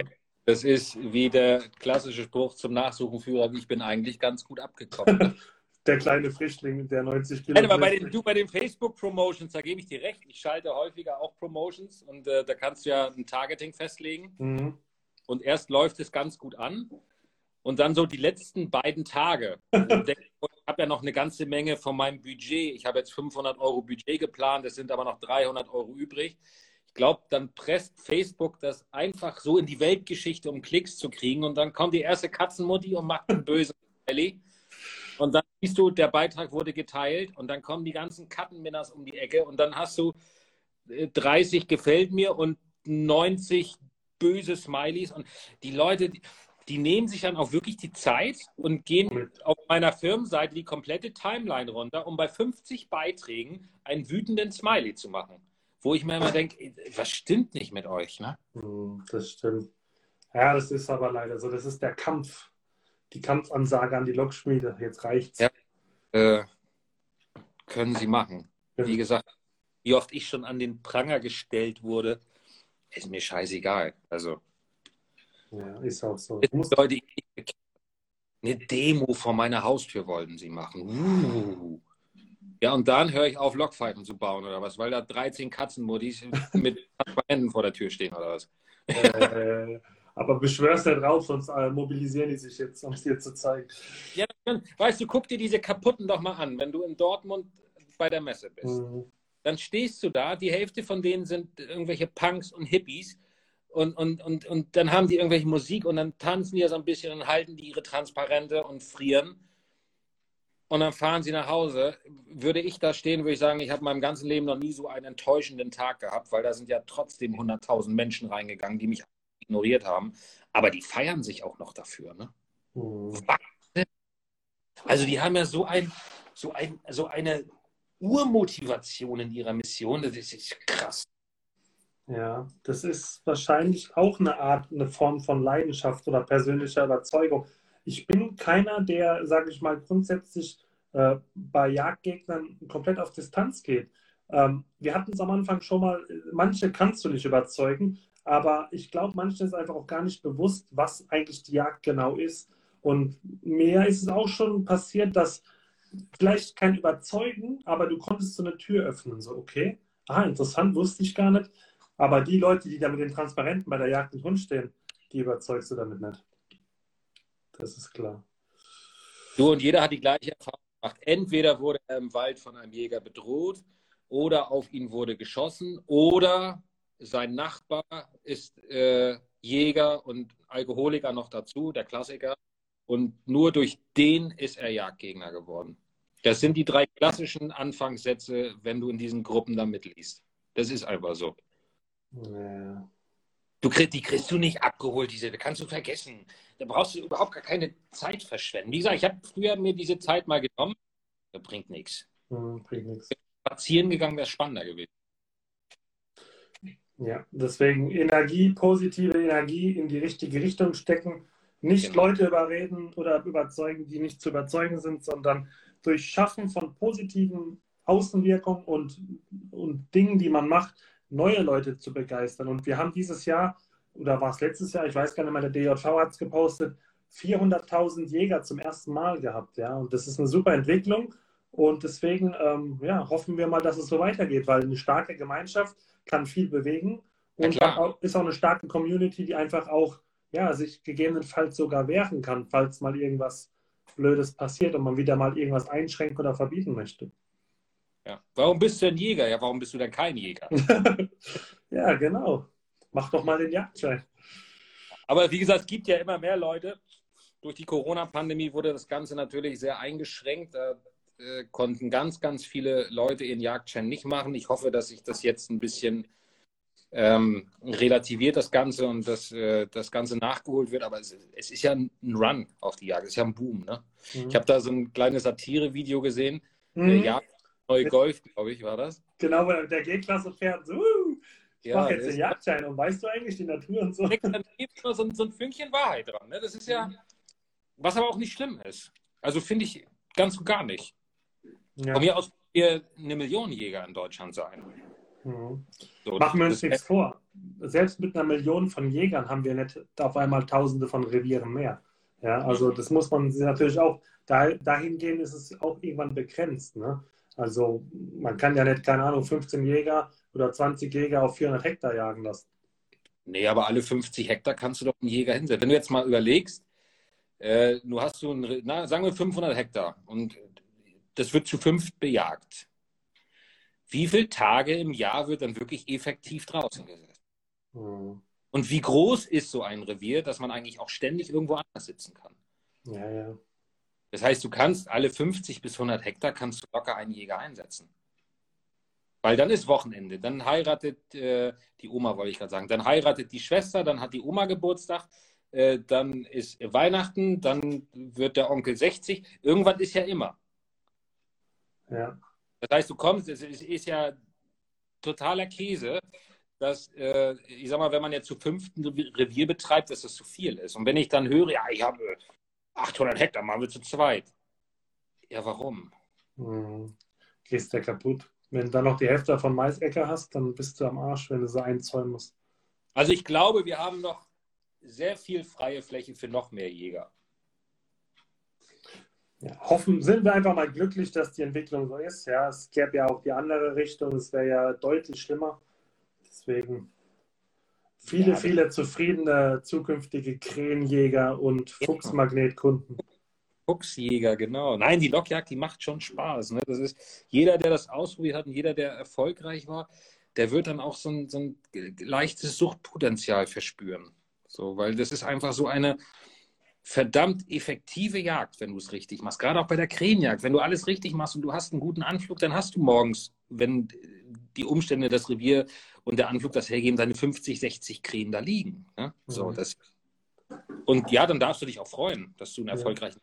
das ist wie der klassische Spruch zum Nachsuchenführer, ich bin eigentlich ganz gut abgekommen. der kleine Frischling, der 90 Kilo. Nein, aber bei den, du bei den Facebook-Promotions, da gebe ich dir recht. Ich schalte häufiger auch Promotions und äh, da kannst du ja ein Targeting festlegen. Mhm. Und erst läuft es ganz gut an. Und dann so die letzten beiden Tage. ich habe ja noch eine ganze Menge von meinem Budget. Ich habe jetzt 500 Euro Budget geplant, es sind aber noch 300 Euro übrig glaube, dann presst Facebook das einfach so in die Weltgeschichte, um Klicks zu kriegen. Und dann kommt die erste Katzenmutti und macht einen bösen Ellie. Und dann siehst du, der Beitrag wurde geteilt und dann kommen die ganzen Kattenminners um die Ecke und dann hast du 30 äh, gefällt mir und 90 böse Smileys. Und die Leute, die nehmen sich dann auch wirklich die Zeit und gehen auf meiner Firmenseite die komplette Timeline runter, um bei 50 Beiträgen einen wütenden Smiley zu machen wo ich mir immer denke, was stimmt nicht mit euch, ne? Hm, das stimmt. Ja, das ist aber leider so. Das ist der Kampf, die Kampfansage an die Lokschmiede. Jetzt reicht's. Ja, äh, können sie machen. Ja. Wie gesagt, wie oft ich schon an den Pranger gestellt wurde, ist mir scheißegal. Also. Ja, ist auch so. Leute, eine Demo vor meiner Haustür wollten sie machen. Uh. Ja, und dann höre ich auf, Lockpfeifen zu bauen oder was, weil da 13 Katzenmodis mit Händen vor der Tür stehen oder was. Äh, aber beschwörst ja drauf, sonst äh, mobilisieren die sich jetzt, um es dir zu zeigen. Ja, weißt du, guck dir diese kaputten doch mal an, wenn du in Dortmund bei der Messe bist. Mhm. Dann stehst du da, die Hälfte von denen sind irgendwelche Punks und Hippies und, und, und, und dann haben die irgendwelche Musik und dann tanzen die ja so ein bisschen und halten die ihre Transparente und frieren und dann fahren sie nach Hause, würde ich da stehen, würde ich sagen, ich habe in meinem ganzen Leben noch nie so einen enttäuschenden Tag gehabt, weil da sind ja trotzdem 100.000 Menschen reingegangen, die mich ignoriert haben. Aber die feiern sich auch noch dafür. Ne? Mhm. Also die haben ja so, ein, so, ein, so eine Urmotivation in ihrer Mission, das ist krass. Ja, das ist wahrscheinlich auch eine Art, eine Form von Leidenschaft oder persönlicher Überzeugung ich bin keiner, der, sage ich mal, grundsätzlich äh, bei Jagdgegnern komplett auf Distanz geht. Ähm, wir hatten es am Anfang schon mal, manche kannst du nicht überzeugen, aber ich glaube, manchen ist einfach auch gar nicht bewusst, was eigentlich die Jagd genau ist. Und mir ist es auch schon passiert, dass vielleicht kein Überzeugen, aber du konntest so eine Tür öffnen. So, okay, ah, interessant, wusste ich gar nicht. Aber die Leute, die da mit den Transparenten bei der Jagd mit Hund stehen, die überzeugst du damit nicht. Das ist klar. Du und jeder hat die gleiche Erfahrung gemacht. Entweder wurde er im Wald von einem Jäger bedroht oder auf ihn wurde geschossen oder sein Nachbar ist äh, Jäger und Alkoholiker noch dazu, der Klassiker. Und nur durch den ist er Jagdgegner geworden. Das sind die drei klassischen Anfangssätze, wenn du in diesen Gruppen da mitliest. Das ist einfach so. Ja. Du kriegst, die kriegst du nicht abgeholt, diese, kannst du vergessen. Da brauchst du überhaupt gar keine Zeit verschwenden. Wie gesagt, ich habe früher mir diese Zeit mal genommen. Das bringt nichts. Mhm, bringt nichts. Spazieren gegangen wäre spannender gewesen. Ja, deswegen Energie, positive Energie in die richtige Richtung stecken. Nicht genau. Leute überreden oder überzeugen, die nicht zu überzeugen sind, sondern durch Schaffen von positiven Außenwirkungen und, und Dingen, die man macht, neue Leute zu begeistern. Und wir haben dieses Jahr, oder war es letztes Jahr, ich weiß gar nicht mehr, der DJV hat es gepostet, 400.000 Jäger zum ersten Mal gehabt. Ja? Und das ist eine super Entwicklung. Und deswegen ähm, ja, hoffen wir mal, dass es so weitergeht, weil eine starke Gemeinschaft kann viel bewegen und ja, ist auch eine starke Community, die einfach auch ja, sich gegebenenfalls sogar wehren kann, falls mal irgendwas Blödes passiert und man wieder mal irgendwas einschränken oder verbieten möchte. Ja. Warum bist du ein Jäger? Ja, warum bist du denn kein Jäger? ja, genau. Mach doch mal den Jagdschein. Aber wie gesagt, es gibt ja immer mehr Leute. Durch die Corona-Pandemie wurde das Ganze natürlich sehr eingeschränkt. Da äh, konnten ganz, ganz viele Leute ihren Jagdschein nicht machen. Ich hoffe, dass sich das jetzt ein bisschen ähm, relativiert, das Ganze, und dass äh, das Ganze nachgeholt wird. Aber es, es, ist ja ein Run auf die Jagd. Es ist ja ein Boom. Ne? Mhm. Ich habe da so ein kleines Satire-Video gesehen. Mhm. Der Jagd, neue Golf, glaube ich, war das. Genau, weil der G-Klasse fährt so. Ich ja, mache jetzt den Jagdschein und weißt du eigentlich die Natur und so. Dann gibt es so, so ein Fünkchen Wahrheit dran. Ne? Das ist ja, was aber auch nicht schlimm ist. Also finde ich ganz und gar nicht. Ja. Von mir aus wir eine Million Jäger in Deutschland sein. Mhm. So, Machen wir uns nichts vor. Selbst mit einer Million von Jägern haben wir nicht auf einmal Tausende von Revieren mehr. Ja, also das muss man natürlich auch, dahingehend ist es auch irgendwann begrenzt. Ne? Also man kann ja nicht, keine Ahnung, 15 Jäger oder 20 Jäger auf 400 Hektar jagen lassen. Nee, aber alle 50 Hektar kannst du doch einen Jäger hinsetzen. Wenn du jetzt mal überlegst, äh, du hast so ein, na, sagen wir 500 Hektar und das wird zu fünft bejagt. Wie viele Tage im Jahr wird dann wirklich effektiv draußen gesetzt? Mhm. Und wie groß ist so ein Revier, dass man eigentlich auch ständig irgendwo anders sitzen kann? Ja, ja. Das heißt, du kannst alle 50 bis 100 Hektar kannst du locker einen Jäger einsetzen. Weil dann ist Wochenende, dann heiratet äh, die Oma, wollte ich gerade sagen, dann heiratet die Schwester, dann hat die Oma Geburtstag, äh, dann ist Weihnachten, dann wird der Onkel 60. Irgendwann ist ja immer. Ja. Das heißt, du kommst, es ist ja totaler Käse, dass, äh, ich sag mal, wenn man jetzt zu fünften Revier betreibt, dass das zu viel ist. Und wenn ich dann höre, ja, ich habe 800 Hektar, machen wir zu zweit. Ja, warum? Hm. Gehst ja kaputt. Wenn du dann noch die Hälfte von Maisäcker hast, dann bist du am Arsch, wenn du so einzäumen musst. Also ich glaube, wir haben noch sehr viel freie Fläche für noch mehr Jäger ja, hoffen, sind wir einfach mal glücklich, dass die Entwicklung so ist. Ja, es gäbe ja auch die andere Richtung, es wäre ja deutlich schlimmer. Deswegen viele, ja, viele zufriedene zukünftige Krähenjäger und Fuchsmagnetkunden. Fuchsjäger, genau. Nein, die Lockjagd, die macht schon Spaß. Ne? Das ist, jeder, der das ausprobiert hat und jeder, der erfolgreich war, der wird dann auch so ein, so ein leichtes Suchtpotenzial verspüren. So, weil das ist einfach so eine, verdammt effektive Jagd, wenn du es richtig machst. Gerade auch bei der Krähenjagd. Wenn du alles richtig machst und du hast einen guten Anflug, dann hast du morgens, wenn die Umstände, das Revier und der Anflug das hergeben, deine 50, 60 Krähen da liegen. Ne? So, mhm. das, und ja, dann darfst du dich auch freuen, dass du einen erfolgreichen.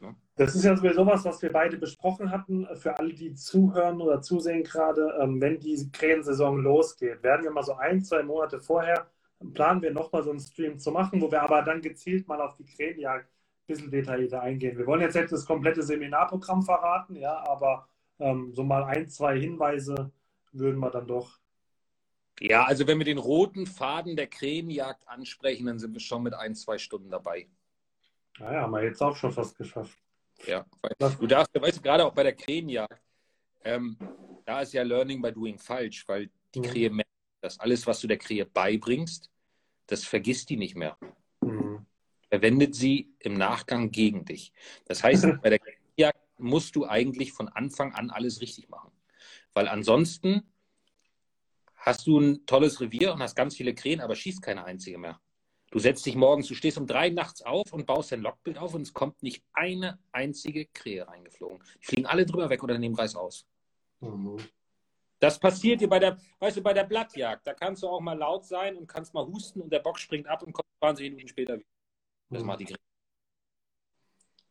Ja. Ne? Das ist ja sowieso was, was wir beide besprochen hatten. Für alle, die zuhören oder zusehen gerade, ähm, wenn die Krähensaison losgeht, werden wir mal so ein, zwei Monate vorher planen wir nochmal so einen Stream zu machen, wo wir aber dann gezielt mal auf die Krähenjagd ein bisschen detaillierter eingehen. Wir wollen jetzt nicht das komplette Seminarprogramm verraten, ja, aber ähm, so mal ein, zwei Hinweise würden wir dann doch. Ja, also wenn wir den roten Faden der Krähenjagd ansprechen, dann sind wir schon mit ein, zwei Stunden dabei. Naja, haben wir jetzt auch schon fast geschafft. Ja, du darfst, weißt du, gerade auch bei der Krähenjagd, ähm, da ist ja Learning by Doing falsch, weil die mhm. Krähe merkt das alles, was du der Krähe beibringst, das vergisst die nicht mehr. Mhm. Verwendet sie im Nachgang gegen dich. Das heißt, bei der Jagd musst du eigentlich von Anfang an alles richtig machen. Weil ansonsten hast du ein tolles Revier und hast ganz viele Krähen, aber schießt keine einzige mehr. Du setzt dich morgens, du stehst um drei nachts auf und baust dein Logbild auf und es kommt nicht eine einzige Krähe reingeflogen. Die fliegen alle drüber weg oder nehmen Reiß aus. Mhm. Das passiert dir bei der, weißt du, bei der Blattjagd. Da kannst du auch mal laut sein und kannst mal husten und der Bock springt ab und kommt 20 Minuten später wieder. Das mhm. macht die Krähe.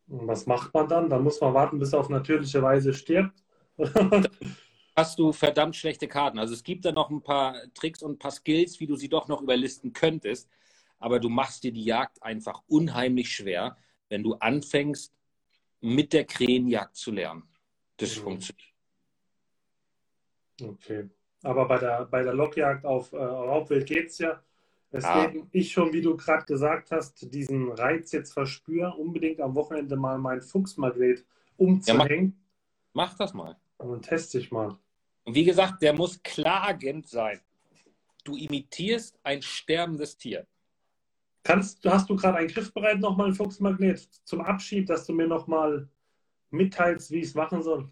Was macht man dann? Dann muss man warten, bis er auf natürliche Weise stirbt. hast du verdammt schlechte Karten. Also es gibt da noch ein paar Tricks und ein paar Skills, wie du sie doch noch überlisten könntest. Aber du machst dir die Jagd einfach unheimlich schwer, wenn du anfängst, mit der Krähenjagd zu lernen. Das mhm. funktioniert. Okay. Aber bei der, bei der Lockjagd auf äh, Raubwild geht es ja. Deswegen ja. ich schon, wie du gerade gesagt hast, diesen Reiz jetzt verspüre, unbedingt am Wochenende mal mein Fuchsmagnet umzuhängen. Ja, mach, mach das mal. Und dann teste ich mal. Und wie gesagt, der muss klagend sein. Du imitierst ein sterbendes Tier. Kannst, hast du gerade einen griffbereit nochmal ein Fuchsmagnet zum Abschied, dass du mir nochmal mitteilst, wie ich es machen soll?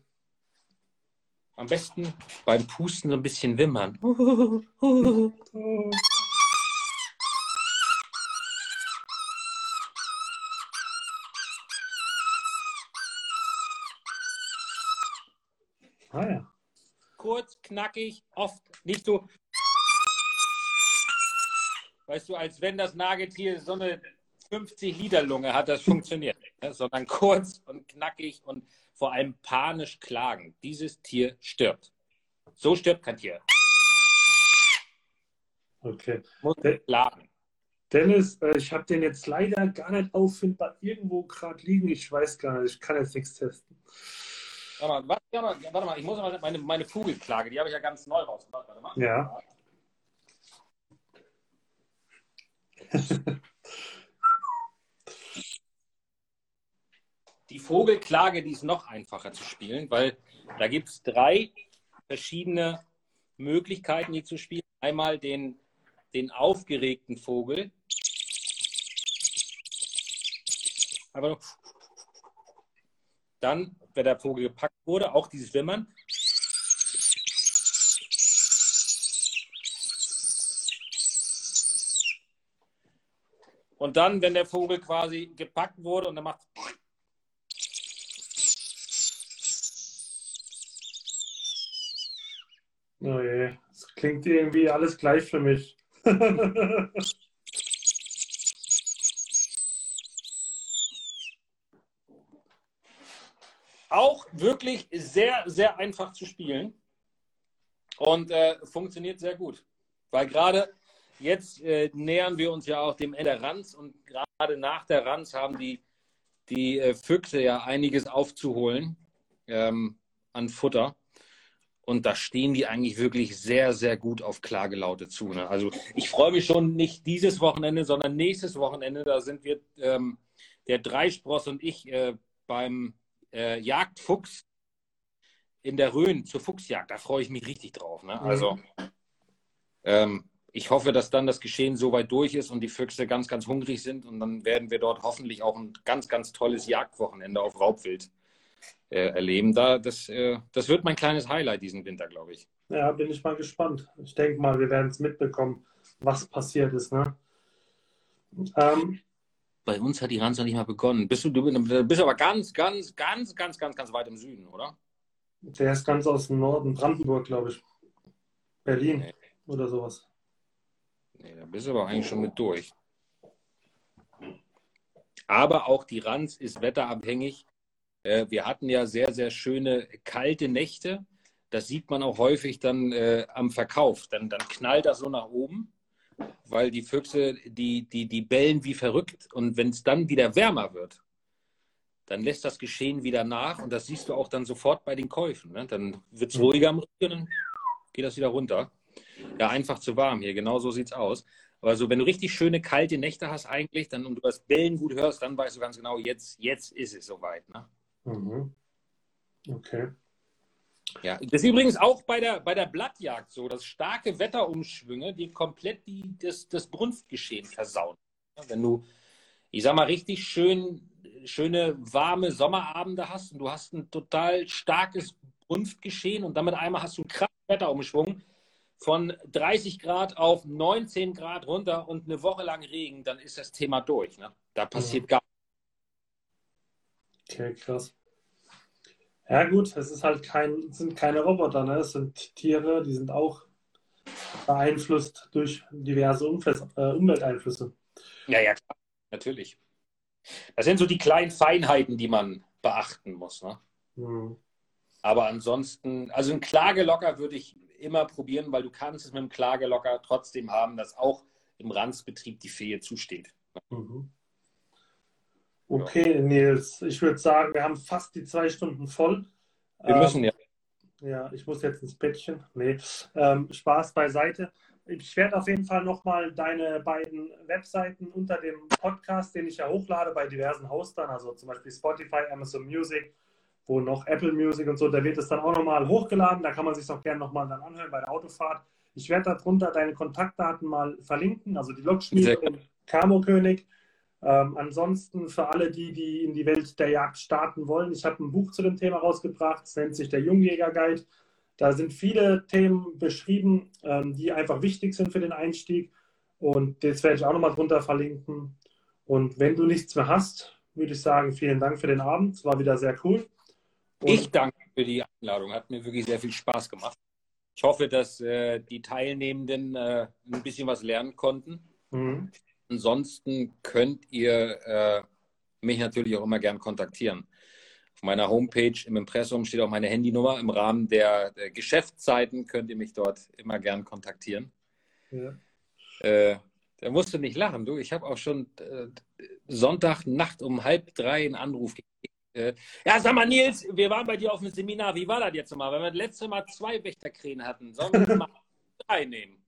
Am besten beim Pusten so ein bisschen wimmern. Ah ja. Kurz, knackig, oft nicht so. Weißt du, als wenn das Nagetier so eine 50-Liter-Lunge hat, das funktioniert. Ne? Sondern kurz und knackig und vor allem panisch klagen. Dieses Tier stirbt. So stirbt kein Tier. Okay. Muss klagen. Dennis, äh, ich habe den jetzt leider gar nicht auffindbar irgendwo gerade liegen. Ich weiß gar nicht, ich kann jetzt nichts testen. Warte mal, warte, mal, ich muss mal meine, meine Vogelklage, die habe ich ja ganz neu rausgebracht. Warte mal. Ja. die Vogelklage, die ist noch einfacher zu spielen, weil da gibt es drei verschiedene Möglichkeiten, die zu spielen. Einmal den, den aufgeregten Vogel. Aber dann wenn der Vogel gepackt wurde, auch dieses Wimmern. Und dann, wenn der Vogel quasi gepackt wurde und er macht. Oh je, das klingt irgendwie alles gleich für mich. Auch wirklich sehr, sehr einfach zu spielen und äh, funktioniert sehr gut. Weil gerade jetzt äh, nähern wir uns ja auch dem Ende der Ranz und gerade nach der Ranz haben die, die äh, Füchse ja einiges aufzuholen ähm, an Futter. Und da stehen die eigentlich wirklich sehr, sehr gut auf Klagelaute zu. Ne? Also ich freue mich schon nicht dieses Wochenende, sondern nächstes Wochenende. Da sind wir, ähm, der Dreispross und ich, äh, beim äh, Jagdfuchs in der Rhön zur Fuchsjagd. Da freue ich mich richtig drauf. Ne? Also ähm, ich hoffe, dass dann das Geschehen so weit durch ist und die Füchse ganz, ganz hungrig sind und dann werden wir dort hoffentlich auch ein ganz, ganz tolles Jagdwochenende auf Raubwild äh, erleben. Da, das, äh, das wird mein kleines Highlight diesen Winter, glaube ich. Ja, bin ich mal gespannt. Ich denke mal, wir werden es mitbekommen, was passiert ist. Ne? Ähm, bei uns hat die Ranz noch nicht mal begonnen. Bist du, du bist aber ganz, ganz, ganz, ganz, ganz, ganz weit im Süden, oder? Der ist ganz aus dem Norden, Brandenburg, glaube ich. Berlin nee. oder sowas. Nee, da bist du aber eigentlich schon mit durch. Aber auch die Ranz ist wetterabhängig. Äh, wir hatten ja sehr, sehr schöne kalte Nächte. Das sieht man auch häufig dann äh, am Verkauf. Dann, dann knallt das so nach oben weil die Füchse, die, die, die bellen wie verrückt. Und wenn es dann wieder wärmer wird, dann lässt das Geschehen wieder nach. Und das siehst du auch dann sofort bei den Käufen. Ne? Dann wird es mhm. ruhiger am Rücken, dann geht das wieder runter. Ja, einfach zu warm hier. Genau so sieht es aus. Aber so, wenn du richtig schöne kalte Nächte hast eigentlich, dann und du das Bellen gut hörst, dann weißt du ganz genau, jetzt, jetzt ist es soweit. Ne? Mhm. Okay. Ja, das ist übrigens auch bei der, bei der Blattjagd so, dass starke Wetterumschwünge die komplett die, das, das Brunftgeschehen versauen. Wenn du, ich sag mal, richtig schön, schöne, warme Sommerabende hast und du hast ein total starkes Brunftgeschehen und damit einmal hast du einen krassen Wetterumschwung von 30 Grad auf 19 Grad runter und eine Woche lang Regen, dann ist das Thema durch. Ne? Da passiert ja. gar nichts. Okay, krass. Ja gut, es ist halt kein, sind keine Roboter, ne? Es sind Tiere, die sind auch beeinflusst durch diverse Umfeld, äh, Umwelteinflüsse. Ja, ja, klar, natürlich. Das sind so die kleinen Feinheiten, die man beachten muss. Ne? Mhm. Aber ansonsten, also ein Klagelocker würde ich immer probieren, weil du kannst es mit dem Klagelocker trotzdem haben, dass auch im Ranzbetrieb die Fee zusteht. Mhm. Okay, Nils, ich würde sagen, wir haben fast die zwei Stunden voll. Wir müssen ähm, ja. Ja, ich muss jetzt ins Bettchen. Nee, ähm, Spaß beiseite. Ich werde auf jeden Fall nochmal deine beiden Webseiten unter dem Podcast, den ich ja hochlade bei diversen Hostern, also zum Beispiel Spotify, Amazon Music, wo noch Apple Music und so, da wird es dann auch nochmal hochgeladen. Da kann man sich auch gerne nochmal dann anhören bei der Autofahrt. Ich werde darunter deine Kontaktdaten mal verlinken, also die Lokschmiede und Camo König. Ähm, ansonsten für alle die, die in die Welt der Jagd starten wollen, ich habe ein Buch zu dem Thema rausgebracht, es nennt sich der Jungjäger Guide. Da sind viele Themen beschrieben, ähm, die einfach wichtig sind für den Einstieg. Und das werde ich auch nochmal drunter verlinken. Und wenn du nichts mehr hast, würde ich sagen, vielen Dank für den Abend. Es war wieder sehr cool. Und ich danke für die Einladung. Hat mir wirklich sehr viel Spaß gemacht. Ich hoffe, dass äh, die Teilnehmenden äh, ein bisschen was lernen konnten. Mhm. Ansonsten könnt ihr äh, mich natürlich auch immer gern kontaktieren. Auf meiner Homepage im Impressum steht auch meine Handynummer. Im Rahmen der, der Geschäftszeiten könnt ihr mich dort immer gern kontaktieren. Ja. Äh, da musst du nicht lachen, du. Ich habe auch schon äh, Sonntagnacht um halb drei einen Anruf gekriegt. Äh, ja, sag mal, Nils, wir waren bei dir auf dem Seminar. Wie war das jetzt nochmal? Wenn wir das letzte Mal zwei Wächterkrähen hatten, sollen wir mal drei nehmen?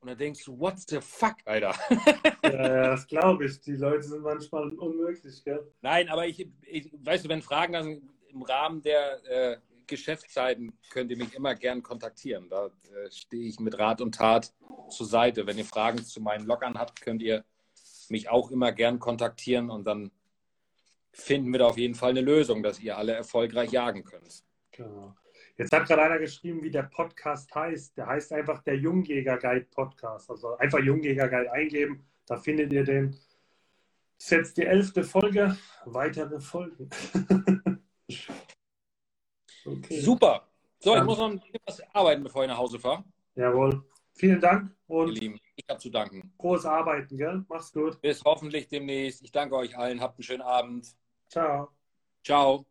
Und dann denkst du, what the fuck, Alter? ja, ja, das glaube ich. Die Leute sind manchmal unmöglich, gell? Nein, aber ich, ich weißt du, wenn Fragen also im Rahmen der äh, Geschäftszeiten könnt ihr mich immer gern kontaktieren. Da äh, stehe ich mit Rat und Tat zur Seite. Wenn ihr Fragen zu meinen Lockern habt, könnt ihr mich auch immer gern kontaktieren und dann finden wir da auf jeden Fall eine Lösung, dass ihr alle erfolgreich jagen könnt. Genau. Jetzt hat gerade einer geschrieben, wie der Podcast heißt. Der heißt einfach der Jungjäger Guide Podcast. Also einfach Jungjäger Guide eingeben, da findet ihr den. Das ist jetzt die elfte Folge. Weitere Folgen. okay. Super. So, ich muss noch etwas arbeiten, bevor ich nach Hause fahre. Jawohl. Vielen Dank und Ihr Lieben, ich habe zu danken. Großes Arbeiten, gell? Mach's gut. Bis hoffentlich demnächst. Ich danke euch allen. Habt einen schönen Abend. Ciao. Ciao.